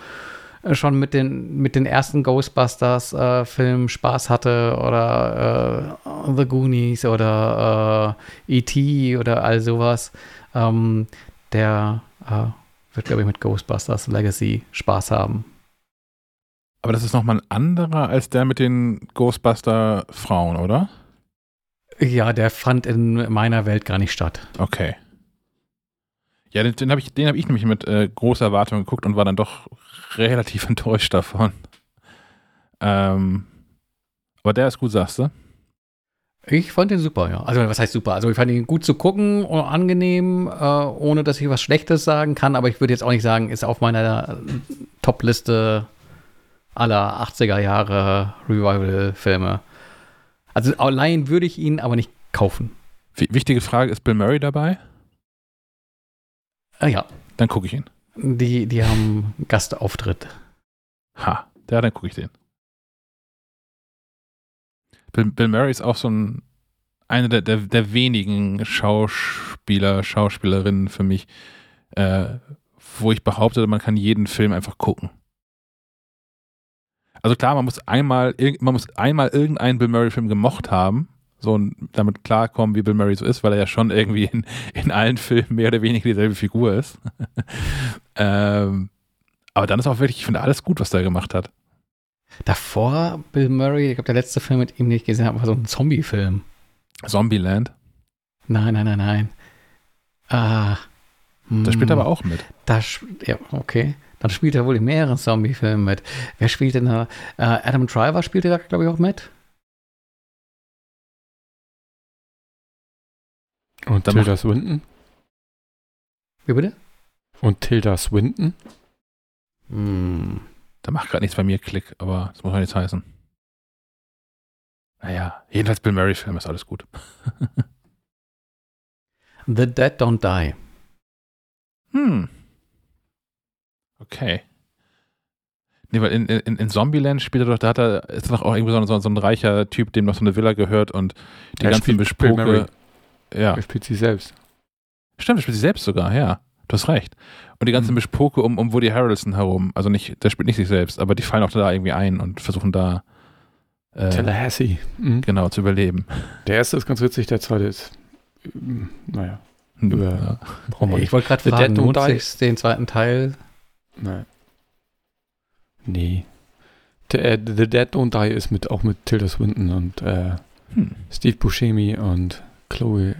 schon mit den, mit den ersten Ghostbusters-Filmen äh, Spaß hatte oder äh, The Goonies oder äh, E.T. oder all sowas, ähm, der äh, wird, glaube ich, mit Ghostbusters Legacy Spaß haben. Aber das ist nochmal ein anderer als der mit den Ghostbuster-Frauen, oder? Ja, der fand in meiner Welt gar nicht statt. Okay. Ja, den, den habe ich, hab ich nämlich mit äh, großer Erwartung geguckt und war dann doch relativ enttäuscht davon. Ähm, aber der ist gut, sagst du? Ich fand den super, ja. Also, was heißt super? Also, ich fand ihn gut zu gucken und angenehm, äh, ohne dass ich was Schlechtes sagen kann. Aber ich würde jetzt auch nicht sagen, ist auf meiner Top-Liste aller 80er Jahre Revival-Filme. Also, allein würde ich ihn aber nicht kaufen. Wichtige Frage: Ist Bill Murray dabei? Äh, ja. Dann gucke ich ihn. Die, die haben Gastauftritt. Ha, ja, dann gucke ich den. Bill, Bill, Murray ist auch so ein eine der, der, der wenigen Schauspieler, Schauspielerinnen für mich, äh, wo ich behaupte, man kann jeden Film einfach gucken. Also klar, man muss einmal, man muss einmal irgendeinen Bill Murray-Film gemocht haben, so damit klarkommen, wie Bill Murray so ist, weil er ja schon irgendwie in, in allen Filmen mehr oder weniger dieselbe Figur ist. ähm, aber dann ist auch wirklich, ich finde alles gut, was der gemacht hat. Davor Bill Murray, ich glaube, der letzte Film mit ihm, den ich gesehen habe, war so ein Zombie-Film. Zombieland? Nein, nein, nein, nein. Ah. Da spielt er hm. aber auch mit. Da, ja, okay. Dann spielt er wohl in mehreren Zombie-Filmen mit. Wer spielt denn da? Äh, Adam Driver spielt da, glaube ich, auch mit. Und Tilda Swinton? Wie bitte? Und Tilda Swinton? Hm. Da macht gerade nichts bei mir Klick, aber das muss ja nichts heißen. Naja, jedenfalls Bill Murray-Film ist alles gut. The Dead Don't Die. Hm. Okay. Nee, weil in, in, in Zombieland spielt er doch, da hat er, ist doch auch irgendwie so, so, so ein reicher Typ, dem noch so eine Villa gehört und die er ganzen Bespuke. Ja. Er spielt sie selbst. Stimmt, der spielt sich selbst sogar, ja. Du hast recht. Und die ganze Mhm. Mischpoke um, um Woody Harrelson herum, also nicht, der spielt nicht sich selbst, aber die fallen auch da irgendwie ein und versuchen da äh, Tallahassee. Mhm. genau zu überleben. Der erste ist ganz witzig, der zweite ist, ähm, naja, Über- Ja. Ich wollte gerade The fragen, lohnt sich den zweiten Teil? Nein. Nee. Der, äh, The Dead Don't Die ist mit, auch mit Tilda Swinton und äh, Hm. Steve Buscemi und Chloe.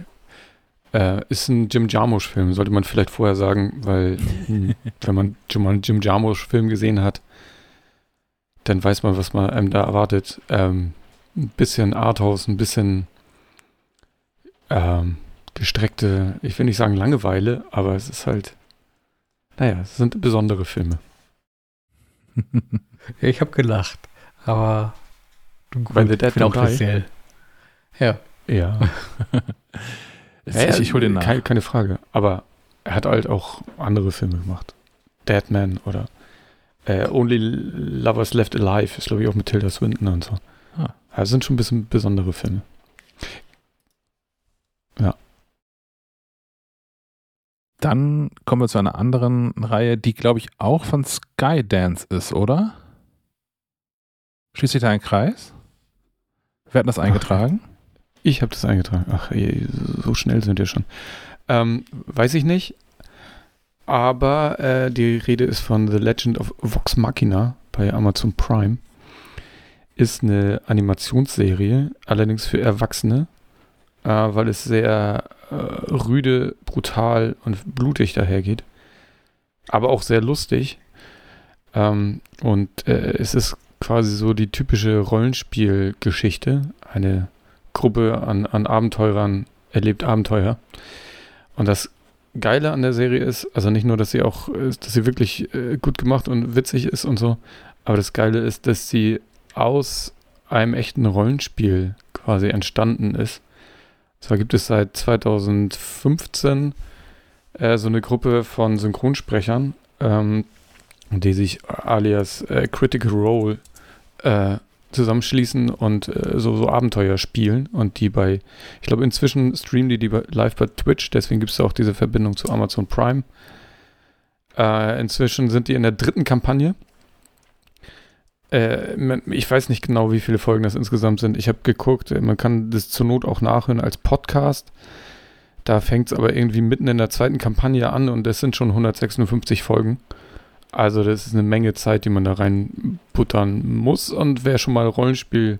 Äh, ist ein Jim Jarmusch-Film, sollte man vielleicht vorher sagen, weil hm, wenn man schon mal einen Jim Jarmusch-Film gesehen hat, dann weiß man, was man einem da erwartet. Ähm, ein bisschen Arthouse, ein bisschen ähm, gestreckte, ich will nicht sagen Langeweile, aber es ist halt, naja, es sind besondere Filme. Ich habe gelacht, aber Weil The Dead bin auch speziell. Ja, Ja. ich, ich hole den nach. Keine, keine Frage. Aber er hat halt auch andere Filme gemacht. Deadman oder äh, Only Lovers Left Alive ist, glaube ich, auch mit Tilda Swinton und so. Ah. Also sind schon ein bisschen besondere Filme. Dann kommen wir zu einer anderen Reihe, die, glaube ich, auch von Skydance ist, oder? Schließt sich da ein Kreis? Wer hat das eingetragen? Ich habe das eingetragen. Ach, so schnell sind wir schon. Ähm, weiß ich nicht. Aber äh, die Rede ist von The Legend of Vox Machina bei Amazon Prime. Ist eine Animationsserie, allerdings für Erwachsene, äh, weil es sehr äh, rüde, brutal und blutig dahergeht. Aber auch sehr lustig. Ähm, und äh, es ist quasi so die typische Rollenspielgeschichte. Eine Gruppe an, an Abenteurern erlebt Abenteuer. Und das Geile an der Serie ist, also nicht nur, dass sie auch, äh, dass sie wirklich äh, gut gemacht und witzig ist und so, aber das Geile ist, dass sie aus einem echten Rollenspiel quasi entstanden ist. Zwar gibt es seit 2015 äh, so eine Gruppe von Synchronsprechern, ähm, die sich alias äh, Critical Role äh, zusammenschließen und äh, so, so Abenteuer spielen und die bei, ich glaube inzwischen streamen die die live bei Twitch, deswegen gibt es auch diese Verbindung zu Amazon Prime. Äh, inzwischen sind die in der dritten Kampagne. Äh, ich weiß nicht genau, wie viele Folgen das insgesamt sind. Ich habe geguckt, äh, man kann das zur Not auch nachhören als Podcast. Da fängt es aber irgendwie mitten in der zweiten Kampagne an und das sind schon 156 Folgen. Also das ist eine Menge Zeit, die man da reinbuttern muss. Und wer schon mal Rollenspiel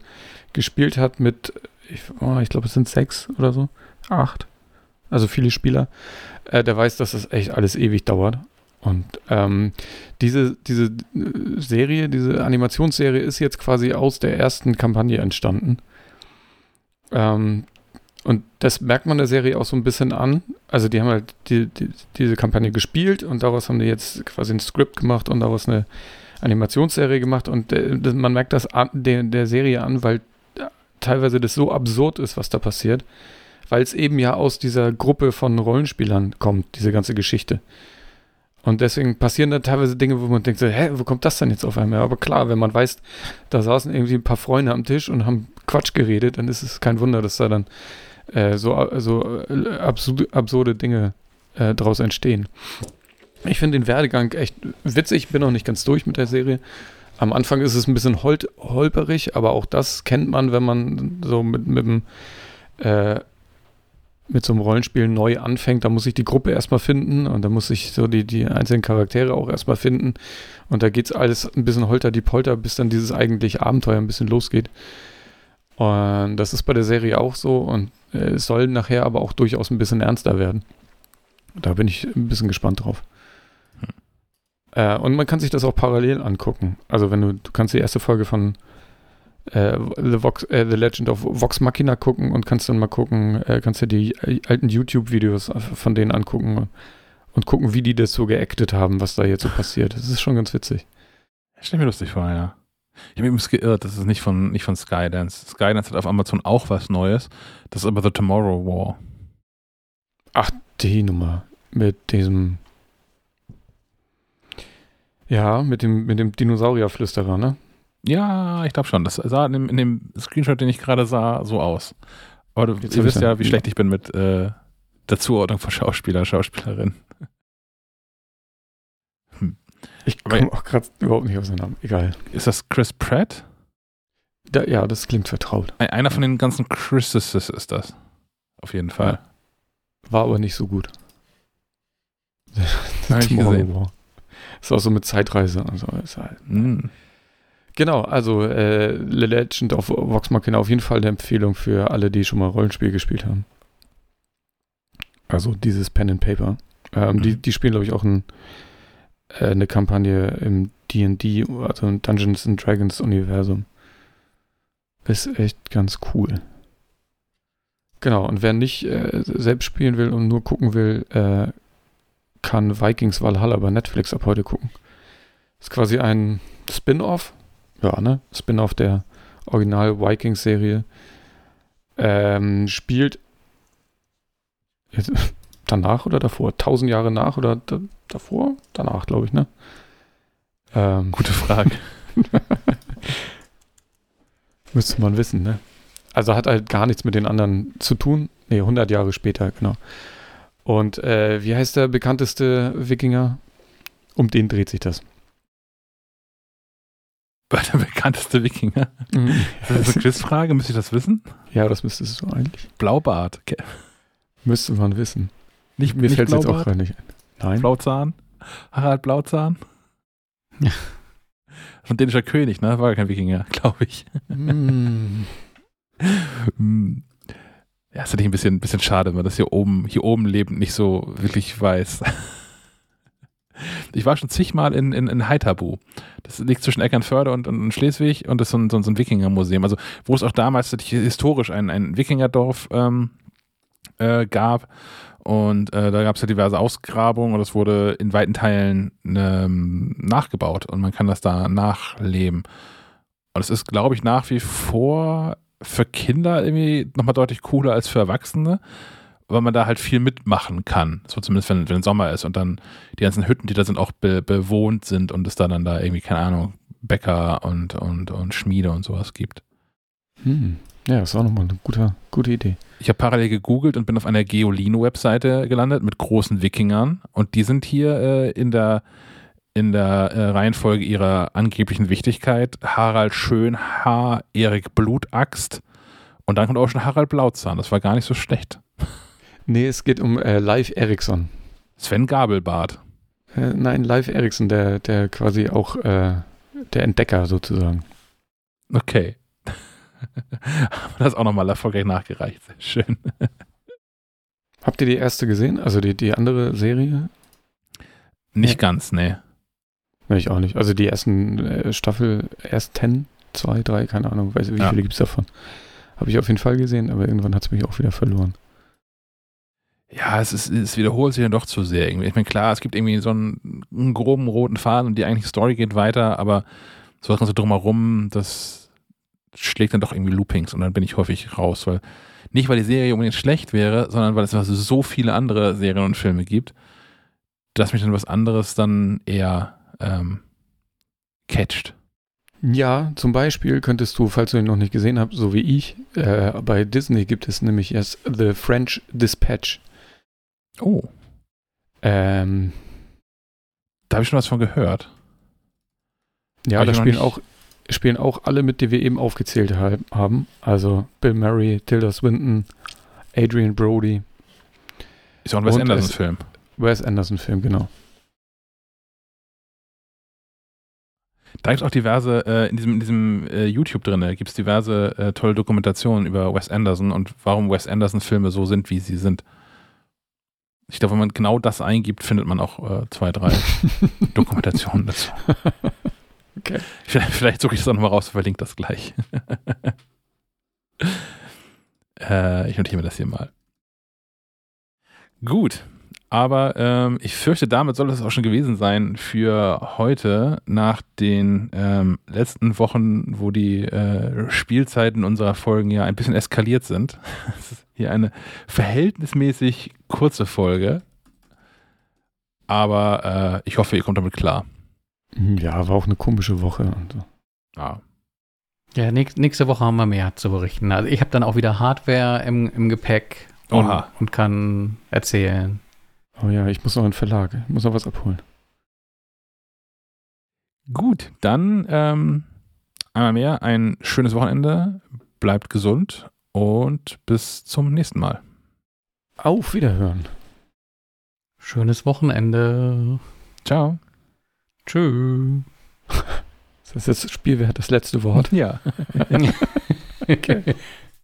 gespielt hat mit, ich, oh, ich glaube es sind sechs oder so, acht, also viele Spieler, äh, der weiß, dass das echt alles ewig dauert. Und ähm, diese, diese äh, Serie, diese Animationsserie ist jetzt quasi aus der ersten Kampagne entstanden. Ähm, und das merkt man der Serie auch so ein bisschen an. Also die haben halt die, die, diese Kampagne gespielt und daraus haben die jetzt quasi ein Skript gemacht und daraus eine Animationsserie gemacht. Und äh, man merkt das an, der, der Serie an, weil teilweise das so absurd ist, was da passiert. Weil es eben ja aus dieser Gruppe von Rollenspielern kommt, diese ganze Geschichte. Und deswegen passieren da teilweise Dinge, wo man denkt, so, hä, wo kommt das denn jetzt auf einmal? Aber klar, wenn man weiß, da saßen irgendwie ein paar Freunde am Tisch und haben Quatsch geredet, dann ist es kein Wunder, dass da dann äh, so, so äh, absurde, absurde Dinge äh, draus entstehen. Ich finde den Werdegang echt witzig, bin noch nicht ganz durch mit der Serie. Am Anfang ist es ein bisschen hol holperig, aber auch das kennt man, wenn man so mit, mit dem äh, mit so einem Rollenspiel neu anfängt, da muss ich die Gruppe erstmal finden und da muss ich so die, die einzelnen Charaktere auch erstmal finden. Und da geht es alles ein bisschen holter die Polter, bis dann dieses eigentliche Abenteuer ein bisschen losgeht. Und das ist bei der Serie auch so und äh, es soll nachher aber auch durchaus ein bisschen ernster werden. Da bin ich ein bisschen gespannt drauf. Äh, und man kann sich das auch parallel angucken. Also wenn du, du kannst die erste Folge von äh, The, Vox, äh, The Legend of Vox Machina gucken und kannst dann mal gucken, äh, kannst dir die äh, alten YouTube-Videos von denen angucken und, und gucken, wie die das so geactet haben, was da jetzt so passiert. Das ist schon ganz witzig. Stell mir lustig vor, ja. Ich habe mich übrigens geirrt, das ist nicht von, nicht von Skydance. Skydance hat auf Amazon auch was Neues. Das ist aber The Tomorrow War. Die Nummer mit diesem ja, mit dem, mit dem Dinosaurierflüsterer, ne? Ja, ich glaube schon. Das sah in dem, in dem Screenshot, den ich gerade sah, so aus. Aber du, ihr wisst ja, ja. wie schlecht ich bin mit, äh, der Zuordnung von Schauspieler, Schauspielerin. Ich komme auch gerade überhaupt nicht aus dem Namen. Egal. Ist das Chris Pratt? Da, ja, das klingt vertraut. Ein- Einer von den ganzen Chrises ist das. Auf jeden Fall. War aber nicht so gut. Hab ich gesehen. War. Ist auch so mit Zeitreise und so. Ist halt. Hm. Genau, also äh, The Legend of Vox Machina auf jeden Fall eine Empfehlung für alle, die schon mal Rollenspiel gespielt haben. Also dieses Pen and Paper. Ähm, die, Mhm. die spielen, glaube ich, auch ein, äh, eine Kampagne im D&D, also im Dungeons and Dragons Universum. Ist echt ganz cool. Genau, und wer nicht äh, selbst spielen will und nur gucken will, äh, kann Vikings Valhalla bei Netflix ab heute gucken. Ist quasi ein Spin-off, ja, ne? Spin-off der Original Vikings-Serie. Ähm, spielt jetzt, danach oder davor? Tausend Jahre nach oder da, davor? Danach, glaube ich, ne? Ähm, Gute Frage. Müsste man wissen, ne? Also hat halt gar nichts mit den anderen zu tun. Nee, 100 Jahre später, genau. Und äh, wie heißt der bekannteste Wikinger? Um den dreht sich das. War der bekannteste Wikinger? Ist das eine Quizfrage? Müsste ich das wissen? ja, das müsstest du eigentlich. Blaubart. Okay. Müsste man wissen. Nicht, Mir fällt es jetzt auch gerade nicht ein. Nein. Blauzahn? Harald Blauzahn? Ja. Von dänischer König, ne? War gar kein Wikinger, glaube ich. Hm. Hm. Ja, ist natürlich ein bisschen, bisschen schade, wenn man das hier oben, hier oben lebend nicht so wirklich weiß. Ich war schon zigmal in, in, in Haithabu. Das liegt zwischen Eckernförde und, und Schleswig und das ist so ein, so ein, Wikingermuseum. Also, wo es auch damals historisch ein, ein Wikingerdorf ähm, äh, gab. Und äh, da gab es ja diverse Ausgrabungen und das wurde in weiten Teilen ähm, nachgebaut und man kann das da nachleben. Und es ist, glaube ich, nach wie vor für Kinder irgendwie nochmal deutlich cooler als für Erwachsene, weil man da halt viel mitmachen kann. So zumindest, wenn, wenn Sommer ist und dann die ganzen Hütten, die da sind, auch be bewohnt sind und es da dann da irgendwie, keine Ahnung, Bäcker und, und, und Schmiede und sowas gibt. Hm. Ja, das ist auch nochmal eine gute, gute Idee. Ich habe parallel gegoogelt und bin auf einer Geolino-Webseite gelandet mit großen Wikingern und die sind hier äh, in der in der äh, Reihenfolge ihrer angeblichen Wichtigkeit Harald Schönhaar, Erik Blutaxt und dann kommt auch schon Harald Blauzahn. Das war gar nicht so schlecht. Nee, es geht um äh, Live Eriksson. Sven Gabelbart. Äh, nein, Live Eriksson, der, der quasi auch äh, der Entdecker sozusagen. Okay. Haben wir das auch nochmal erfolgreich nachgereicht. Sehr schön. Habt ihr die erste gesehen? Also die, die andere Serie? Nicht ganz, nee. Nee, ich auch nicht. Also die ersten äh, Staffel, erst 10, 2, 3, keine Ahnung, weiß wie Ja. viele gibt es davon. Habe ich auf jeden Fall gesehen, aber irgendwann hat es mich auch wieder verloren. Ja, es, ist, es wiederholt sich dann doch zu sehr. Ich meine, klar, es gibt irgendwie so einen, einen groben roten Faden und die eigentliche Story geht weiter, aber so was ganze drumherum, das schlägt dann doch irgendwie Loopings und dann bin ich häufig raus, weil nicht, weil die Serie unbedingt schlecht wäre, sondern weil es so viele andere Serien und Filme gibt, dass mich dann was anderes dann eher ähm, catcht. Ja, zum Beispiel könntest du, falls du ihn noch nicht gesehen hast, so wie ich, äh, bei Disney gibt es nämlich erst The French Dispatch. Oh, Ähm, da habe ich schon was von gehört. ja, da spielen auch, spielen auch alle mit, die wir eben aufgezählt ha- haben. Also Bill Murray, Tilda Swinton, Adrian Brody, Ist auch ein Wes Anderson-Film. Wes Anderson-Film, genau. Da gibt es auch diverse, äh, in diesem, in diesem äh, YouTube drin, gibt es diverse äh, tolle Dokumentationen über Wes Anderson und warum Wes Anderson-Filme so sind, wie sie sind. Ich glaube, wenn man genau das eingibt, findet man auch äh, zwei, drei Dokumentationen dazu. Okay. Vielleicht, vielleicht suche ich das auch nochmal raus und verlinke das gleich. äh, ich notiere mir das hier mal. Gut, aber ähm, ich fürchte, damit soll es auch schon gewesen sein für heute, nach den ähm, letzten Wochen, wo die äh, Spielzeiten unserer Folgen ja ein bisschen eskaliert sind. Es ist hier eine verhältnismäßig kurze Folge, aber äh, ich hoffe, ihr kommt damit klar. Ja, war auch eine komische Woche. Und so. Ja. Ja, nächst, nächste Woche haben wir mehr zu berichten. Also ich habe dann auch wieder Hardware im, im Gepäck und, Oha. und kann erzählen. Oh ja, ich muss noch in den Verlag. Ich muss noch was abholen. Gut, dann ähm, einmal mehr ein schönes Wochenende. Bleibt gesund und bis zum nächsten Mal. Auf Wiederhören. Schönes Wochenende. Ciao. Tschüss. Das ist jetzt das Spielwert, das letzte Wort. Ja. Okay.